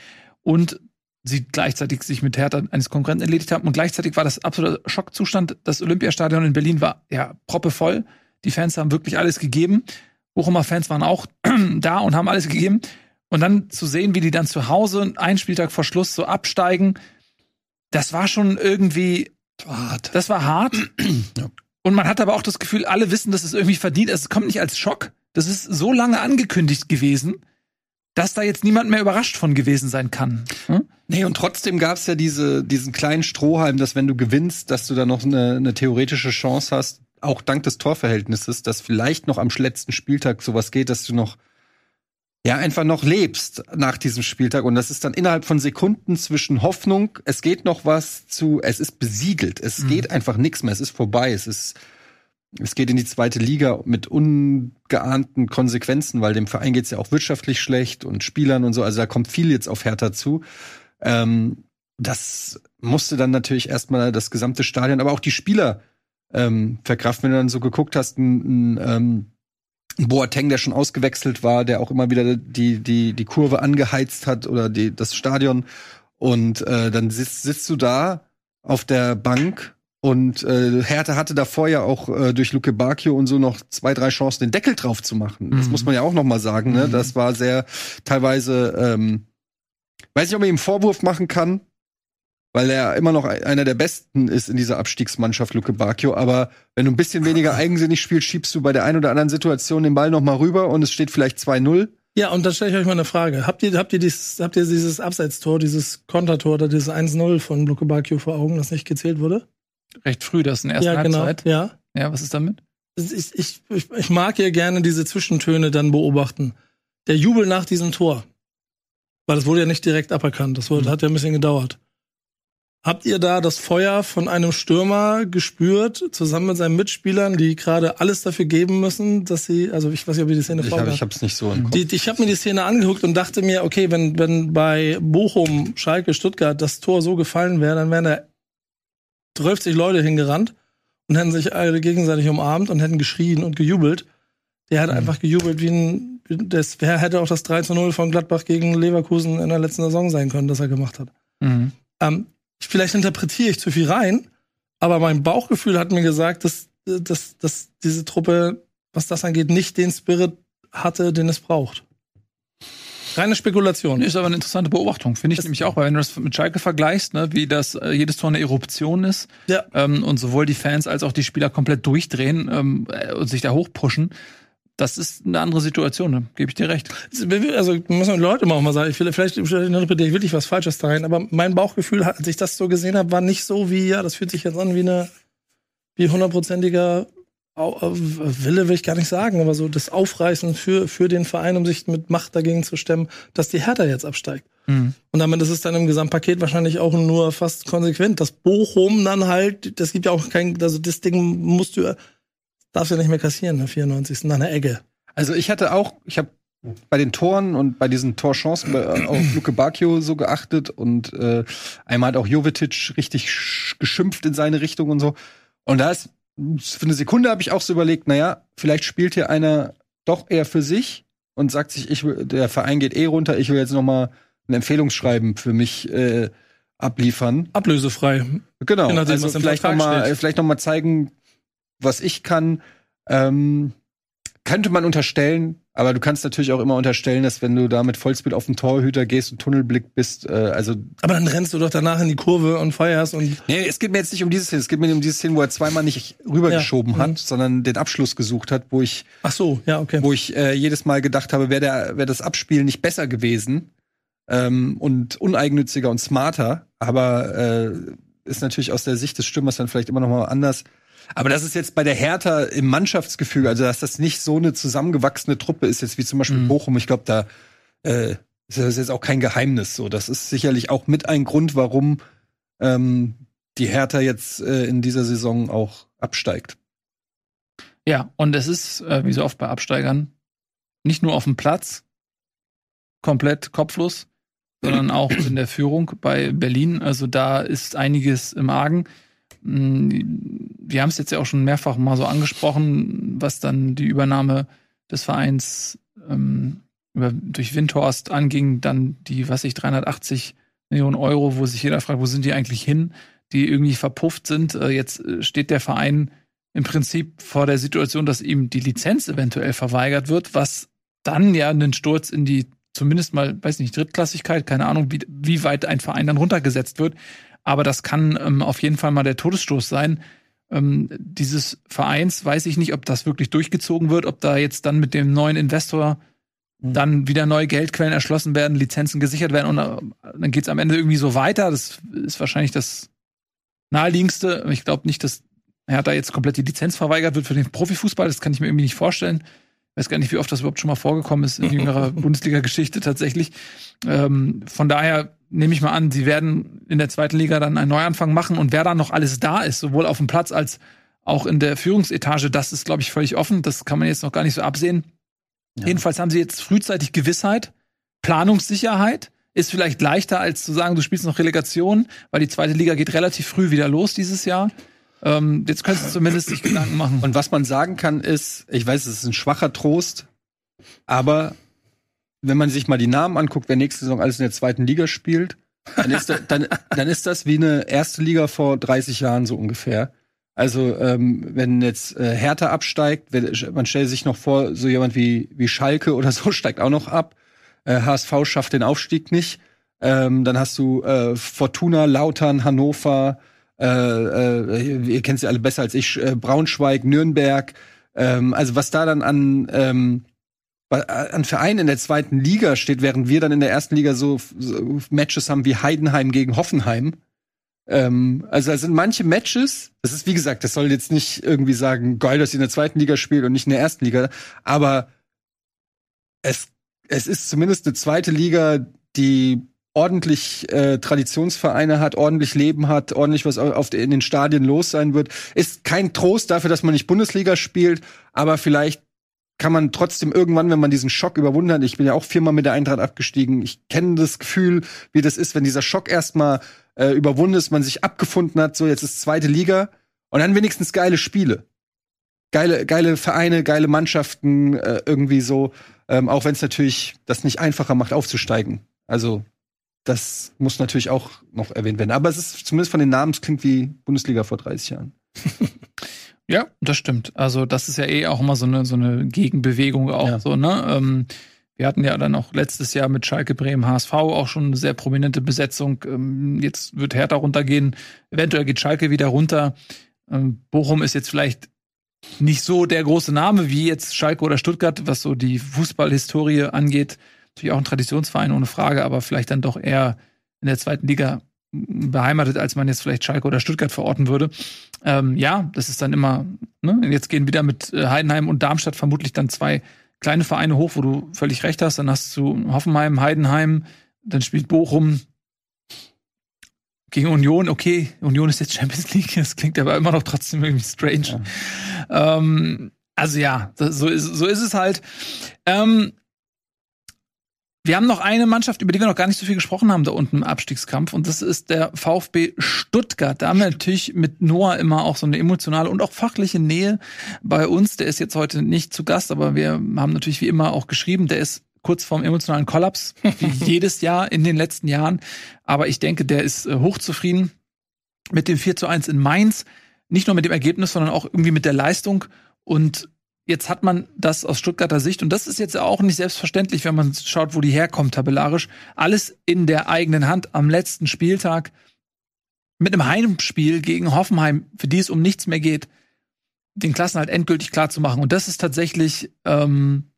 A: Und sie gleichzeitig sich mit Hertha eines Konkurrenten erledigt haben. Und gleichzeitig war das absoluter Schockzustand. Das Olympiastadion in Berlin war ja proppevoll. Die Fans haben wirklich alles gegeben. Bochumer Fans waren auch da und haben alles gegeben. Und dann zu sehen, wie die dann zu Hause einen Spieltag vor Schluss so absteigen, das war schon irgendwie
B: Hart.
A: das war hart. Und man hat aber auch das Gefühl, alle wissen, dass es irgendwie verdient. Es kommt nicht als Schock. Das ist so lange angekündigt gewesen, dass da jetzt niemand mehr überrascht von gewesen sein kann. Hm?
B: Nee, und trotzdem gab's ja diese, diesen kleinen Strohhalm, dass wenn du gewinnst, dass du da noch eine, eine theoretische Chance hast, auch dank des Torverhältnisses, dass vielleicht noch am letzten Spieltag sowas geht, dass du noch ja einfach noch lebst nach diesem Spieltag und das ist dann innerhalb von Sekunden zwischen Hoffnung, es geht noch was zu, es ist besiegelt, es
A: Mhm.
B: geht einfach nichts mehr, es ist vorbei, es ist es geht in die zweite Liga mit ungeahnten Konsequenzen, weil dem Verein geht's ja auch wirtschaftlich schlecht und Spielern und so. Also da kommt viel jetzt auf Hertha zu. Ähm, das musste dann natürlich erstmal das gesamte Stadion, aber auch die Spieler ähm, verkraften. Wenn du dann so geguckt hast, ein, ein, ähm, Boateng, der schon ausgewechselt war, der auch immer wieder die, die, die Kurve angeheizt hat oder die, das Stadion. Und äh, dann sitzt, sitzt du da auf der Bank und äh, Hertha hatte davor ja auch äh, durch Luke Bacchio und so noch zwei, drei Chancen, den Deckel drauf zu machen. Das
A: Mhm.
B: muss man ja auch noch mal sagen. Ne?
A: Mhm.
B: Das war sehr teilweise, ähm, weiß nicht, ob man ihm Vorwurf machen kann, weil er immer noch einer der Besten ist in dieser Abstiegsmannschaft, Luke Bacchio. Aber wenn du ein bisschen weniger eigensinnig spielst, schiebst du bei der einen oder anderen Situation den Ball noch mal rüber und es steht vielleicht 2-0.
C: Ja, und dann stelle ich euch mal eine Frage. Habt ihr, habt ihr dieses, habt ihr dieses Abseitstor, dieses Kontertor oder dieses 1-0 von Luke Bacchio vor Augen, das nicht gezählt wurde?
A: Recht früh, das in der ersten
C: ja, genau.
A: Halbzeit.
C: Ja.
A: Ja, was ist damit?
C: Ich, ich, ich, ich mag ja gerne diese Zwischentöne dann beobachten. Der Jubel nach diesem Tor. Weil das wurde ja nicht direkt aberkannt. Das wurde,
A: Mhm.
C: hat ja ein bisschen gedauert. Habt ihr da das Feuer von einem Stürmer gespürt, zusammen mit seinen Mitspielern, die gerade alles dafür geben müssen, dass sie, also ich weiß nicht, ob ihr die Szene
B: Ich
C: vor
B: habe ich hab's nicht so im Kopf.
C: Die, ich habe mir die Szene angeguckt und dachte mir, okay, wenn, wenn bei Bochum, Schalke, Stuttgart das Tor so gefallen wäre, dann wären da 12 Leute hingerannt und hätten sich alle gegenseitig umarmt und hätten geschrien und gejubelt. Der hat einfach gejubelt wie ein, das wer hätte auch das 3 zu 0 von Gladbach gegen Leverkusen in der letzten Saison sein können, das er gemacht hat.
A: Mhm.
C: Ähm, vielleicht interpretiere ich zu viel rein, aber mein Bauchgefühl hat mir gesagt, dass, dass, dass diese Truppe, was das angeht, nicht den Spirit hatte, den es braucht. Reine Spekulation.
A: Ist aber eine interessante Beobachtung, finde ich
C: Das-
A: nämlich auch, weil wenn du das mit Schalke vergleichst, ne, wie das äh, jedes Tor eine Eruption ist
C: Ja.
A: ähm, und sowohl die Fans als auch die Spieler komplett durchdrehen ähm, äh, und sich da hochpushen, das ist eine andere Situation, ne? gebe ich dir recht.
C: Also muss man Leute mal auch mal sagen, ich will, vielleicht interpretiere ich wirklich was Falsches da rein, aber mein Bauchgefühl, als ich das so gesehen habe, war nicht so wie, ja, das fühlt sich jetzt an wie eine wie hundertprozentiger äh, Wille will ich gar nicht sagen, aber so das Aufreißen für, für den Verein, um sich mit Macht dagegen zu stemmen, dass die Hertha jetzt absteigt.
A: Mhm.
C: Und damit ist es dann im Gesamtpaket wahrscheinlich auch nur fast konsequent. Das Bochum dann halt, das gibt ja auch kein, also das Ding musst du, darfst du ja nicht mehr kassieren, der 94. nach einer Ecke.
B: Also ich hatte auch, ich habe bei den Toren und bei diesen Torchancen bei, äh, auf Luke Bacchio so geachtet und äh, einmal hat auch Jovetic richtig sch- geschimpft in seine Richtung und so. Und da ist für eine Sekunde habe ich auch so überlegt, naja, vielleicht spielt hier einer doch eher für sich und sagt sich, ich will, der Verein geht eh runter, ich will jetzt noch mal ein Empfehlungsschreiben für mich äh, abliefern.
C: Ablösefrei.
B: Genau,
C: nachdem,
B: also vielleicht noch
C: Vertrag
B: mal,
C: steht.
B: äh, vielleicht noch mal zeigen, was ich kann. Ähm, könnte man unterstellen, aber du kannst natürlich auch immer unterstellen, dass wenn du da mit Vollspeed auf den Torhüter gehst und Tunnelblick bist, äh, also
C: Aber dann rennst du doch danach in die Kurve und feierst und
B: nee, es geht mir jetzt nicht um diese Szene, es geht mir um diese Szene, wo er zweimal nicht rübergeschoben
C: Ja,
B: hat,
C: mhm.
B: sondern den Abschluss gesucht hat, wo ich
C: ach so, ja, okay.
B: wo ich äh, jedes Mal gedacht habe, wäre der wäre das Abspielen nicht besser gewesen ähm, und uneigennütziger und smarter, aber äh, ist natürlich aus der Sicht des Stürmers dann vielleicht immer noch mal anders. Aber das ist jetzt bei der Hertha im Mannschaftsgefühl, also dass das nicht so eine zusammengewachsene Truppe ist, jetzt wie zum Beispiel
A: Mhm.
B: Bochum. Ich glaube, da äh, ist das jetzt auch kein Geheimnis. So, das ist sicherlich auch mit ein Grund, warum ähm, die Hertha jetzt äh, in dieser Saison auch absteigt.
A: Ja, und es ist, äh, wie so oft bei Absteigern, nicht nur auf dem Platz komplett kopflos, sondern auch in der Führung bei Berlin. Also da ist einiges im Argen. Mm, wir haben es jetzt ja auch schon mehrfach mal so angesprochen, was dann die Übernahme des Vereins ähm, durch Windhorst anging, dann die, was ich, 380 Millionen Euro, wo sich jeder fragt, wo sind die eigentlich hin, die irgendwie verpufft sind. Äh, jetzt äh, steht der Verein im Prinzip vor der Situation, dass ihm die Lizenz eventuell verweigert wird, was dann ja einen Sturz in die zumindest mal, weiß nicht, Drittklassigkeit, keine Ahnung, wie, wie weit ein Verein dann runtergesetzt wird. Aber das kann ähm, auf jeden Fall mal der Todesstoß sein. Ähm, dieses Vereins weiß ich nicht, ob das wirklich durchgezogen wird, ob da jetzt dann mit dem neuen Investor mhm. dann wieder neue Geldquellen erschlossen werden, Lizenzen gesichert werden und äh, dann geht's am Ende irgendwie so weiter. Das ist wahrscheinlich das naheliegendste. Ich glaube nicht, dass er da jetzt komplett die Lizenz verweigert wird für den Profifußball. Das kann ich mir irgendwie nicht vorstellen. Ich weiß gar nicht, wie oft das überhaupt schon mal vorgekommen ist in jüngerer Bundesliga-Geschichte tatsächlich. Ähm, von daher nehme ich mal an, sie werden in der zweiten Liga dann einen Neuanfang machen und wer da noch alles da ist, sowohl auf dem Platz als auch in der Führungsetage, das ist, glaube ich, völlig offen. Das kann man jetzt noch gar nicht so absehen. Ja. Jedenfalls haben sie jetzt frühzeitig Gewissheit, Planungssicherheit. Ist vielleicht leichter, als zu sagen, du spielst noch Relegation, weil die zweite Liga geht relativ früh wieder los dieses Jahr. Ähm, jetzt könntest du zumindest sich Gedanken machen.
B: Und was man sagen kann, ist, ich weiß, es ist ein schwacher Trost, aber wenn man sich mal die Namen anguckt, wer nächste Saison alles in der zweiten Liga spielt, dann ist, da, dann, dann ist das wie eine erste Liga vor 30 Jahren so ungefähr. Also ähm, wenn jetzt äh, Hertha absteigt, wenn, man stellt sich noch vor, so jemand wie, wie Schalke oder so steigt auch noch ab. Äh, HSV schafft den Aufstieg nicht. Ähm, dann hast du äh, Fortuna, Lautern, Hannover, äh, äh, ihr kennt sie alle besser als ich, äh, Braunschweig, Nürnberg. Ähm, also was da dann an ähm, an Vereinen in der zweiten Liga steht, während wir dann in der ersten Liga so, so Matches haben wie Heidenheim gegen Hoffenheim. Ähm, also es sind manche Matches, das ist wie gesagt, das soll jetzt nicht irgendwie sagen, geil, dass sie in der zweiten Liga spielt und nicht in der ersten Liga, aber es, es ist zumindest eine zweite Liga, die ordentlich äh, Traditionsvereine hat, ordentlich Leben hat, ordentlich was auf in den Stadien los sein wird. Ist kein Trost dafür, dass man nicht Bundesliga spielt, aber vielleicht kann man trotzdem irgendwann, wenn man diesen Schock überwunden hat, ich bin ja auch viermal mit der Eintracht abgestiegen, ich kenne das Gefühl, wie das ist, wenn dieser Schock erstmal äh, überwunden ist, man sich abgefunden hat, so jetzt ist zweite Liga und dann wenigstens geile Spiele. Geile, geile Vereine, geile Mannschaften, äh, irgendwie so, ähm, auch wenn es natürlich das nicht einfacher macht, aufzusteigen. Also das muss natürlich auch noch erwähnt werden. Aber es ist zumindest von den Namen, es klingt wie Bundesliga vor 30 Jahren.
A: ja, das stimmt. Also, das ist ja eh auch immer so eine, so eine Gegenbewegung auch ja. so, ne? Ähm, wir hatten ja dann auch letztes Jahr mit Schalke Bremen HSV auch schon eine sehr prominente Besetzung. Ähm, jetzt wird Hertha runtergehen. Eventuell geht Schalke wieder runter. Ähm, Bochum ist jetzt vielleicht nicht so der große Name wie jetzt Schalke oder Stuttgart, was so die Fußballhistorie angeht natürlich auch ein Traditionsverein ohne Frage, aber vielleicht dann doch eher in der zweiten Liga beheimatet, als man jetzt vielleicht Schalke oder Stuttgart verorten würde. Ähm, ja, das ist dann immer, ne? Jetzt gehen wieder mit äh, Heidenheim und Darmstadt vermutlich dann zwei kleine Vereine hoch, wo du völlig recht hast. Dann hast du Hoffenheim, Heidenheim, dann spielt Bochum gegen Union. Okay, Union ist jetzt Champions League, das klingt aber immer noch trotzdem irgendwie strange. Ja. Ähm, also ja, so ist, so ist es halt. Ähm, wir haben noch eine Mannschaft, über die wir noch gar nicht so viel gesprochen haben da unten im Abstiegskampf und das ist der VfB Stuttgart. Da haben wir natürlich mit Noah immer auch so eine emotionale und auch fachliche Nähe bei uns. Der ist jetzt heute nicht zu Gast, aber wir haben natürlich wie immer auch geschrieben, der ist kurz vorm emotionalen Kollaps, wie jedes Jahr in den letzten Jahren. Aber ich denke, der ist äh, hochzufrieden mit dem 4 zu 1 in Mainz. Nicht nur mit dem Ergebnis, sondern auch irgendwie mit der Leistung. Und Jetzt hat man das aus Stuttgarter Sicht, und das ist jetzt auch nicht selbstverständlich, wenn man schaut, wo die herkommt, tabellarisch, alles in der eigenen Hand am letzten Spieltag mit einem Heimspiel gegen Hoffenheim, für die es um nichts mehr geht, den Klassenhalt endgültig klar zu machen. Und das ist tatsächlich ähm,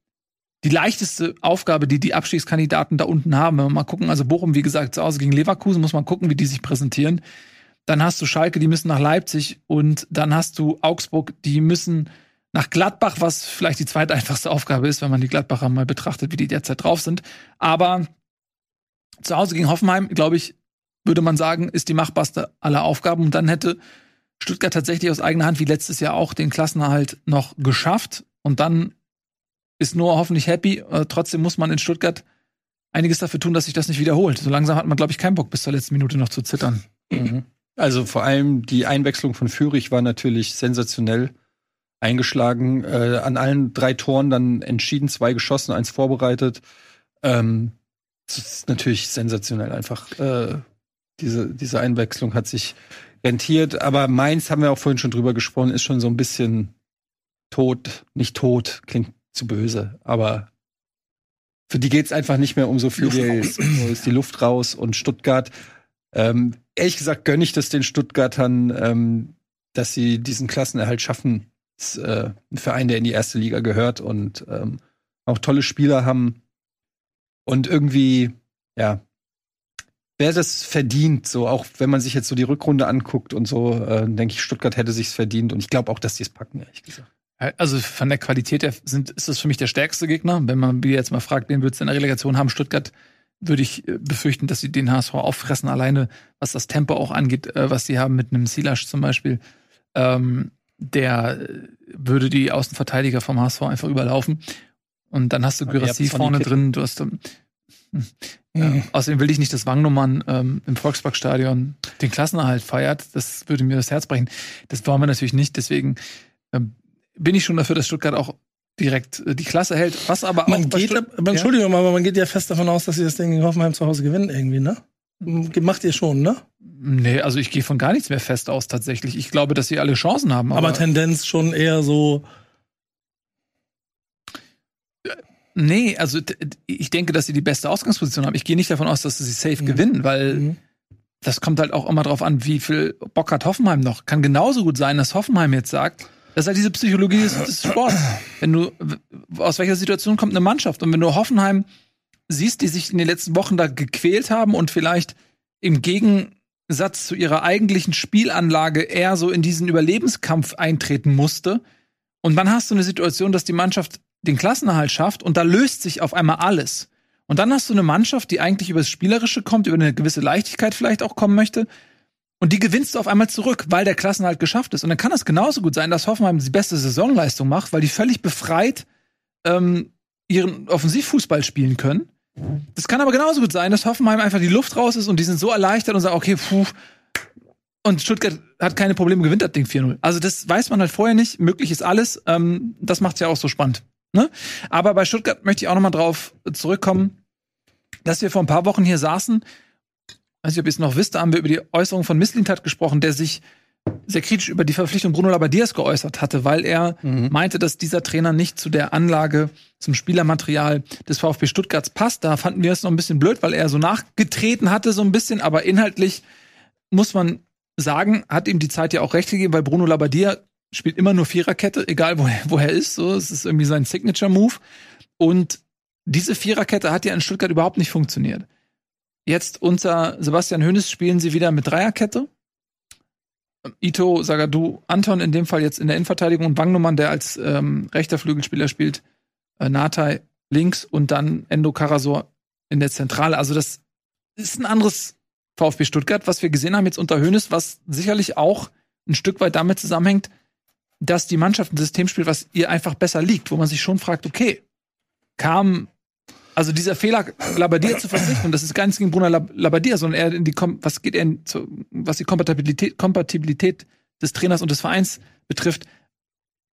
A: die leichteste Aufgabe, die die Abstiegskandidaten da unten haben. Mal gucken, also Bochum, wie gesagt, zu Hause gegen Leverkusen, muss man gucken, wie die sich präsentieren. Dann hast du Schalke, die müssen nach Leipzig und dann hast du Augsburg, die müssen nach Gladbach, was vielleicht die zweite einfachste Aufgabe ist, wenn man die Gladbacher mal betrachtet, wie die derzeit drauf sind. Aber zu Hause gegen Hoffenheim, glaube ich, würde man sagen, ist die machbarste aller Aufgaben. Und dann hätte Stuttgart tatsächlich aus eigener Hand, wie letztes Jahr auch, den Klassenerhalt noch geschafft. Und dann ist Noah hoffentlich happy. Äh, trotzdem muss man in Stuttgart einiges dafür tun, dass sich das nicht wiederholt. So langsam hat man, glaube ich, keinen Bock, bis zur letzten Minute noch zu zittern.
B: Mhm. Also vor allem die Einwechslung von Fürich war natürlich sensationell eingeschlagen. Äh, an allen drei Toren dann entschieden, zwei geschossen, eins vorbereitet. Ähm, das ist natürlich sensationell einfach. Äh, diese, diese Einwechslung hat sich rentiert. Aber Mainz, haben wir auch vorhin schon drüber gesprochen, ist schon so ein bisschen tot. Nicht tot, klingt zu böse, aber für die geht's einfach nicht mehr um so viel Geld. So ist die Luft raus und Stuttgart. Ähm, ehrlich gesagt gönne ich das den Stuttgartern, ähm, dass sie diesen Klassenerhalt schaffen. Ist äh, ein Verein, der in die erste Liga gehört und ähm, auch tolle Spieler haben. Und irgendwie, ja, wer das verdient, so auch wenn man sich jetzt so die Rückrunde anguckt und so, äh, denke ich, Stuttgart hätte sich's verdient und ich glaube auch, dass die es packen, ehrlich gesagt.
A: Also von der Qualität her sind, ist das für mich der stärkste Gegner. Wenn man wie jetzt mal fragt, wen würdest du in der Relegation haben? Stuttgart würde ich äh, befürchten, dass sie den HSV auffressen, alleine was das Tempo auch angeht, äh, was sie haben mit einem Silasch zum Beispiel. Ähm, der äh, würde die Außenverteidiger vom HSV einfach überlaufen. Und dann hast du Gyrassi vorne drin, du hast ähm, Mhm. außerdem will ich nicht, dass Wangnummern ähm, im Volksparkstadion den Klassenerhalt feiert. Das würde mir das Herz brechen. Das wollen wir natürlich nicht. Deswegen ähm, bin ich schon dafür, dass Stuttgart auch direkt äh, die Klasse hält. Was aber
C: man
A: auch
C: geht,
A: Stutt-
C: aber, Entschuldigung, aber man geht ja fest davon aus, dass sie das Ding in Hoffenheim zu Hause gewinnen irgendwie, ne? Macht ihr schon, ne?
A: Nee, also ich gehe von gar nichts mehr fest aus tatsächlich. Ich glaube, dass sie alle Chancen haben.
C: Aber,
A: Aber,
C: Tendenz schon eher so.
A: nee, also ich denke, dass sie die beste Ausgangsposition haben. Ich gehe nicht davon aus, dass sie safe
C: Mhm.
A: gewinnen, weil
C: Mhm.
A: das kommt halt auch immer drauf an, wie viel Bock hat Hoffenheim noch. Kann genauso gut sein, dass Hoffenheim jetzt sagt, das ist halt diese Psychologie des, des Sports. Wenn du, aus welcher Situation kommt eine Mannschaft? Und wenn du Hoffenheim siehst, die sich in den letzten Wochen da gequält haben und vielleicht im Gegensatz zu ihrer eigentlichen Spielanlage eher so in diesen Überlebenskampf eintreten musste. Und dann hast du eine Situation, dass die Mannschaft den Klassenerhalt schafft und da löst sich auf einmal alles. Und dann hast du eine Mannschaft, die eigentlich über das Spielerische kommt, über eine gewisse Leichtigkeit vielleicht auch kommen möchte. Und die gewinnst du auf einmal zurück, weil der Klassenerhalt geschafft ist. Und dann kann es genauso gut sein, dass Hoffenheim die beste Saisonleistung macht, weil die völlig befreit ähm, ihren Offensivfußball spielen können. Das kann aber genauso gut sein, dass Hoffenheim einfach die Luft raus ist und die sind so erleichtert und sagen, okay, puh. Und Stuttgart hat keine Probleme, gewinnt das Ding 4-0. Also das weiß man halt vorher nicht. Möglich ist alles. Ähm, das macht's ja auch so spannend. Ne? Aber bei Stuttgart möchte ich auch noch mal drauf zurückkommen, dass wir vor ein paar Wochen hier saßen. Weiß nicht, ob ihr es noch wisst, da haben wir über die Äußerung von Misslintat gesprochen, der sich sehr kritisch über die Verpflichtung Bruno Labbadia geäußert hatte, weil er
B: Mhm.
A: meinte, dass dieser Trainer nicht zu der Anlage, zum Spielermaterial des VfB Stuttgarts passt. Da fanden wir es noch ein bisschen blöd, weil er so nachgetreten hatte, so ein bisschen, aber inhaltlich muss man sagen, hat ihm die Zeit ja auch recht gegeben, weil Bruno Labbadia spielt immer nur Viererkette, egal wo er, wo er ist. So, es ist irgendwie sein Signature-Move. Und diese Viererkette hat ja in Stuttgart überhaupt nicht funktioniert. Jetzt unter Sebastian Hönes spielen sie wieder mit Dreierkette. Ito, Sagadu, Anton in dem Fall jetzt in der Innenverteidigung und Wangnummern, der als ähm, rechter Flügelspieler spielt, äh, Natai links und dann Endo Karasor in der Zentrale. Also das ist ein anderes VfB Stuttgart, was wir gesehen haben jetzt unter Hönes, was sicherlich auch ein Stück weit damit zusammenhängt, dass die Mannschaft ein System spielt, was ihr einfach besser liegt, wo man sich schon fragt, okay, kam also dieser Fehler, Labbadia zu verzichten, das ist gar nichts gegen Bruno Lab Labbadia, sondern eher in die, Kom was geht er in, zu, was die Kompatibilität, Kompatibilität des Trainers und des Vereins betrifft,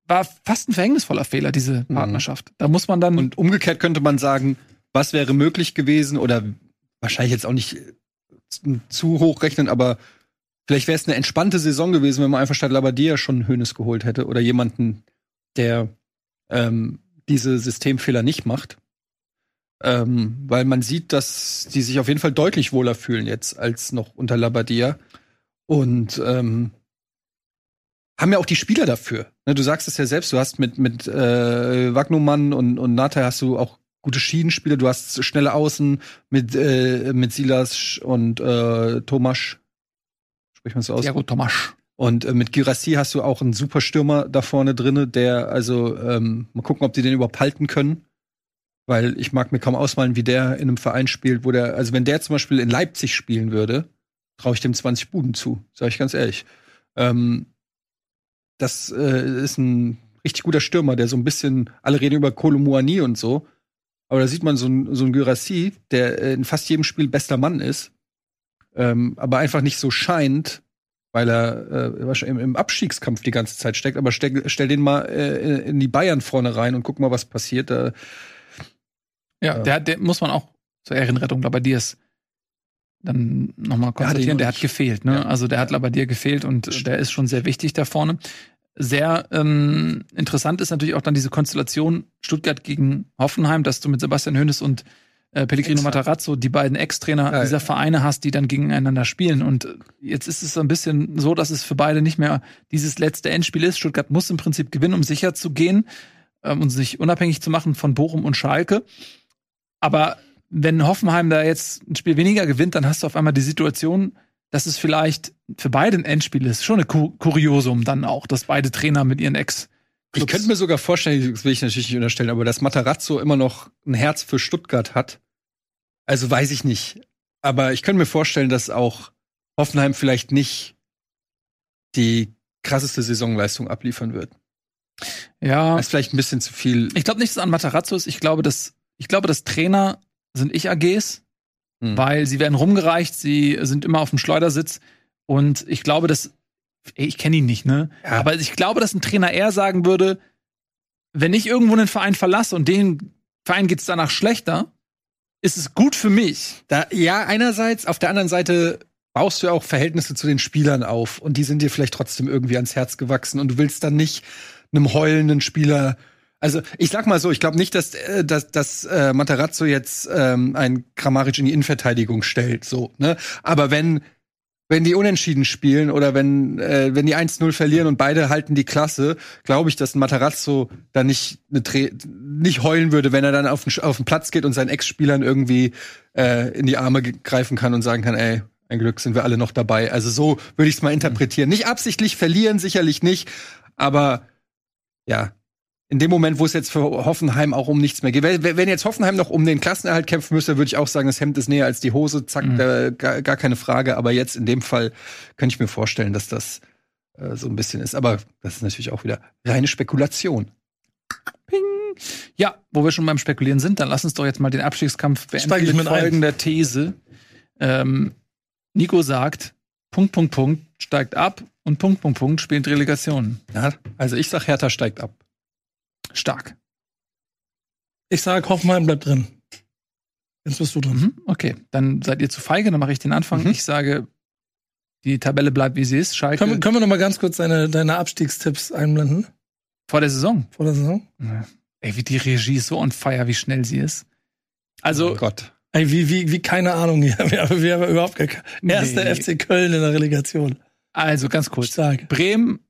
A: war fast ein verhängnisvoller Fehler, diese Partnerschaft. Da muss man dann,
B: Und umgekehrt könnte man sagen, was wäre möglich gewesen oder wahrscheinlich jetzt auch nicht äh, zu hoch rechnen, aber vielleicht wäre es eine entspannte Saison gewesen, wenn man einfach statt Labadia schon Hönes geholt hätte oder jemanden, der ähm, diese Systemfehler nicht macht. Ähm, weil man sieht, dass die sich auf jeden Fall deutlich wohler fühlen jetzt als noch unter Labadia. Und ähm, haben ja auch die Spieler dafür. Ne, du sagst es ja selbst, du hast mit, mit äh, Wagnumann und, und Nata hast du auch gute Schienenspieler, du hast schnelle Außen mit, äh, mit Silas und äh, Tomasch. Spricht man so aus?
A: Thiago Tomasch.
B: Und äh, mit Girassi hast du auch einen super Stürmer da vorne drinne, der, also, ähm, mal gucken, ob die den überhaupt halten können. Weil ich mag mir kaum ausmalen, wie der in einem Verein spielt, wo der, also wenn der zum Beispiel in Leipzig spielen würde, traue ich dem 20 Buden zu, sage ich ganz ehrlich. Ähm, das äh, ist ein richtig guter Stürmer, der so ein bisschen, alle reden über Kolomuani und so, aber da sieht man so so ein Gyrassi, der in fast jedem Spiel bester Mann ist, ähm, aber einfach nicht so scheint, weil er äh, im, im Abstiegskampf die ganze Zeit steckt. Aber stell, stell den mal äh, in die Bayern vorne rein und guck mal, was passiert. Da,
A: ja, der, der muss man auch zur Ehrenrettung Labadiers dann nochmal konstatieren, der hat gefehlt. Ne? Ja. Also der hat Labadier gefehlt und der ist schon sehr wichtig da vorne. Sehr ähm, interessant ist natürlich auch dann diese Konstellation Stuttgart gegen Hoffenheim, dass du mit Sebastian Hoeneß und äh, Pellegrino Exakt. Matarazzo, die beiden Ex-Trainer ja, dieser ja. Vereine hast, die dann gegeneinander spielen. Und jetzt ist es so ein bisschen so, dass es für beide nicht mehr dieses letzte Endspiel ist. Stuttgart muss im Prinzip gewinnen, um sicher zu gehen ähm, und sich unabhängig zu machen von Bochum und Schalke. Aber wenn Hoffenheim da jetzt ein Spiel weniger gewinnt, dann hast du auf einmal die Situation, dass es vielleicht für beide ein Endspiel ist. Schon ein Kuriosum dann auch, dass beide Trainer mit ihren Ex
B: ich könnte mir sogar vorstellen, das will ich natürlich nicht unterstellen, aber dass Matarazzo immer noch ein Herz für Stuttgart hat. Also weiß ich nicht. Aber ich könnte mir vorstellen, dass auch Hoffenheim vielleicht nicht die krasseste Saisonleistung abliefern wird.
A: Ja.
B: Das ist vielleicht ein bisschen zu viel.
A: Ich glaube nicht, dass es an Matarazzo ist. Ich glaube, dass, ich glaube, dass Trainer sind Ich-AGs, hm. weil sie werden rumgereicht, sie sind immer auf dem Schleudersitz. Und ich glaube, dass, ich kenne ihn nicht, ne? Ja. Aber ich glaube, dass ein Trainer eher sagen würde, wenn ich irgendwo einen Verein verlasse und den Verein geht's danach schlechter, ist es gut für mich.
B: Da, ja, einerseits, auf der anderen Seite baust du ja auch Verhältnisse zu den Spielern auf und die sind dir vielleicht trotzdem irgendwie ans Herz gewachsen und du willst dann nicht einem heulenden Spieler also ich sag mal so, ich glaube nicht, dass, äh, dass, dass äh, Matarazzo jetzt ähm, ein Kramaric in die Innenverteidigung stellt, so, ne? Aber wenn wenn die unentschieden spielen oder wenn äh, wenn die 1-0 verlieren und beide halten die Klasse, glaube ich, dass ein Matarazzo da nicht ne, nicht heulen würde, wenn er dann auf den, auf den Platz geht und seinen Ex-Spielern irgendwie äh, in die Arme greifen kann und sagen kann, ey, ein Glück sind wir alle noch dabei. Also so würde ich es mal interpretieren. Nicht absichtlich verlieren, sicherlich nicht, aber ja, in dem Moment, wo es jetzt für Hoffenheim auch um nichts mehr geht. Wenn jetzt Hoffenheim noch um den Klassenerhalt kämpfen müsste, würde ich auch sagen, das Hemd ist näher als die Hose, zack, mhm. da, gar, gar, keine Frage. Aber jetzt in dem Fall könnte ich mir vorstellen, dass das äh, so ein bisschen ist. Aber das ist natürlich auch wieder reine Spekulation.
A: Ping. Ja, wo wir schon beim Spekulieren sind, dann lass uns doch jetzt mal den Abstiegskampf beenden Steig ich mit folgender ein. These. Ähm, Nico sagt, Punkt, Punkt, Punkt, steigt ab und Punkt, Punkt, Punkt, spielt Relegation.
B: Ja, also ich sag, Hertha steigt ab.
A: Stark.
C: Ich sage, Hoffenheim bleibt drin. Jetzt bist du drin. Mhm,
A: okay, dann seid ihr zu feige, dann mache ich den Anfang. Mhm. Ich sage, die Tabelle bleibt wie sie ist. Schalke.
C: Können, können wir noch mal ganz kurz deine, deine Abstiegstipps einblenden?
A: Vor der Saison?
C: Vor der Saison?
A: Ja. Ey, wie die Regie ist so on fire, wie schnell sie ist. Also. Oh
B: Gott.
C: Ey, wie, wie, wie keine Ahnung. Wir haben, wir haben überhaupt keine. Erster nee. FC Köln in der Relegation.
A: Also ganz kurz. Stark. Bremen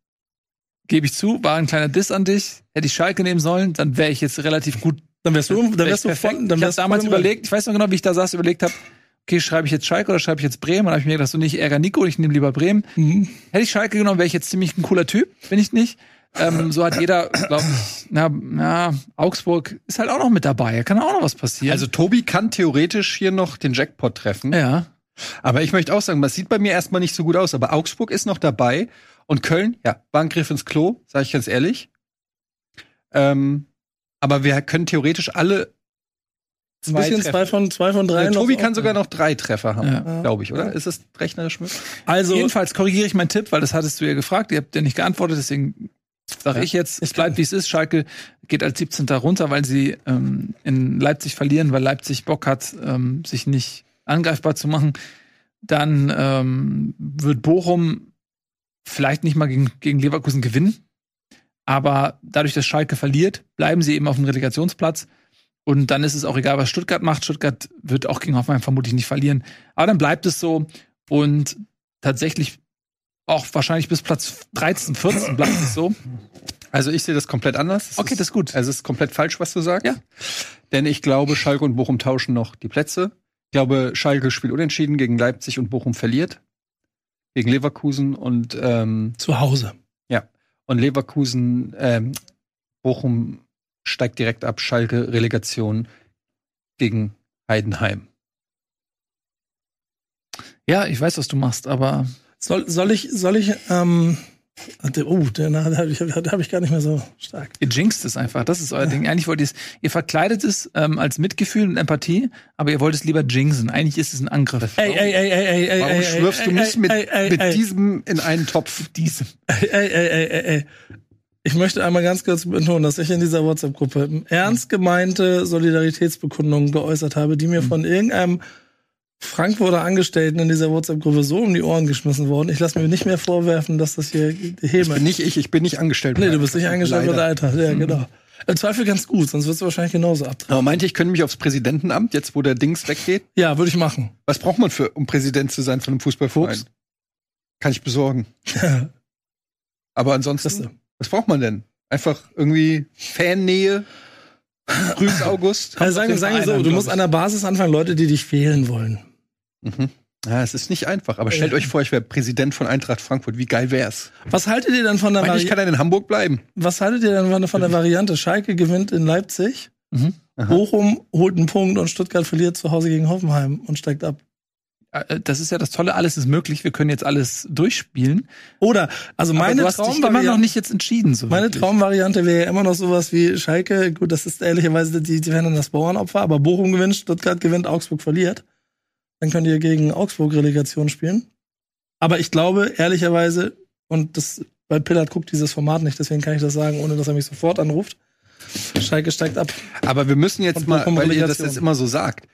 A: gebe ich zu, war ein kleiner Diss an dich. Hätte ich Schalke nehmen sollen, dann wäre ich jetzt relativ gut.
C: Dann wärst du, dann wärst du
A: perfekt. Dann ich habe damals überlegt, ich weiß noch genau, wie ich da saß, überlegt habe, okay, schreibe ich jetzt Schalke oder schreibe ich jetzt Bremen? Und habe ich mir gedacht, so nicht ärger Nico, ich nehme lieber Bremen. Mhm. Hätte ich Schalke genommen, wäre ich jetzt ziemlich ein cooler Typ, bin ich nicht. Ähm, so hat jeder, glaube ich, na, na, Augsburg ist halt auch noch mit dabei. Kann auch noch was passieren.
B: Also Tobi kann theoretisch hier noch den Jackpot treffen.
A: Ja.
B: Aber ich möchte auch sagen, das sieht bei mir erstmal nicht so gut aus. Aber Augsburg ist noch dabei und Köln, ja, war ein Griff ins Klo, sage ich ganz ehrlich. Ähm, aber wir können theoretisch alle
C: zwei, ein bisschen zwei von zwei von drei.
B: Ja, Tobi kann sogar noch drei Treffer haben, ja. glaube ich, oder? Ist das rechnerisch möglich?
A: Also jedenfalls korrigiere ich meinen Tipp, weil das hattest du ja gefragt. Ihr habt ja nicht geantwortet, deswegen sage ja. ich jetzt, es bleibt wie es ist. Schalke geht als 17. runter, weil sie ähm, in Leipzig verlieren, weil Leipzig Bock hat, ähm, sich nicht angreifbar zu machen. Dann ähm, wird Bochum vielleicht nicht mal gegen, gegen Leverkusen gewinnen. Aber dadurch, dass Schalke verliert, bleiben sie eben auf dem Relegationsplatz. Und dann ist es auch egal, was Stuttgart macht. Stuttgart wird auch gegen Hoffenheim vermutlich nicht verlieren. Aber dann bleibt es so. Und tatsächlich auch wahrscheinlich bis Platz 13, 14 bleibt es so.
B: Also ich sehe das komplett anders.
A: Das okay, das ist gut.
B: Also es ist komplett falsch, was du sagst.
A: Ja.
B: Denn ich glaube, Schalke und Bochum tauschen noch die Plätze. Ich glaube, Schalke spielt unentschieden gegen Leipzig und Bochum verliert gegen Leverkusen und ähm,
C: zu Hause.
B: Ja. Und Leverkusen, ähm, Bochum steigt direkt ab, Schalke Relegation gegen Heidenheim.
A: Ja, ich weiß, was du machst, aber
C: Soll, soll ich, soll ich, ähm, oh, den habe ich, hab ich gar nicht mehr so stark.
A: ihr jinxt es einfach. Das ist euer Ding. Eigentlich wollt ihr es, ihr verkleidet es ähm, als Mitgefühl und Empathie, aber ihr wollt es lieber jinxen. Eigentlich ist es ein Angriff.
C: Ey, ey, ey, ey, ey, ey,
B: Warum
C: ey,
B: schwirfst
C: ey,
B: du mich
C: ey,
B: mit,
C: ey,
B: mit diesem in einen Topf?
A: Diesem.
C: Ey, ey, ey, ey, ey. Ich möchte einmal ganz kurz betonen, dass ich in dieser WhatsApp-Gruppe ernst gemeinte Solidaritätsbekundungen geäußert habe, die mir von irgendeinem Frankfurter Angestellten in dieser WhatsApp-Gruppe so um die Ohren geschmissen wurden. Ich lasse mir nicht mehr vorwerfen, dass das hier Häme.
B: Nicht ich, ich bin nicht angestellt.
C: Nee, du bist nicht angestellt
B: Leider.
C: Alter. Ja, genau. Im Zweifel ganz gut, sonst wirst du wahrscheinlich genauso ab.
B: Aber meinte ich, können mich aufs Präsidentenamt, jetzt wo der Dings weggeht?
C: Ja, würde ich machen.
B: Was braucht man für, um Präsident zu sein von einem Fußballverein?
C: Fuchs.
B: Kann ich besorgen. Aber ansonsten, was braucht man denn? Einfach irgendwie Fannähe? Grüß August?
C: Also sagen, sagen wir so,
A: an,
C: du musst an der Basis anfangen, Leute, die dich wählen wollen.
B: Mhm. Ja, es ist nicht einfach. Aber stellt
C: Ja.
B: euch vor, ich wäre Präsident von Eintracht Frankfurt. Wie geil wär's?
C: Was haltet ihr denn von der,
B: ihr, ich kann dann in Hamburg bleiben.
C: was haltet ihr denn von- von der Variante? Schalke gewinnt in Leipzig,
A: Mhm.
C: Bochum holt einen Punkt und Stuttgart verliert zu Hause gegen Hoffenheim und steigt ab.
A: Äh, Das ist ja das Tolle, alles ist möglich. Wir können jetzt alles durchspielen.
C: Oder, also
A: Aber
C: meine
A: du hast dich immer noch
C: Traumvariante,
A: nicht jetzt entschieden. So
C: meine
A: wirklich.
C: Traumvariante wäre ja immer noch sowas wie Schalke. Gut, das ist ehrlicherweise, die, die werden dann das Bauernopfer, aber Bochum gewinnt, Stuttgart gewinnt, Augsburg verliert. Dann könnt ihr gegen Augsburg Relegation spielen. Aber ich glaube, ehrlicherweise, und das, weil Pillard guckt dieses Format nicht, deswegen kann ich das sagen, ohne dass er mich sofort anruft. Schalke steigt ab.
B: Aber wir müssen jetzt mal, weil ihr das jetzt immer so sagt.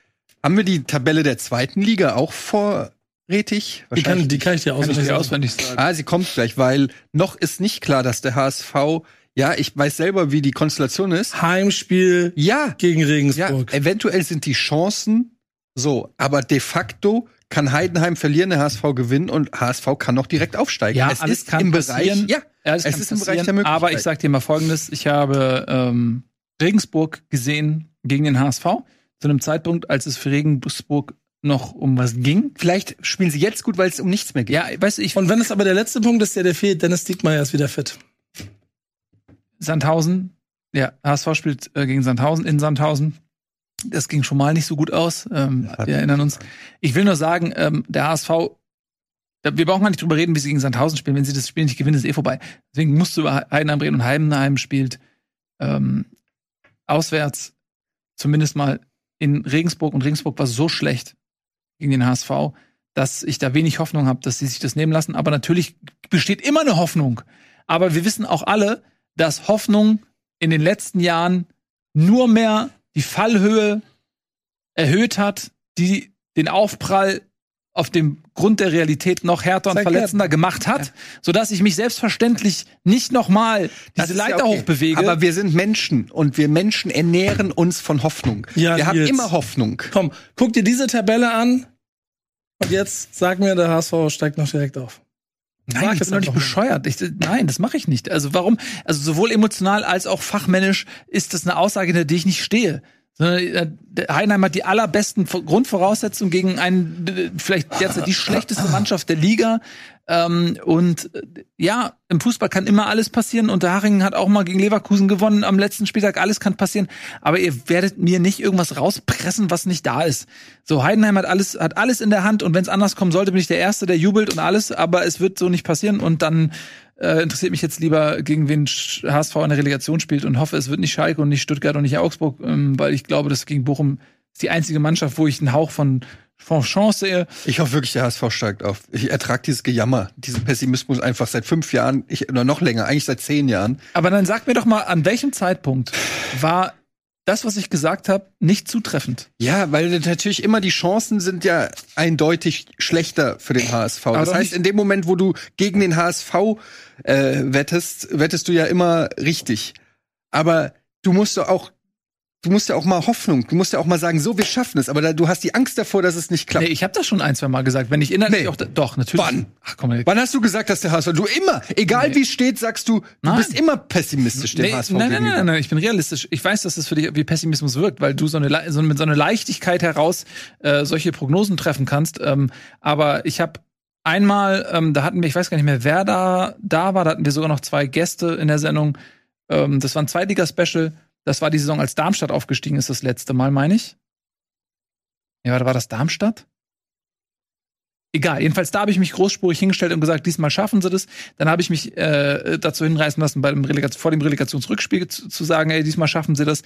B: Haben wir die Tabelle der zweiten Liga auch vorrätig?
C: Die kann, die kann ich dir
A: Kann ich
C: auswendig
A: dir
C: sagen.
A: auswendig sagen.
B: Ah, sie kommt gleich, weil noch ist nicht klar, dass der HSV, ja, ich weiß selber, wie die Konstellation ist.
C: Heimspiel
B: Ja,
C: gegen
B: ja,
C: Regensburg.
B: eventuell sind die Chancen so, aber de facto kann Heidenheim verlieren, der HSV gewinnen und HSV kann noch direkt aufsteigen.
A: Ja,
B: es ist im
A: passieren.
B: Bereich, ja,
A: Alles
B: es ist im Bereich der Möglichkeit.
A: Aber ich sag dir mal Folgendes. Ich habe ähm, Regensburg gesehen gegen den HSV. Zu einem Zeitpunkt, als es für Regensburg noch um was ging.
B: vielleicht spielen sie jetzt gut, weil es um nichts mehr geht.
A: Ja, weißt du, ich,
C: Und wenn es aber der letzte Punkt ist, der der fehlt, Dennis Diekmeyer ist wieder fit.
A: Sandhausen, ja, HSV spielt äh, gegen Sandhausen in Sandhausen. Das ging schon mal nicht so gut aus. Ähm,
B: Ja.
A: wir erinnern uns. Ich will nur sagen, ähm, der HSV, wir brauchen gar nicht drüber reden, wie sie gegen Sandhausen spielen. Wenn sie das Spiel nicht gewinnen, ist eh vorbei. Deswegen musst du über Heidenheim reden und Heidenheim spielt ähm, auswärts zumindest mal in Regensburg und Regensburg war so schlecht gegen den HSV, dass ich da wenig Hoffnung habe, dass sie sich das nehmen lassen. Aber natürlich besteht immer eine Hoffnung. Aber wir wissen auch alle, dass Hoffnung in den letzten Jahren nur mehr die Fallhöhe erhöht hat, die den Aufprall auf dem Grund der Realität noch härter und verletzender gemacht hat, sodass ich mich selbstverständlich nicht nochmal diese
B: ist ja
A: Leiter
B: okay.
A: hochbewege.
B: Aber wir sind Menschen und wir Menschen ernähren uns von Hoffnung.
C: Ja,
B: wir haben
C: Nils.
B: immer Hoffnung.
C: Komm, guck dir diese Tabelle an und jetzt sag mir, der HSV steigt noch direkt auf.
A: Nein,
C: Sag
A: ich bin doch nicht bescheuert. Ich, nein, das mache ich nicht. Also warum? Also sowohl emotional als auch fachmännisch ist das eine Aussage, hinter der ich nicht stehe. Sondern, äh, der Heidenheim hat die allerbesten Vo- Grundvoraussetzungen gegen einen, vielleicht derzeit die schlechteste Mannschaft der Liga. Ähm, und äh, ja, im Fußball kann immer alles passieren. Und der Haringen hat auch mal gegen Leverkusen gewonnen am letzten Spieltag. Alles kann passieren. Aber ihr werdet mir nicht irgendwas rauspressen, was nicht da ist. So, Heidenheim hat alles, hat alles in der Hand. Und wenn es anders kommen sollte, bin ich der Erste, der jubelt und alles. Aber es wird so nicht passieren. Und dann äh, interessiert mich jetzt lieber, gegen wen HSV in der Relegation spielt und hoffe, es wird nicht Schalke und nicht Stuttgart und nicht Augsburg, ähm, weil ich glaube, dass gegen Bochum ist die einzige Mannschaft, wo ich einen Hauch von, von Chance sehe.
B: Ich hoffe wirklich, der HSV steigt auf. Ich ertrage dieses Gejammer, diesen Pessimismus einfach seit fünf Jahren, ich, oder noch länger, eigentlich seit zehn Jahren.
A: Aber dann sag mir doch mal, an welchem Zeitpunkt war das, was ich gesagt habe, nicht zutreffend?
B: Ja, weil natürlich immer die Chancen sind ja eindeutig schlechter für den HSV.
A: Aber
B: das heißt, in dem Moment, wo du gegen den HSV äh, wettest, wettest du ja immer richtig. Aber du musst doch auch, du musst ja auch mal Hoffnung, du musst ja auch mal sagen, so, wir schaffen es. Aber da, du hast die Angst davor, dass es nicht klappt.
A: Nee, ich habe das schon ein, zwei Mal gesagt. Wenn ich innerlich
B: Nee.
A: auch, doch, natürlich.
B: Wann?
A: Ach komm, ey.
B: Wann hast du gesagt, dass der HSV, du immer, egal
A: Nee.
B: wie es steht, sagst du, du
A: Nein.
B: bist immer pessimistisch dem
A: Nee,
B: HSV
A: nein, nein,
B: gegenüber.
A: nein, nein, ich bin realistisch. Ich weiß, dass es für dich wie Pessimismus wirkt, weil du so eine, so mit so einer Leichtigkeit heraus äh, solche Prognosen treffen kannst. Ähm, aber ich habe einmal, ähm, da hatten wir, ich weiß gar nicht mehr, wer da da war, da hatten wir sogar noch zwei Gäste in der Sendung. Ähm, das war ein Zweitliga-Special. Das war die Saison, als Darmstadt aufgestiegen ist, das letzte Mal, meine ich. Ja, war das Darmstadt? egal. Jedenfalls da habe ich mich großspurig hingestellt und gesagt, diesmal schaffen sie das. Dann habe ich mich äh, dazu hinreißen lassen, bei dem Relegation, vor dem Relegationsrückspiel zu, zu sagen, ey, diesmal schaffen sie das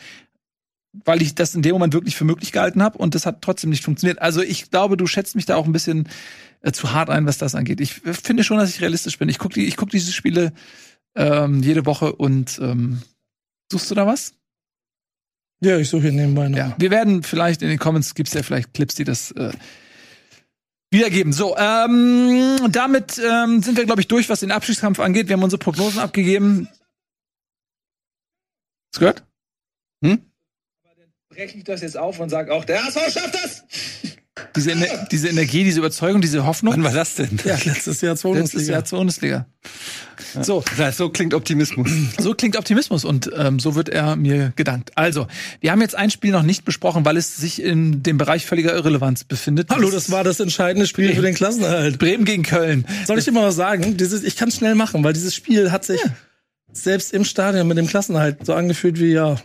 A: weil ich das in dem Moment wirklich für möglich gehalten habe und das hat trotzdem nicht funktioniert. Also ich glaube, du schätzt mich da auch ein bisschen äh, zu hart ein, was das angeht. Ich finde schon, dass ich realistisch bin. Ich gucke die, ich guck diese Spiele ähm, jede Woche und ähm, suchst du da was?
C: Ja, ich suche hier nebenbei noch.
A: Ja, wir werden vielleicht in den Comments gibt's ja vielleicht Clips, die das äh, wiedergeben. So, ähm, damit ähm, sind wir, glaube ich, durch, was den Abschiedskampf angeht. Wir haben unsere Prognosen abgegeben. Hast gehört? Hm? Breche ich das jetzt auf und sage auch, der HSV schafft das! Diese, Ener diese Energie, diese Überzeugung, diese Hoffnung.
B: Wann war das denn?
C: Ja, letztes Jahr zur
A: Letztes Jahr zur Bundesliga.
B: So, so klingt Optimismus.
A: So klingt Optimismus und ähm, so wird er mir gedankt. Also, wir haben jetzt ein Spiel noch nicht besprochen, weil es sich in dem Bereich völliger Irrelevanz befindet.
C: Hallo, das war das entscheidende Spiel Bremen. für den Klassenerhalt.
A: Bremen gegen Köln.
C: Soll ich dir mal was sagen? Dieses, ich kann es schnell machen, weil dieses Spiel hat sich ja. selbst im Stadion mit dem Klassenerhalt so angefühlt wie ja.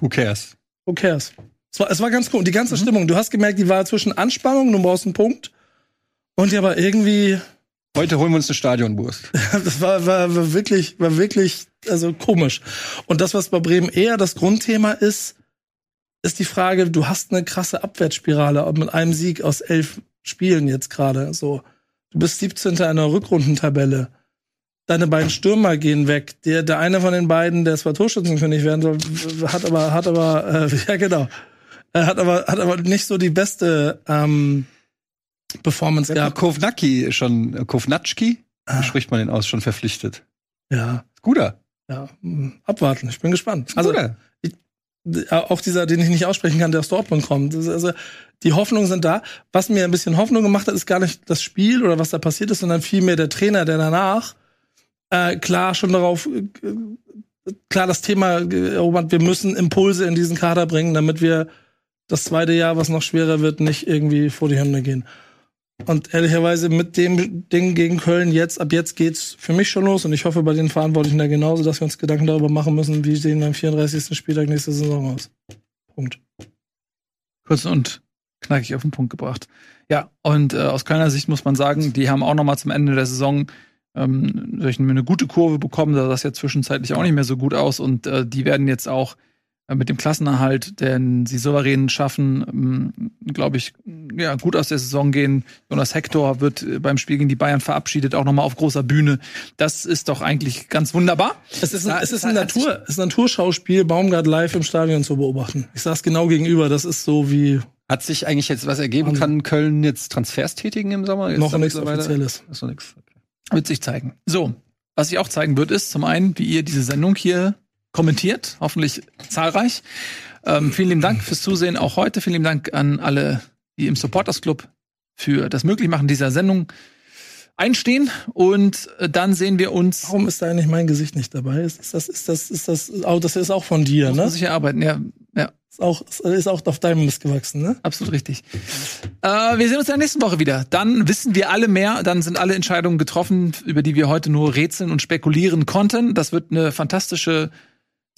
B: Who cares?
C: Who cares? Es war, es war ganz cool. Die ganze mhm. Stimmung. Du hast gemerkt, die war zwischen Anspannung, du brauchst einen Punkt. Und die aber irgendwie.
B: Heute holen wir uns eine Stadionwurst.
C: das war, war, war wirklich, war wirklich, also komisch. Und das, was bei Bremen eher das Grundthema ist, ist die Frage, du hast eine krasse Abwärtsspirale mit einem Sieg aus elf Spielen jetzt gerade. So, du bist 17. einer Rückrundentabelle. Deine beiden Stürmer gehen weg. Der, der eine von den beiden, der zwar Torschützenkönig werden soll, hat aber, hat aber, äh, ja genau, er hat aber, hat aber nicht so die beste ähm, Performance
B: gehabt. Kovnacki schon, Kovnatschki, ah. spricht man den aus, schon verpflichtet.
C: Ja.
B: Guter.
C: Ja, abwarten. Ich bin gespannt. Also, ich, auch dieser, den ich nicht aussprechen kann, der aus Dortmund kommt. Also, die Hoffnungen sind da. Was mir ein bisschen Hoffnung gemacht hat, ist gar nicht das Spiel oder was da passiert ist, sondern vielmehr der Trainer, der danach äh, klar schon darauf, äh, klar das Thema erobert, wir müssen Impulse in diesen Kader bringen, damit wir das zweite Jahr, was noch schwerer wird, nicht irgendwie vor die Hände gehen. Und ehrlicherweise mit dem Ding gegen Köln jetzt, ab jetzt geht's für mich schon los und ich hoffe bei den Verantwortlichen da genauso, dass wir uns Gedanken darüber machen müssen, wie sehen wir am 34. Spieltag nächste Saison aus. Punkt.
A: Kurz und knackig auf den Punkt gebracht. Ja, und äh, aus keiner Sicht muss man sagen, die haben auch noch mal zum Ende der Saison ähm, eine gute Kurve bekommen, da sah das ja zwischenzeitlich auch nicht mehr so gut aus und äh, die werden jetzt auch äh, mit dem Klassenerhalt, den sie souverän schaffen, ähm, glaube ich, ja, gut aus der Saison gehen. Jonas Hector wird äh, beim Spiel gegen die Bayern verabschiedet, auch nochmal auf großer Bühne. Das ist doch eigentlich ganz wunderbar.
C: Es ist, ein, es ist ein, Natur, es ist ein Naturschauspiel, Baumgart live im Stadion zu beobachten. Ich saß genau gegenüber, das ist so wie.
B: Hat sich eigentlich jetzt was ergeben? Kann Köln jetzt Transfers tätigen im Sommer? Ist
C: noch nichts Offizielles.
A: Ist noch nichts. Okay. Wird sich zeigen. So, was sich auch zeigen wird, ist zum einen, wie ihr diese Sendung hier kommentiert, hoffentlich zahlreich. Ähm, vielen lieben Dank fürs Zusehen auch heute. Vielen lieben Dank an alle, die im Supporters Club für das Möglichmachen dieser Sendung einstehen und äh, dann sehen wir uns.
C: Warum ist da eigentlich mein Gesicht nicht dabei? Ist das, ist das, ist das, oh, das ist auch von dir, ne?
A: Muss ich erarbeiten, ja, ja.
C: Ist auch, ist auch auf deinem Mist gewachsen, ne?
A: Absolut richtig. Äh, wir sehen uns in der nächsten Woche wieder. Dann wissen wir alle mehr. Dann sind alle Entscheidungen getroffen, über die wir heute nur rätseln und spekulieren konnten. Das wird eine fantastische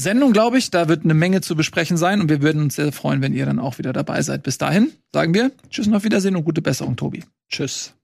A: Sendung, glaube ich. Da wird eine Menge zu besprechen sein und wir würden uns sehr freuen, wenn ihr dann auch wieder dabei seid. Bis dahin sagen wir Tschüss und auf Wiedersehen und gute Besserung, Tobi.
B: Tschüss.